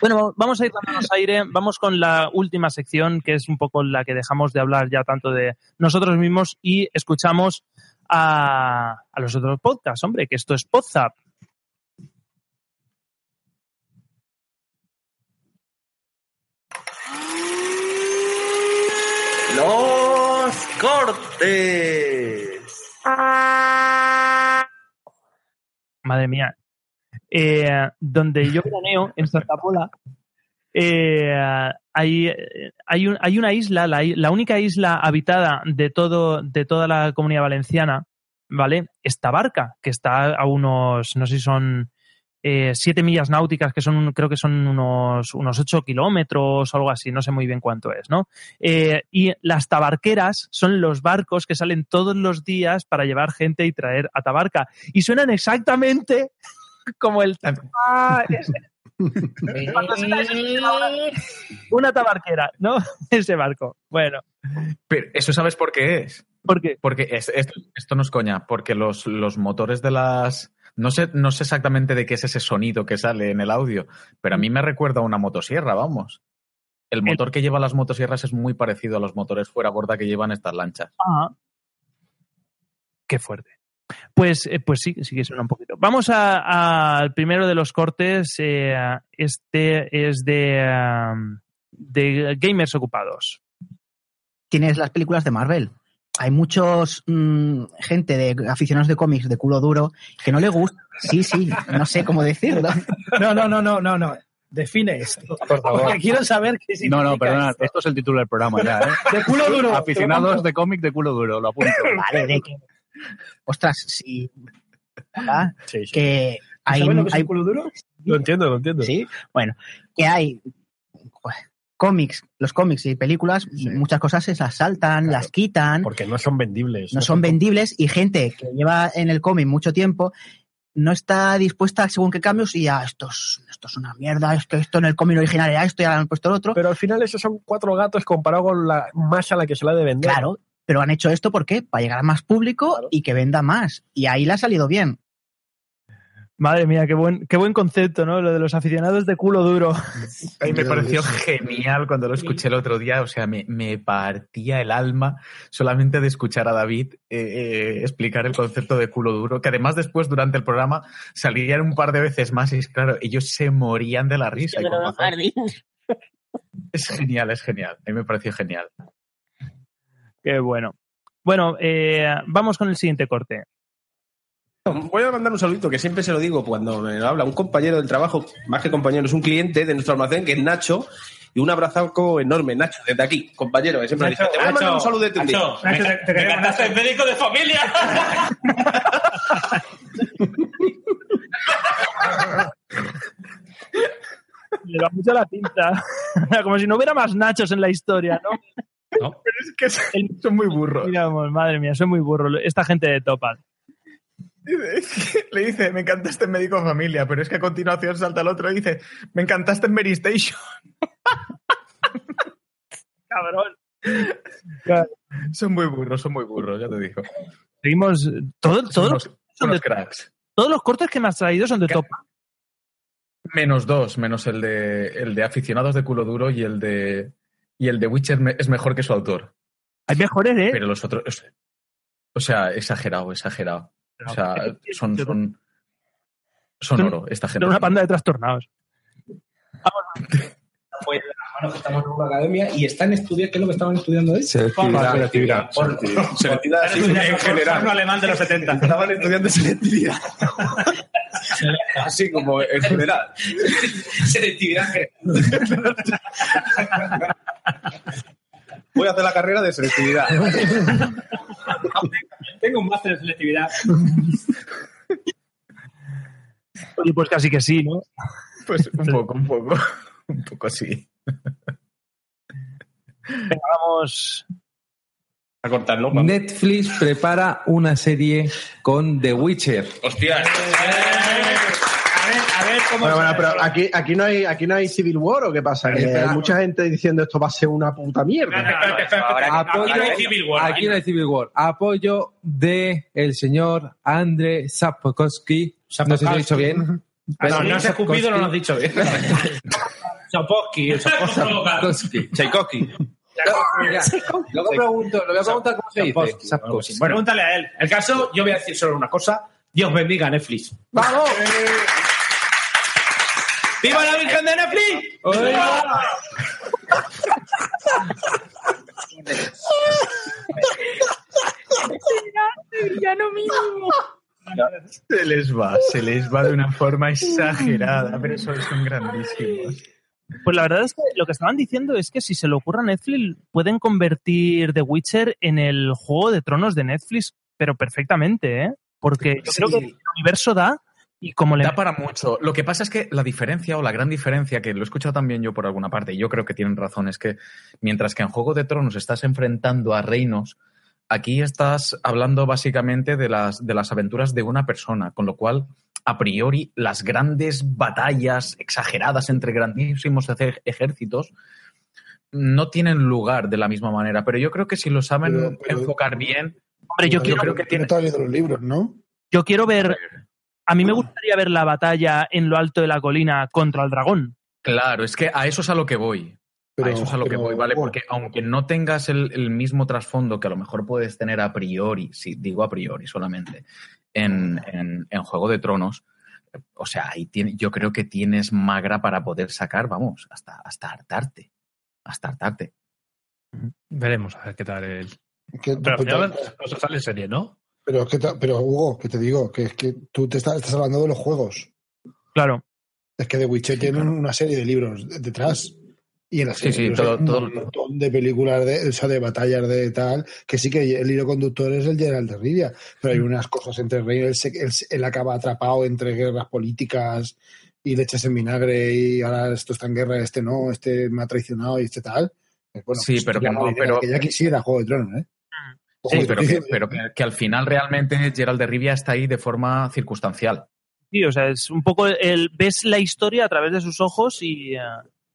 Bueno, vamos a ir dándonos aire. Vamos con la última sección, que es un poco la que dejamos de hablar ya tanto de nosotros mismos y escuchamos a, a los otros podcasts. Hombre, que esto es Podzap. Cortes. Madre mía. Eh, donde yo planeo, en Santa Pola, eh, hay, hay, un- hay una isla, la, la única isla habitada de, todo, de toda la comunidad valenciana, ¿vale? Es Tabarca, que está a unos, no sé si son eh, siete millas náuticas, que son, creo que son unos, unos ocho kilómetros o algo así, no sé muy bien cuánto es, ¿no? Eh, y las tabarqueras son los barcos que salen todos los días para llevar gente y traer a Tabarca. Y suenan exactamente como el... Ah, ese- una tabarquera, ¿no? Ese barco. Bueno, Pero eso sabes por qué es. ¿por qué? Porque es- esto, esto no es coña, porque los, los motores de las... No sé, no sé exactamente de qué es ese sonido que sale en el audio, pero a mí me recuerda a una motosierra, vamos. El motor que lleva las motosierras es muy parecido a los motores fuera borda que llevan estas lanchas. Ah. Qué fuerte. Pues, eh, pues sí, sí que suena un poquito. Vamos al primero de los cortes. eh, este es de, de gamers ocupados. tienes las películas de Marvel. Hay muchos mm, gente de aficionados de cómics de culo duro que no le gusta. Sí, sí, no sé cómo decirlo. No, no, no, no, no, no. Define esto. Porque quiero saber qué significa No, no, perdona, esto. esto es el título del programa ya, ¿eh? De culo duro. Aficionados de cómic de culo duro, lo apunto. Vale, de que. Ostras, sí. hay. ¿Sabes lo que es hay- un culo duro? Lo entiendo, lo entiendo. Sí, bueno, que hay cómics, los cómics y películas, muchas cosas se las saltan, las quitan. Porque no son vendibles. no son vendibles y gente que lleva en el cómic mucho tiempo no está dispuesta según qué cambios y ya esto es, esto es una mierda, es que esto en el cómic original era esto y ahora han puesto el otro. Pero al final esos son cuatro gatos comparado con la masa a la que se la ha de vender. Claro, pero han hecho esto ¿por qué? Para llegar a más público y que venda más. Y ahí le ha salido bien. Madre mía, qué buen, qué buen concepto, ¿no? Lo de los aficionados de culo duro. A mí me pareció genial cuando lo escuché el otro día, o sea, me, me partía el alma solamente de escuchar a David eh, eh, explicar el concepto de culo duro, que además después durante el programa salían un par de veces más y claro, ellos se morían de la risa. y. Es genial, es genial. A mí me pareció genial. Qué bueno. Bueno, eh, vamos con el siguiente corte. Voy a mandar un saludito que siempre se lo digo cuando me lo habla un compañero del trabajo, más que compañero, es un cliente de nuestro almacén que es Nacho. Y un abrazo enorme, Nacho, desde aquí, compañero, que siempre Nacho, dice, te voy a mandar Nacho, un un día. Nacho, Nacho, te- te queremos, Nacho. médico de familia. Le va mucho la pinta. Como si no hubiera más nachos en la historia, ¿no? Pero es que son muy burros. Digamos, madre mía, son muy burros. Esta gente de Topal. Le dice, me encantaste en médico familia, pero es que a continuación salta el otro y dice, me encantaste en Mary Station. Cabrón. Son muy burros, son muy burros, ya te digo. Seguimos. Todo, todos, unos- son unos de- cracks. todos los cortes que me has traído son de Topal. Menos dos, menos el de, el de aficionados de culo duro y el de, y el de Witcher me- es mejor que su autor. Hay mejores, ¿eh? Pero los otros, o sea, exagerado, exagerado. O sea, son, son, son oro, esta gente. Son una panda de trastornados. Pues que estamos en una academia y están estudiando, ¿qué es lo que estaban estudiando hoy? Selectividad. Selectividad. Selectividad, sí, en general. Un alemán de los 70. Estaban estudiando selectividad. Así como en general. selectividad en general. Voy a hacer la carrera de selectividad. Tengo un máster en selectividad. Oye, pues casi que sí, ¿no? Pues un poco, un poco. Un poco sí. Venga, vamos. A cortarlo. Netflix prepara una serie con The Witcher. Hostias. A ver cómo Bueno, bueno, pero aquí, aquí, no hay, aquí no hay Civil War o qué pasa? Que hay mucha gente diciendo esto va a ser una puta mierda. Apoyo- Aquí no hay Civil War. Aquí no hay Civil War. Apoyo de el señor André Sapkowski. No sé si lo he dicho bien. Ah, no, no has escupido, no lo has dicho bien. Sapkowski, Sapkowski. Tchaikovsky. Luego pregunto, le voy a preguntar cómo se dice. Sapkowski. Bueno, pregúntale a él. El caso, yo voy a decir solo una cosa. Dios bendiga a Netflix. ¡Vamos! ¡Viva la Virgen de Netflix! villano mínimo. Se les va, se les va de una forma exagerada, pero esos son grandísimos. Pues la verdad es que lo que estaban diciendo es que si se le ocurre a Netflix, pueden convertir The Witcher en el juego de tronos de Netflix, pero perfectamente, ¿eh? Porque yo Sí. creo que el universo da y como le... Da para mucho. Lo que pasa es que la diferencia o la gran diferencia, que lo he escuchado también yo por alguna parte, y yo creo que tienen razón, es que mientras que en Juego de Tronos estás enfrentando a reinos, aquí estás hablando básicamente de las, de las aventuras de una persona, con lo cual, a priori, las grandes batallas exageradas entre grandísimos ejércitos no tienen lugar de la misma manera, pero yo creo que si lo saben Pero- pero- enfocar bien, Hombre, yo quiero, creo que tiene... Los libros, ¿no? yo quiero ver... A mí me gustaría ver la batalla en lo alto de la colina contra el dragón. Claro, es que a eso es a lo que voy. Pero- a eso es a lo que voy, ¿vale? bueno. Porque aunque no tengas el, el mismo trasfondo que a lo mejor puedes tener a priori, si digo a priori solamente, en, en- en Juego de Tronos, o sea, ahí tiene, yo creo que tienes magra para poder sacar, vamos, hasta, hasta hartarte. Hasta hartarte. Veremos a ver qué tal el. Pero al final no se sale en serie, ¿no? Pero, es que te- pero Hugo, que te digo, que es que tú te estás, estás hablando de los juegos. Claro. Es que The Witcher tiene una serie de libros de- detrás. Y en la Sí, serie de sí, libros todo- hay un todo- montón de películas, de, o sea, de batallas de tal, que sí que el hilo conductor es el Geralt de Rivia, pero hay unas cosas entre él, se- él, se- él acaba atrapado entre guerras políticas y le echas en vinagre y ahora esto está en guerra, este no, este me ha traicionado y este tal. Bueno, Sí, pues pero que no, vale, pero- que ya quisiera Juego de Tronos, ¿eh? Sí, pero, que, pero que, que al final realmente Gerald de Rivia está ahí de forma circunstancial. Sí, o sea, es un poco el ves la historia a través de sus ojos y eh,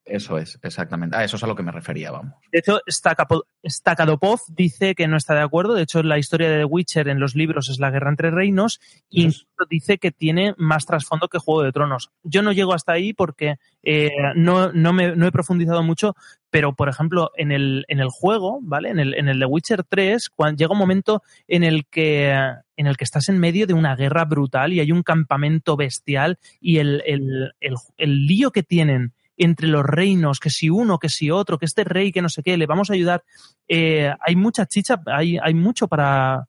Eso es, exactamente. A eso es a lo que me refería, vamos. de hecho Stakadopov dice que no está de acuerdo. De hecho, la historia de The Witcher en los libros es la guerra entre reinos y dice que tiene más trasfondo que Juego de Tronos. Yo no llego hasta ahí porque eh, no, no, me, no he profundizado mucho, pero por ejemplo, en el, en el juego, ¿vale? En el, en el The Witcher 3, cuando llega un momento en el que en el que estás en medio de una guerra brutal y hay un campamento bestial y el, el, el, el lío que tienen entre los reinos, que si uno, que si otro, que este rey, que no sé qué, le vamos a ayudar. Eh, hay mucha chicha, hay, hay mucho para,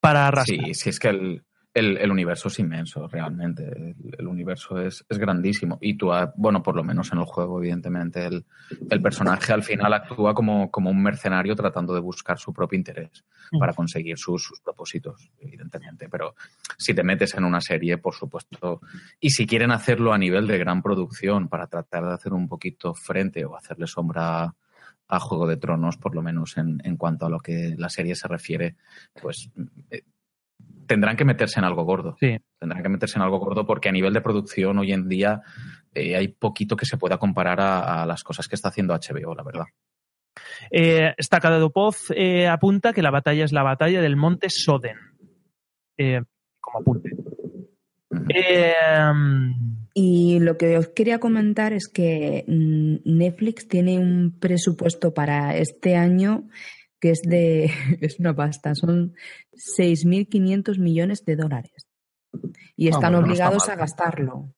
para rascar. Sí, sí, es que el, el- el universo es inmenso, realmente. El, el universo es, es grandísimo. Y tú, ah, bueno, por lo menos en el juego, evidentemente, el, el personaje al final actúa como, como un mercenario tratando de buscar su propio interés Mm. para conseguir sus, sus propósitos, evidentemente. Pero si te metes en una serie, por supuesto, y si quieren hacerlo a nivel de gran producción para tratar de hacer un poquito frente o hacerle sombra a Juego de Tronos, por lo menos en, en cuanto a lo que la serie se refiere, pues eh, tendrán que meterse en algo gordo. Sí. Tendrán que meterse en algo gordo porque a nivel de producción hoy en día eh, hay poquito que se pueda comparar a, a las cosas que está haciendo HBO, la verdad. Eh, Stakadopov eh, apunta que la batalla es la batalla del monte Soden. Eh, como apunte. Eh, Y lo que os quería comentar es que mm, Netflix tiene un presupuesto para este año que es de es una pasta, son 6.500 millones de dólares. Y Ah, están bueno, no está obligados a gastarlo.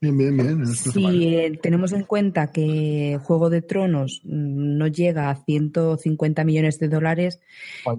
Bien, bien, bien. Si eh, tenemos en cuenta que Juego de Tronos no llega a 150 millones de dólares,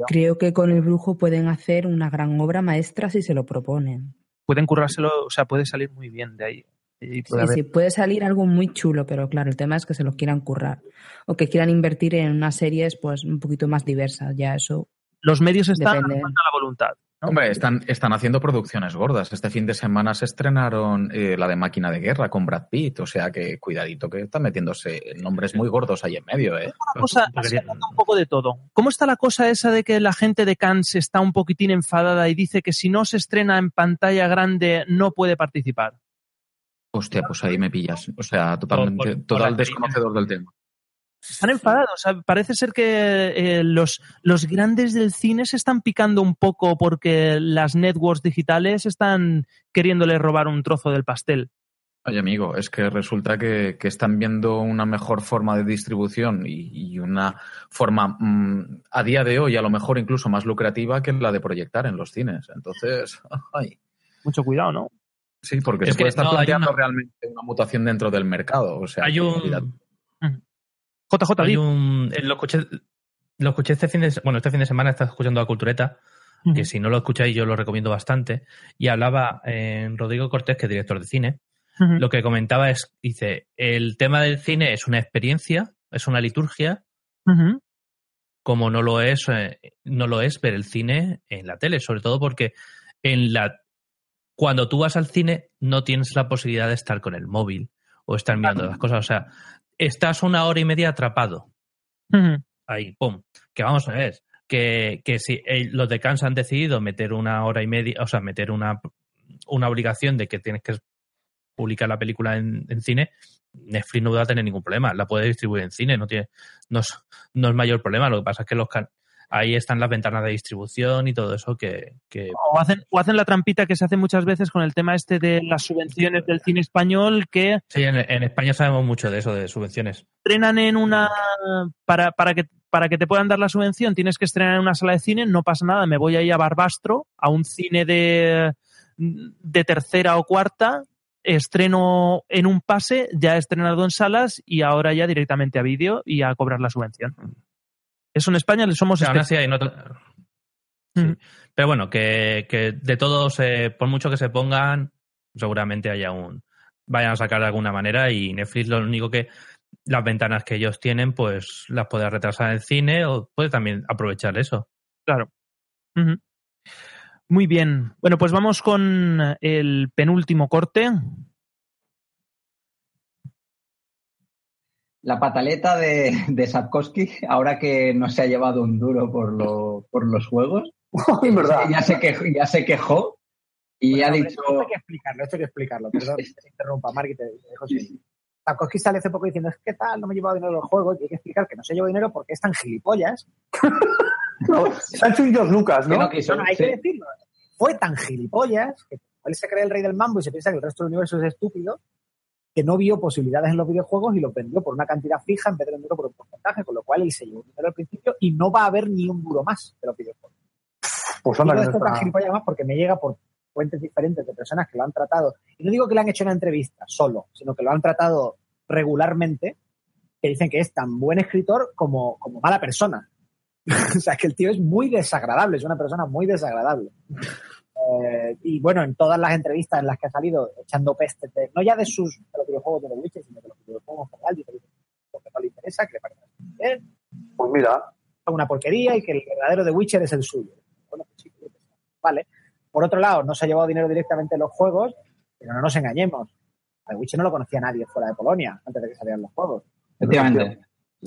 creo que con el brujo pueden hacer una gran obra maestra si se lo proponen. pueden currárselo, o sea, puede salir muy bien de ahí. Y puede Sí, haber- sí, puede salir algo muy chulo, pero claro, el tema es que se lo quieran currar. O que quieran invertir en unas series pues un poquito más diversas. Ya eso. Los medios están, Depende. la voluntad. ¿no? Hombre, están, están haciendo producciones gordas. Este fin de semana se estrenaron eh, la de Máquina de Guerra con Brad Pitt, o sea que cuidadito que están metiéndose nombres muy gordos ahí en medio, ¿eh? Una cosa, un poco de todo. ¿Cómo está la cosa esa de que la gente de Cannes está un poquitín enfadada y dice que si no se estrena en pantalla grande no puede participar? Hostia, pues ahí me pillas. O sea, totalmente, Por- por- por total desconocedor del tema. Están enfadados. o sea, parece ser que eh, los, los grandes del cine se están picando un poco porque las networks digitales están queriéndole robar un trozo del pastel. Oye, amigo, es que resulta que, que están viendo una mejor forma de distribución y, y una forma mm, a día de hoy a lo mejor incluso más lucrativa que la de proyectar en los cines. Entonces, ay, Mucho cuidado, ¿no? Sí, porque Es se puede que estar no, hay planteando una- realmente una mutación dentro del mercado. O sea, Hay un. JJ, Hay di. un. En los coches. lo escuché este fin de bueno, este fin de semana estaba escuchando a Cultureta, que si no lo escucháis yo lo recomiendo bastante, y hablaba en Rodrigo Cortés, que es director de cine, lo que comentaba es, dice, el tema del cine es una experiencia, es una liturgia, como no lo es, eh, no lo es ver el cine en la tele, sobre todo porque en la cuando tú vas al cine no tienes la posibilidad de estar con el móvil o estar mirando las cosas, o sea, estás una hora y media atrapado. Ahí, pum. Que vamos a ver, que, que si eh, los de Cannes han decidido meter una hora y media, o sea, meter una, una obligación de que tienes que publicar la película en, en cine, Netflix no va a tener ningún problema, la puede distribuir en cine, no tiene, no es, no es mayor problema, lo que pasa es que los can- ahí están las ventanas de distribución y todo eso que, que O hacen, o hacen la trampita que se hace muchas veces con el tema este de las subvenciones del cine español que sí, en, en España sabemos mucho de eso, de subvenciones. estrenan en una para, para que para que te puedan dar la subvención tienes que estrenar en una sala de cine, no pasa nada, me voy ahí a Barbastro, a un cine de, de tercera o cuarta, estreno en un pase, ya he estrenado en salas y ahora ya directamente a vídeo y a cobrar la subvención. Eso en España le somos O sea, aún así espe- hay nota- Sí. Pero bueno, que, que de todos, eh, por mucho que se pongan, seguramente haya un. vayan a sacar de alguna manera y Netflix lo único que. las ventanas que ellos tienen, pues las puede retrasar en el cine o puede también aprovechar eso. Claro. Muy bien. Bueno, pues vamos con el penúltimo corte. La pataleta de, de Sapkowski, ahora que no se ha llevado un duro por, lo- por los juegos, verdad. ya, se quejó, ya se quejó y ha dicho... Esto hay que explicarlo, esto hay que explicarlo. Perdón, que te interrumpa, Mark, te dejo seguir. Tarkovsky sale hace poco diciendo, es que tal, no me he llevado dinero los juegos, y hay que explicar que no se llevó dinero porque es tan gilipollas. Se ha hecho un Lucas, ¿no? Que no quiso, No, hay sí. que decirlo. Fue tan gilipollas que él se cree el rey del mambo y se piensa que el resto del universo es estúpido, que no vio posibilidades en los videojuegos y los vendió por una cantidad fija en vez de venderlo por un porcentaje, con lo cual él se llevó dinero al principio y no va a haber ni un duro más de los videojuegos. Pues anda, que no esto tan más porque me llega por fuentes diferentes de personas que lo han tratado. Y no digo que le han hecho una entrevista solo, sino que lo han tratado regularmente, que dicen que es tan buen escritor como, como mala persona. o sea, que el tío es muy desagradable, es una persona muy desagradable. Eh, y bueno, en todas las entrevistas en las que ha salido echando peste, de- no ya de sus de los videojuegos de The Witcher, sino de los videojuegos en general, dice que porque no le interesa, que le parece bien, Pues mira, una porquería y que el verdadero The Witcher es el suyo. Bueno, pues sí, sé. vale. Por otro lado, no se ha llevado dinero directamente en los juegos, pero no nos engañemos. A The Witcher no lo conocía nadie fuera de Polonia antes de que salieran los juegos. Efectivamente.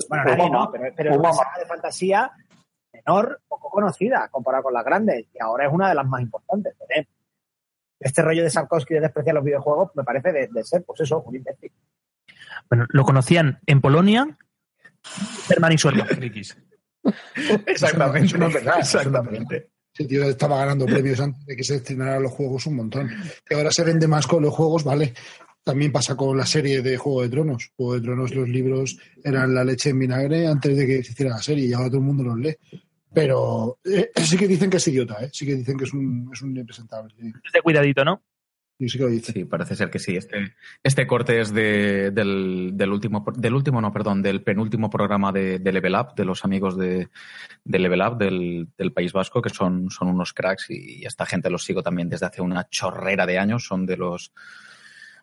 Bueno, nadie no, pero, pero es una saga de fantasía menor, poco conocida comparada con las grandes, y ahora es una de las más importantes. Este rollo de Sarkovsky de despreciar los videojuegos me parece de, de ser, pues eso, un imbécil. Bueno, lo conocían en Polonia, Superman y Sueldo. Exactamente. No es verdad, exactamente. Ese tío estaba ganando premios antes de que se estrenaran los juegos un montón. Y ahora se vende más con los juegos, vale. También pasa con la serie de Juego de Tronos. Juego de Tronos, los libros eran la leche en vinagre antes de que se hiciera la serie y ahora todo el mundo los lee. Pero eh, sí que dicen que es idiota, ¿eh? Sí que dicen que es un, es un impresentable. sí. De cuidadito, ¿no? Sí, sí que lo dice. Sí, parece ser que sí. Este, este corte es de, del, del último, del último, no, perdón, del penúltimo programa de, de Level Up, de los amigos de, de Level Up del, del País Vasco, que son, son unos cracks y, esta gente los sigo también desde hace una chorrera de años. Son de los,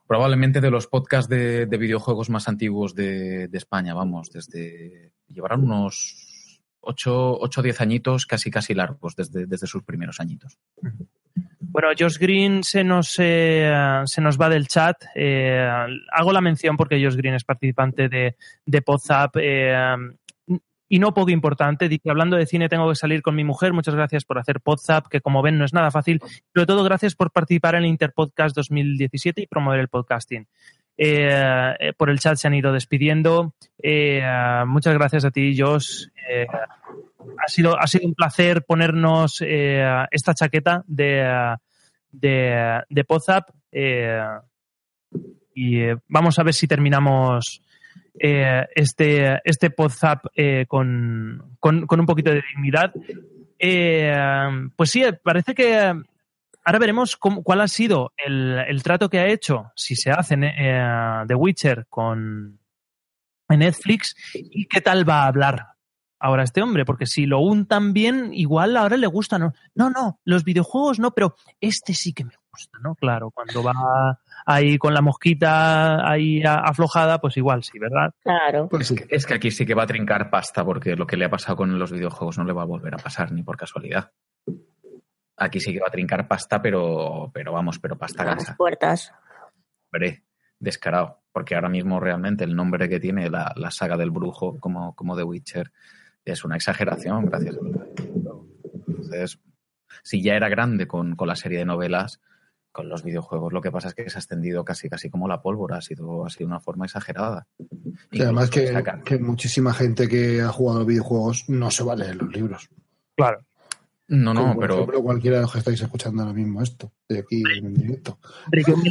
probablemente de los podcasts de, de videojuegos más antiguos de, de España, vamos, desde, llevarán unos 8 o 10 añitos casi casi largos desde, desde sus primeros añitos. Bueno, Josh Green se nos, eh, se nos va del chat. Eh, hago la mención porque Josh Green es participante de, de Podzap. eh, y no poco importante, dice, hablando de cine tengo que salir con mi mujer, muchas gracias por hacer Podzap, que como ven no es nada fácil, sobre todo gracias por participar en el Interpodcast 2017 y promover el podcasting. Eh, eh, por el chat se han ido despidiendo. Eh, muchas gracias a ti, Josh. Ha, sido, ha sido un placer ponernos esta chaqueta de, de, de eh, y vamos a ver si terminamos eh, este, este Podzap eh, con, con, con un poquito de dignidad. Eh, pues sí, parece que ahora veremos cómo- cuál ha sido el, el trato que ha hecho, si se hace eh, The Witcher con Netflix y qué tal va a hablar ahora este hombre, porque si lo untan bien, igual ahora le gusta, ¿no? No, no, los videojuegos no, pero este sí que me gusta, ¿no? Claro, cuando va ahí con la mosquita ahí aflojada, pues igual sí, ¿verdad? Claro. Es, que, es que aquí sí que va a trincar pasta porque lo que le ha pasado con los videojuegos no le va a volver a pasar ni por casualidad. Aquí sí que va a trincar pasta, pero, pero vamos, pero pasta Las puertas. Hombre, descarado. Porque ahora mismo realmente el nombre que tiene la, la saga del brujo como, como The Witcher es una exageración, gracias a Entonces, si ya era grande con, con la serie de novelas, con los videojuegos lo que pasa es que se ha extendido casi casi como la pólvora, ha sido, ha sido una forma exagerada. Y además que, muchísima gente que ha jugado videojuegos no se va a leer los libros. Claro. No, no, Como, por pero ejemplo, cualquiera de los que estáis escuchando ahora mismo esto, de aquí en directo. Yo, me,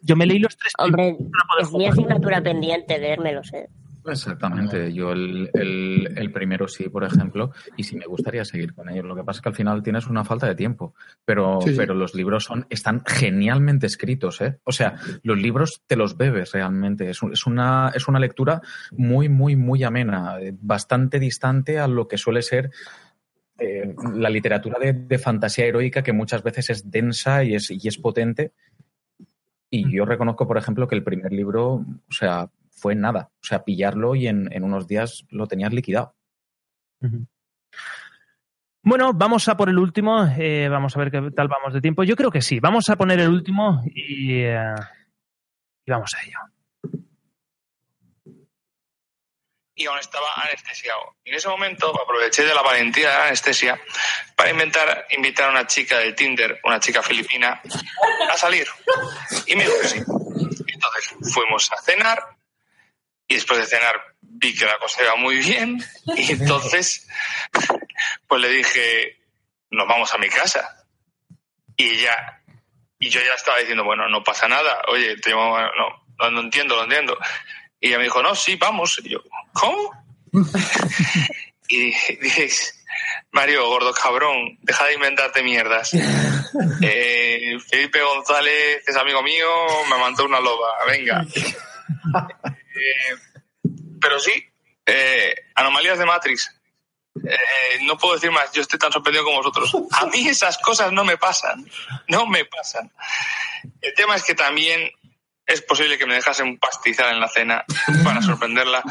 yo me leí los tres Hombre, es mi asignatura pendiente leérmelos, ¿eh? Exactamente, yo el, el- el primero sí, por ejemplo, y sí me gustaría seguir con ellos. Lo que pasa es que al final tienes una falta de tiempo, pero, Sí, sí. pero los libros son, están genialmente escritos, ¿eh? O sea, los libros te los bebes realmente. Es, un- es una, es una lectura muy, muy, muy amena, eh, bastante distante a lo que suele ser eh, la literatura de, de fantasía heroica, que muchas veces es densa y es, y es potente. Y yo reconozco, por ejemplo, que el primer libro, o sea, fue nada. O sea, pillarlo y en, en unos días lo tenías liquidado. Bueno, vamos a por el último. eh, vamos a ver qué tal vamos de tiempo. Yo creo que sí. Vamos a poner el último y, eh, y vamos a ello. y aún estaba anestesiado. Y en ese momento aproveché de la valentía de la anestesia para inventar, invitar a una chica del Tinder, una chica filipina, a salir. Y me dijo que sí. Entonces fuimos a cenar y después de cenar vi que la cosa iba muy bien y entonces pues le dije, nos vamos a mi casa. Y ella, y yo ya estaba diciendo, bueno, no pasa nada, oye, te llamo- no, no, no entiendo, lo entiendo. Y ella me dijo, no, sí, vamos. Y yo, ¿cómo? y dije, Mario, gordo cabrón, deja de inventarte mierdas. Eh, Felipe González es amigo mío, me mandó una loba, venga. Eh, pero sí, eh, anomalías de Matrix. Eh, no puedo decir más, yo estoy tan sorprendido como vosotros. A mí esas cosas no me pasan, no me pasan. El tema es que también es posible que me dejase un pastizal en la cena para sorprenderla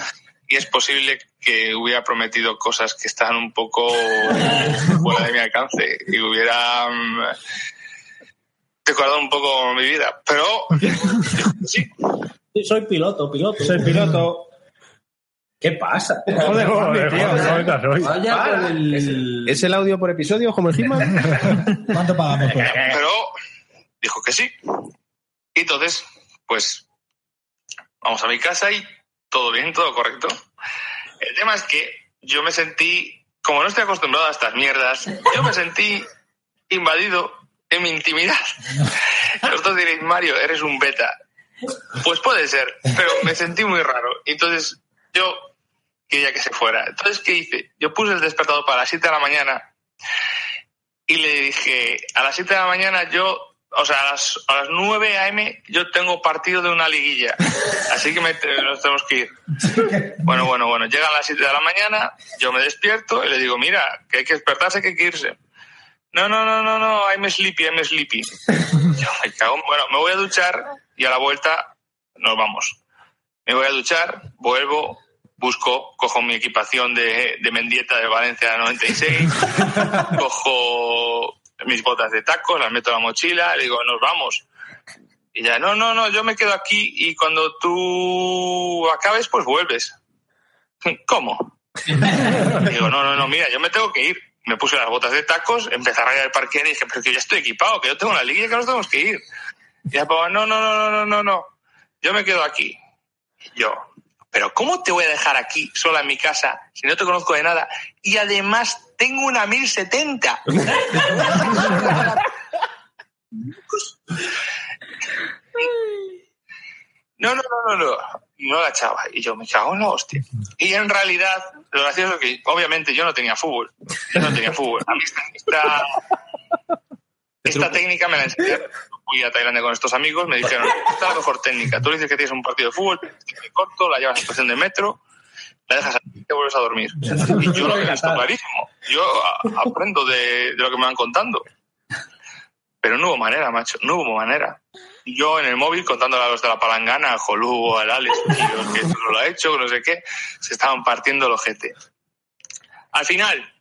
y es posible que hubiera prometido cosas que estaban un poco fuera de mi alcance y hubiera mm, decorado un poco mi vida. Pero sí, Sí, soy piloto, piloto. Soy piloto. ¿Qué pasa? Joder, joder, tío, joder, joder. Vaya Para. por el- ¿Es el audio por episodio como el He-Man? ¿Cuánto pagamos por pero dijo que sí. Y entonces, pues, vamos a mi casa y todo bien, todo correcto. El tema es que yo me sentí, como no estoy acostumbrado a estas mierdas, yo me sentí invadido en mi intimidad. Vosotros diréis, Mario, eres un beta. Pues puede ser, pero me sentí muy raro. Entonces yo quería que se fuera. Entonces, ¿qué hice? Yo puse el despertador para las 7 de la mañana y le dije, a las 7 de la mañana yo, o sea, a las, a las 9 a.m. yo tengo partido de una liguilla. Así que me- nos tenemos que ir. Bueno, bueno, bueno, llegan las 7 de la mañana, yo me despierto y le digo, mira, que hay que despertarse, que hay que irse. No, no, no, no, no, I'm sleepy, I'm sleepy. Yo me cago, en- bueno, me voy a duchar y a la vuelta nos vamos. Me voy a duchar, vuelvo, busco, cojo mi equipación de, de Mendieta de Valencia 96, cojo mis botas de taco, las meto en la mochila, le digo, nos vamos. Y ya, no, no, no, yo me quedo aquí y cuando tú acabes, pues vuelves. ¿Cómo? Digo, no, no, no, mira, yo me tengo que ir. Me puse las botas de tacos, empecé a rayar el parque y dije, pero que ya estoy equipado, que yo tengo una liguilla que nos tenemos que ir. Y ya, pues, no, no, no, no, no, no, no, yo me quedo aquí. Yo, pero ¿cómo te voy a dejar aquí sola en mi casa si no te conozco de nada? Y además tengo una 1070. No, no, no, no, no. No la echaba. Y yo me cago en la hostia. Y en realidad, lo gracioso es que, obviamente, yo no tenía fútbol. Yo no tenía fútbol. A mí esta, esta, técnica me la enseñaron. Fui a Tailandia con estos amigos, me dijeron, esta es la mejor técnica. Tú le dices que tienes un partido de fútbol, te corto, la llevas a la estación de metro la dejas ahí y te vuelves a dormir. Y yo lo tengo esto clarísimo. Yo aprendo de, de lo que me van contando. Pero no hubo manera, macho, no hubo manera. Yo en el móvil contándole a los de la palangana, a Jolú, al Alex, y los que esto no lo ha hecho, no sé qué, se estaban partiendo el ojete. Al final,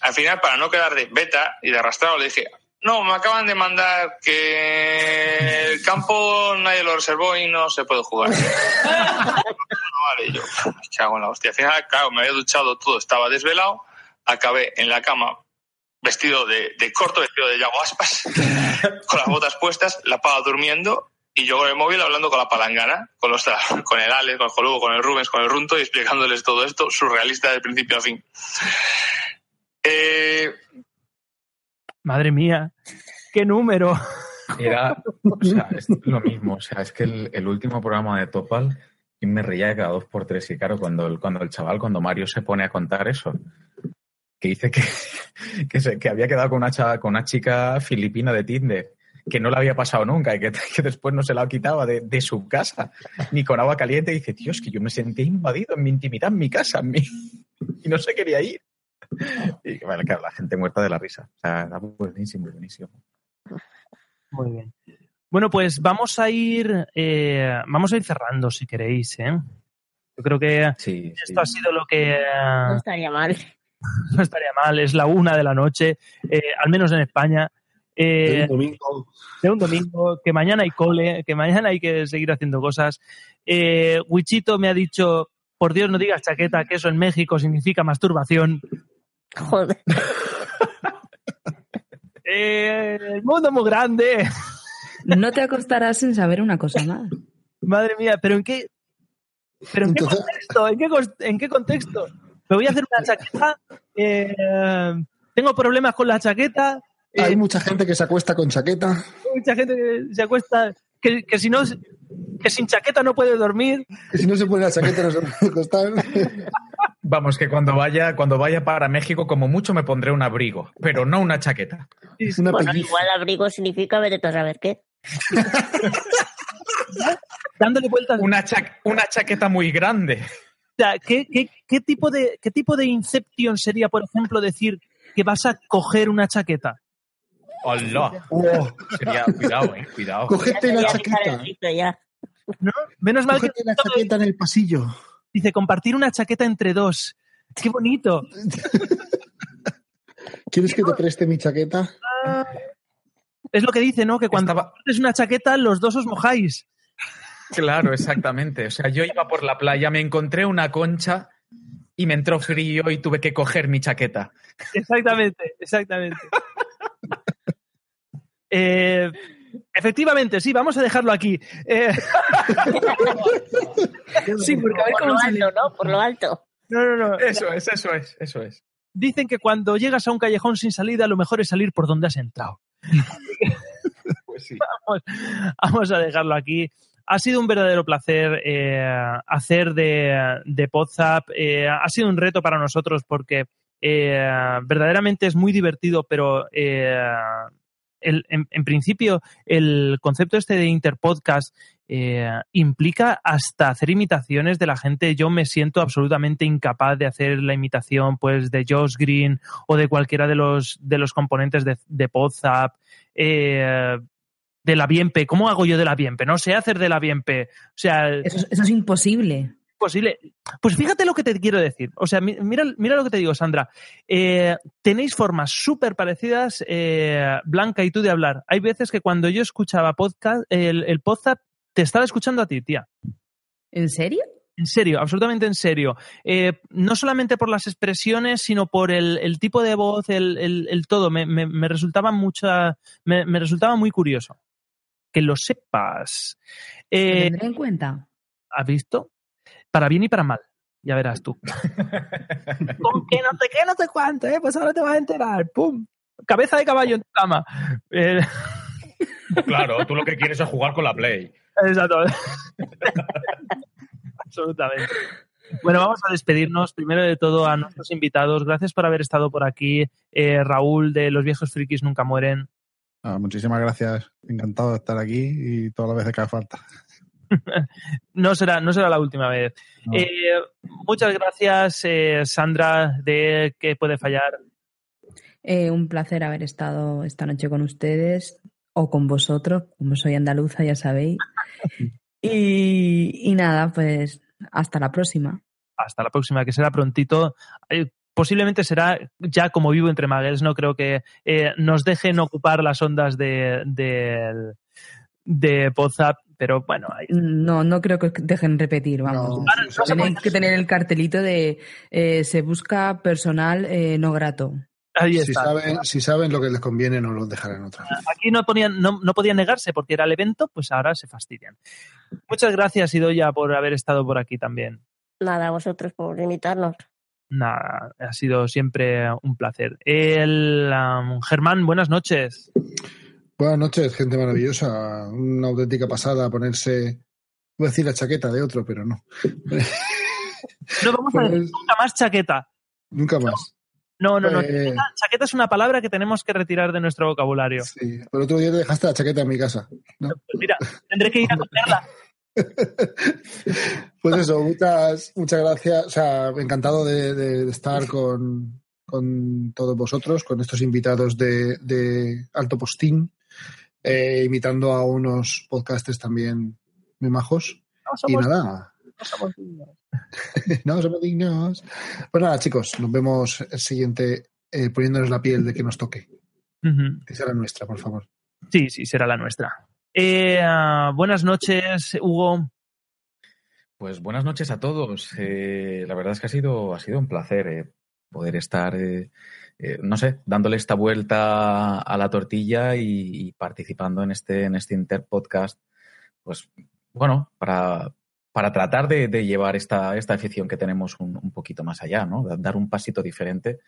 al final, para no quedar de beta y de arrastrado, le dije, no, me acaban de mandar que el campo nadie lo reservó y no se puede jugar. no, vale, yo, me cago en la hostia. Al final, claro, me había duchado todo, estaba desvelado, acabé en la cama vestido de, de corto, vestido de Yago Aspas, con las botas puestas, la pava durmiendo y yo con el móvil hablando con la palangana, con, los, con el Alex, con el Jolugo, con el Rubens, con el Runto y explicándoles todo esto surrealista de principio a fin. Eh, Madre mía, qué número. Era, o sea, es lo mismo. O sea, es que el, el último programa de Topal y me reía de cada dos por tres. Y claro, cuando el, cuando el chaval, cuando Mario se pone a contar eso, que dice que, que, se- que había quedado con una, chava- con una chica filipina de Tinder, que no le había pasado nunca y que, que después no se la quitaba de, de su casa, ni con agua caliente. Y dice, es que yo me sentía invadido en mi intimidad, en mi casa, en mi... y no se quería ir. Y bueno, claro, la gente muerta de la risa. O sea, era buenísimo, buenísimo. Muy bien. Bueno, pues vamos a ir, eh, vamos a ir cerrando si queréis, ¿eh? Yo creo que esto ha sido lo que eh, No estaría mal. no estaría mal. Es la una de la noche, eh, al menos en España. Eh, De un domingo. de un domingo, que mañana hay cole, que mañana hay que seguir haciendo cosas. Eh, Wichito me ha dicho, por Dios no digas chaqueta, que eso en México significa masturbación. Joder. Eh, el mundo es muy grande. No te acostarás sin saber una cosa más. Madre mía, pero ¿en qué, pero en qué contexto? ¿En qué, cos- en qué contexto? Me voy a hacer una chaqueta. eh, tengo problemas con la chaqueta. eh, Hay mucha gente que se acuesta con chaqueta. hay mucha gente que se acuesta, que, que si no, que sin chaqueta no puede dormir. Que si no se pone la chaqueta no se puede acostar. Vamos, que cuando vaya, cuando vaya para México, como mucho me pondré un abrigo, pero no una chaqueta. Una Bueno, pelliza. igual abrigo significa vete a saber qué. Dándole vueltas. Una, cha- una chaqueta muy grande. O sea, ¿qué, qué, qué tipo de, ¿qué tipo de inception sería, por ejemplo, decir que vas a coger una chaqueta? ¡Hola! Oh, Sería, cuidado, eh, cuidado. cogete la chaqueta. ¿No? Menos mal que Cógete la chaqueta en el pasillo. dice compartir una chaqueta entre dos. ¡Qué bonito! ¿Quieres que te preste mi chaqueta? Es lo que dice, ¿no? Que cuando Estaba- compartes una chaqueta, los dos os mojáis. Claro, exactamente. O sea, yo iba por la playa, me encontré una concha y me entró frío y tuve que coger mi chaqueta. Exactamente, exactamente. Eh, efectivamente, sí, vamos a dejarlo aquí. Eh, sí, porque a ver Por cómo lo alto, ¿no? Por lo alto. No, no, no. Eso es, eso es, eso es. Dicen que cuando llegas a un callejón sin salida, lo mejor es salir por donde has entrado. Pues sí. Vamos, vamos a dejarlo aquí. Ha sido un verdadero placer eh, hacer de, de Podzap. Eh, ha sido un reto para nosotros porque eh, verdaderamente es muy divertido, pero eh, en, principio el concepto este de interpodcast eh, implica hasta hacer imitaciones de la gente. Yo me siento absolutamente incapaz de hacer la imitación pues de Josh Green o de cualquiera de los, de los componentes de, de Podzap. Eh, de la Bienpe. ¿Cómo hago yo de la Bienpe? No sé hacer de la Bienpe. O sea, Eso, es- eso es imposible. Posible. Pues fíjate lo que te quiero decir. O sea, mi- mira, mira lo que te digo, Sandra. Eh, tenéis formas súper parecidas, eh, Blanca y tú, de hablar. Hay veces que cuando yo escuchaba podcast, el, el podcast te estaba escuchando a ti, tía. ¿En serio? En serio, absolutamente en serio. Eh, no solamente por las expresiones, sino por el, el tipo de voz, el, el- el todo. Me, me- me resultaba mucha, me, me resultaba muy curioso. Que lo sepas. Lo Eh, tendré en cuenta. ¿Has visto? Para bien y para mal. Ya verás tú. Con que no te qué, no te cuánto, ¿eh? Pues ahora te vas a enterar. ¡Pum! Cabeza de caballo en tu cama. Eh, Claro, tú lo que quieres es jugar con la Play. exacto. Absolutamente. Bueno, vamos a despedirnos. Primero de todo a nuestros invitados. Gracias por haber estado por aquí. Eh, Raúl de Los Viejos Frikis Nunca Mueren. Ah, muchísimas gracias. Encantado de estar aquí y todas las veces que haga falta. no, será, no será la última vez. No. Eh, muchas gracias, eh, Sandra, de que puede fallar. Eh, un placer haber estado esta noche con ustedes o con vosotros, como soy andaluza, ya sabéis. Y, y nada, pues hasta la próxima. Hasta la próxima, que será prontito. Posiblemente será ya como vivo entre Maguels. No creo que eh, nos dejen ocupar las ondas de, de, de WhatsApp, pero bueno, ahí No, no creo que dejen repetir, vamos. Tienen que tener el cartelito de eh, se busca personal eh, no grato. Ahí Si saben, si saben lo que les conviene, no lo dejarán otra vez. Aquí no, ponían, no, no podían negarse porque era el evento, pues ahora se fastidian. Muchas gracias, Idoya, por haber estado por aquí también. Nada, a vosotros por invitarnos. Nada, ha sido siempre un placer. El um, Germán, buenas noches. Buenas noches, gente maravillosa. Una auténtica pasada ponerse. Voy a decir la chaqueta de otro, pero no. No vamos a decir nunca más chaqueta. Nunca más. No, no, no. Eh. Chaqueta, chaqueta es una palabra que tenemos que retirar de nuestro vocabulario. Sí, pero otro día te dejaste la chaqueta en mi casa. ¿no? Pues mira, tendré que ir a cogerla. Pues eso, muchas, muchas gracias. O sea, encantado de, de- de estar con, con todos vosotros, con estos invitados de, de Alto Postín, eh, imitando a unos podcasters también muy majos. No y nada, no somos dignos. no somos dignos. Pues nada, chicos, nos vemos el siguiente eh, poniéndonos la piel de que nos toque. Ujú. Que sea la nuestra, por favor. Sí, sí, será la nuestra. Eh, ah, buenas noches, Hugo. Pues buenas noches a todos. Eh, la verdad es que ha sido, ha sido un placer eh, poder estar, eh, eh, no sé, dándole esta vuelta a la tortilla y, participando en este, en este Interpodcast. Pues bueno, para, para tratar de, de llevar esta, esta afición que tenemos un, un poquito más allá, ¿no? Dar un pasito diferente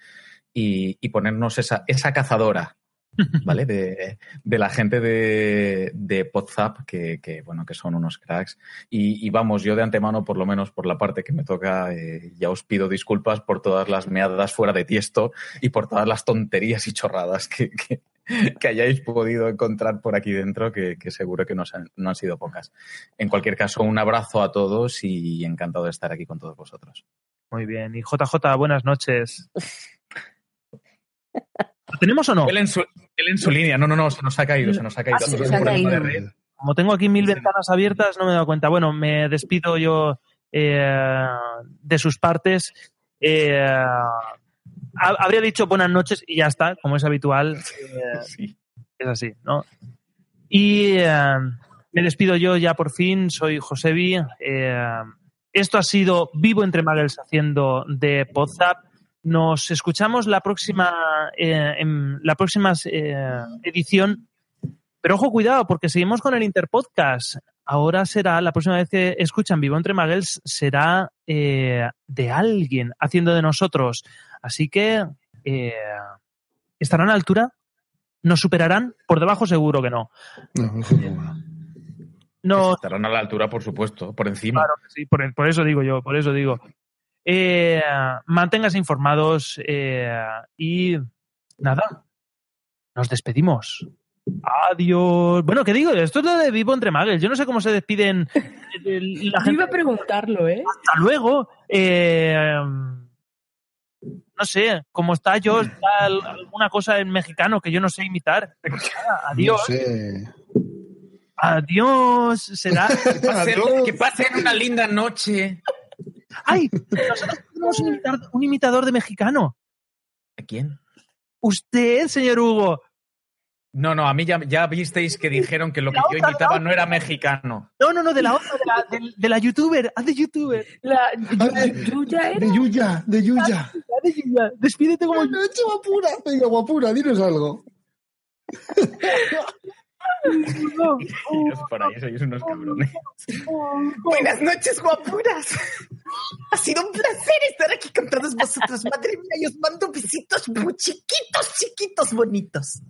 y, y ponernos esa, esa cazadora ¿vale? De, de la gente de, de WhatsApp, que, que, bueno, que son unos cracks. Y, y vamos, yo de antemano, por lo menos por la parte que me toca, eh, ya os pido disculpas por todas las meadas fuera de tiesto y por todas las tonterías y chorradas que, que, que hayáis podido encontrar por aquí dentro, que, que seguro que no, han, no han sido pocas. En cualquier caso, un abrazo a todos y encantado de estar aquí con todos vosotros. Muy bien. Y JJ, buenas noches. ¿Lo tenemos o no? Su, él en su línea, no, no, no, se nos ha caído, se nos ha caído. Ah, sí, se ha caído. Como tengo aquí mil ventanas abiertas, no me he dado cuenta. Bueno, me despido yo eh, de sus partes. Eh, ha- habría dicho buenas noches y ya está, como es habitual. Eh, Es así, ¿no? Y eh, me despido yo ya por fin. Soy Josebi. Eh, esto ha sido Vivo entre Muggles haciendo de WhatsApp. Nos escuchamos la próxima, eh, en la próxima eh, edición. Pero ojo, cuidado, porque seguimos con el Interpodcast. Ahora será, la próxima vez que escuchan Vivo entre Muggles, será eh, de alguien haciendo de nosotros. Así que, eh, ¿estarán a la altura? ¿Nos superarán? Por debajo seguro que no. No, eso no. No, Estarán a la altura, por supuesto, por encima. Claro que sí, por, por eso digo yo, por eso digo. Eh, manténgase informados eh, y nada, nos despedimos. Adiós. Bueno, ¿qué digo? Esto es lo de Vivo entre Muggles. Yo no sé cómo se despiden eh, la Yo iba a preguntarlo, ¿eh? Hasta luego. Eh, no sé, como está yo, está alguna cosa en mexicano que yo no sé imitar. Adiós. No sé. Adiós. Será. Que pasen una linda noche. ¡Ay! Nosotros tenemos un imitador, un imitador de mexicano. ¿A quién? Usted, señor Hugo. No, no, a mí ya, ya visteis que dijeron que lo que yo otra, imitaba no era mexicano. No, no, no, de la otra, de la, de, de la youtuber. Haz de youtuber. La, Yuya De Yuya, de Yuya. De Yuya. Despídete como. No, hecho guapura. Venga, guapura, dinos algo. Ellos por ahí sois unos cabrones. Buenas noches, guapuras. Ha sido un placer estar aquí con todos vosotros. Madre mía, y os mando besitos muy chiquitos, chiquitos, bonitos.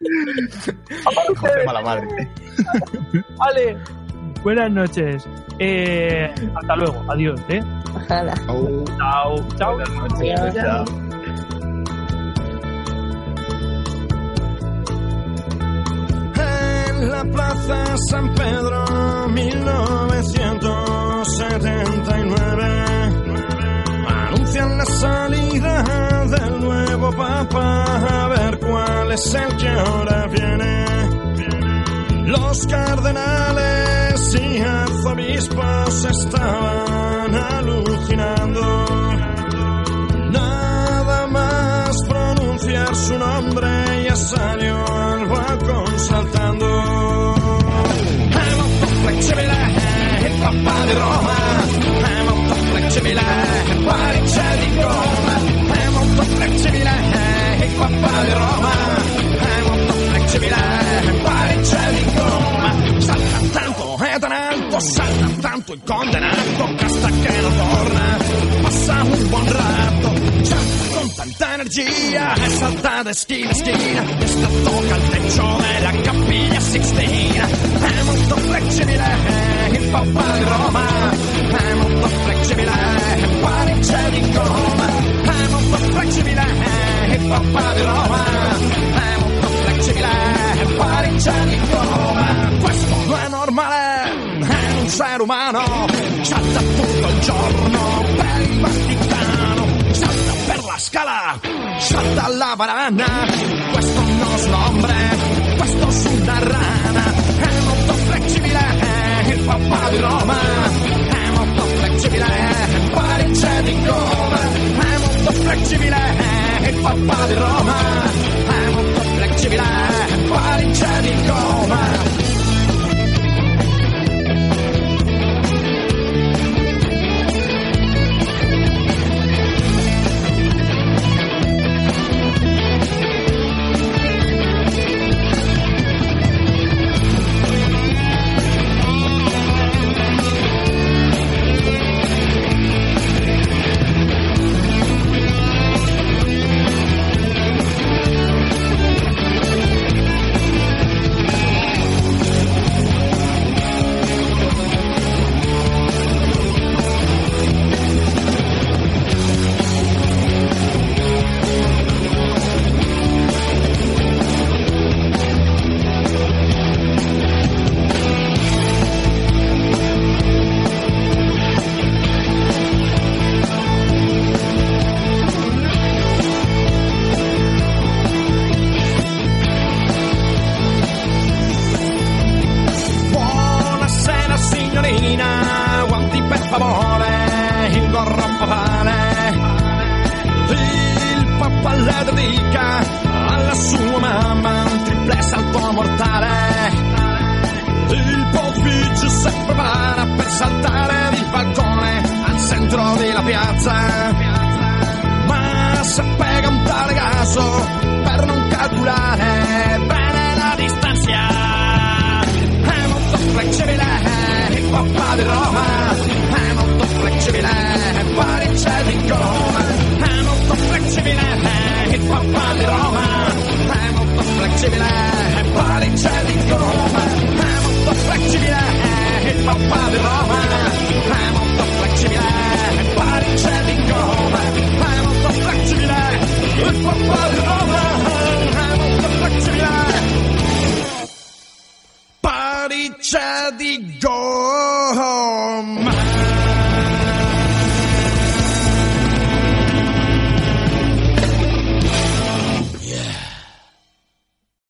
De mala madre. Vale. Buenas noches. Eh, hasta luego. Adiós, ¿eh? Au. Chao. Chao. Adiós. Chao. La Plaza San Pedro 1979 anuncian la salida del nuevo papa a ver cuál es el que ahora viene. Los cardenales y arzobispos estaban alucinando. Nada más pronunciar su nombre ya salió al balcón saltando. I'm a pop flexibile, hip hop di Roma. I'm a pop flexibile, hip hop c'è di Roma. I'm a pop flexibile, hip hop di Roma. I'm a pop flexibile, hip hop c'è di Roma. Salta tanto, è da tanto, salta tanto il condannato, casta che non torna. Passa un buon ratto, salta energia e salta da schina a schina e sta tocca il techo della cappella Sixtina. È molto flexibile il papà di Roma. È molto flexibile c'è di Roma? È molto flexibile il papà di Roma. È molto flexibile c'è di Roma? Questo non è normale è un essere umano salta tutto il giorno per la scala salta alla barana questo nostro hombre questo su rana è molto flessibile il papà di Roma. È molto flessibile c'è di Roma è molto flessibile il papà di Roma. È molto flessibile c'è di Roma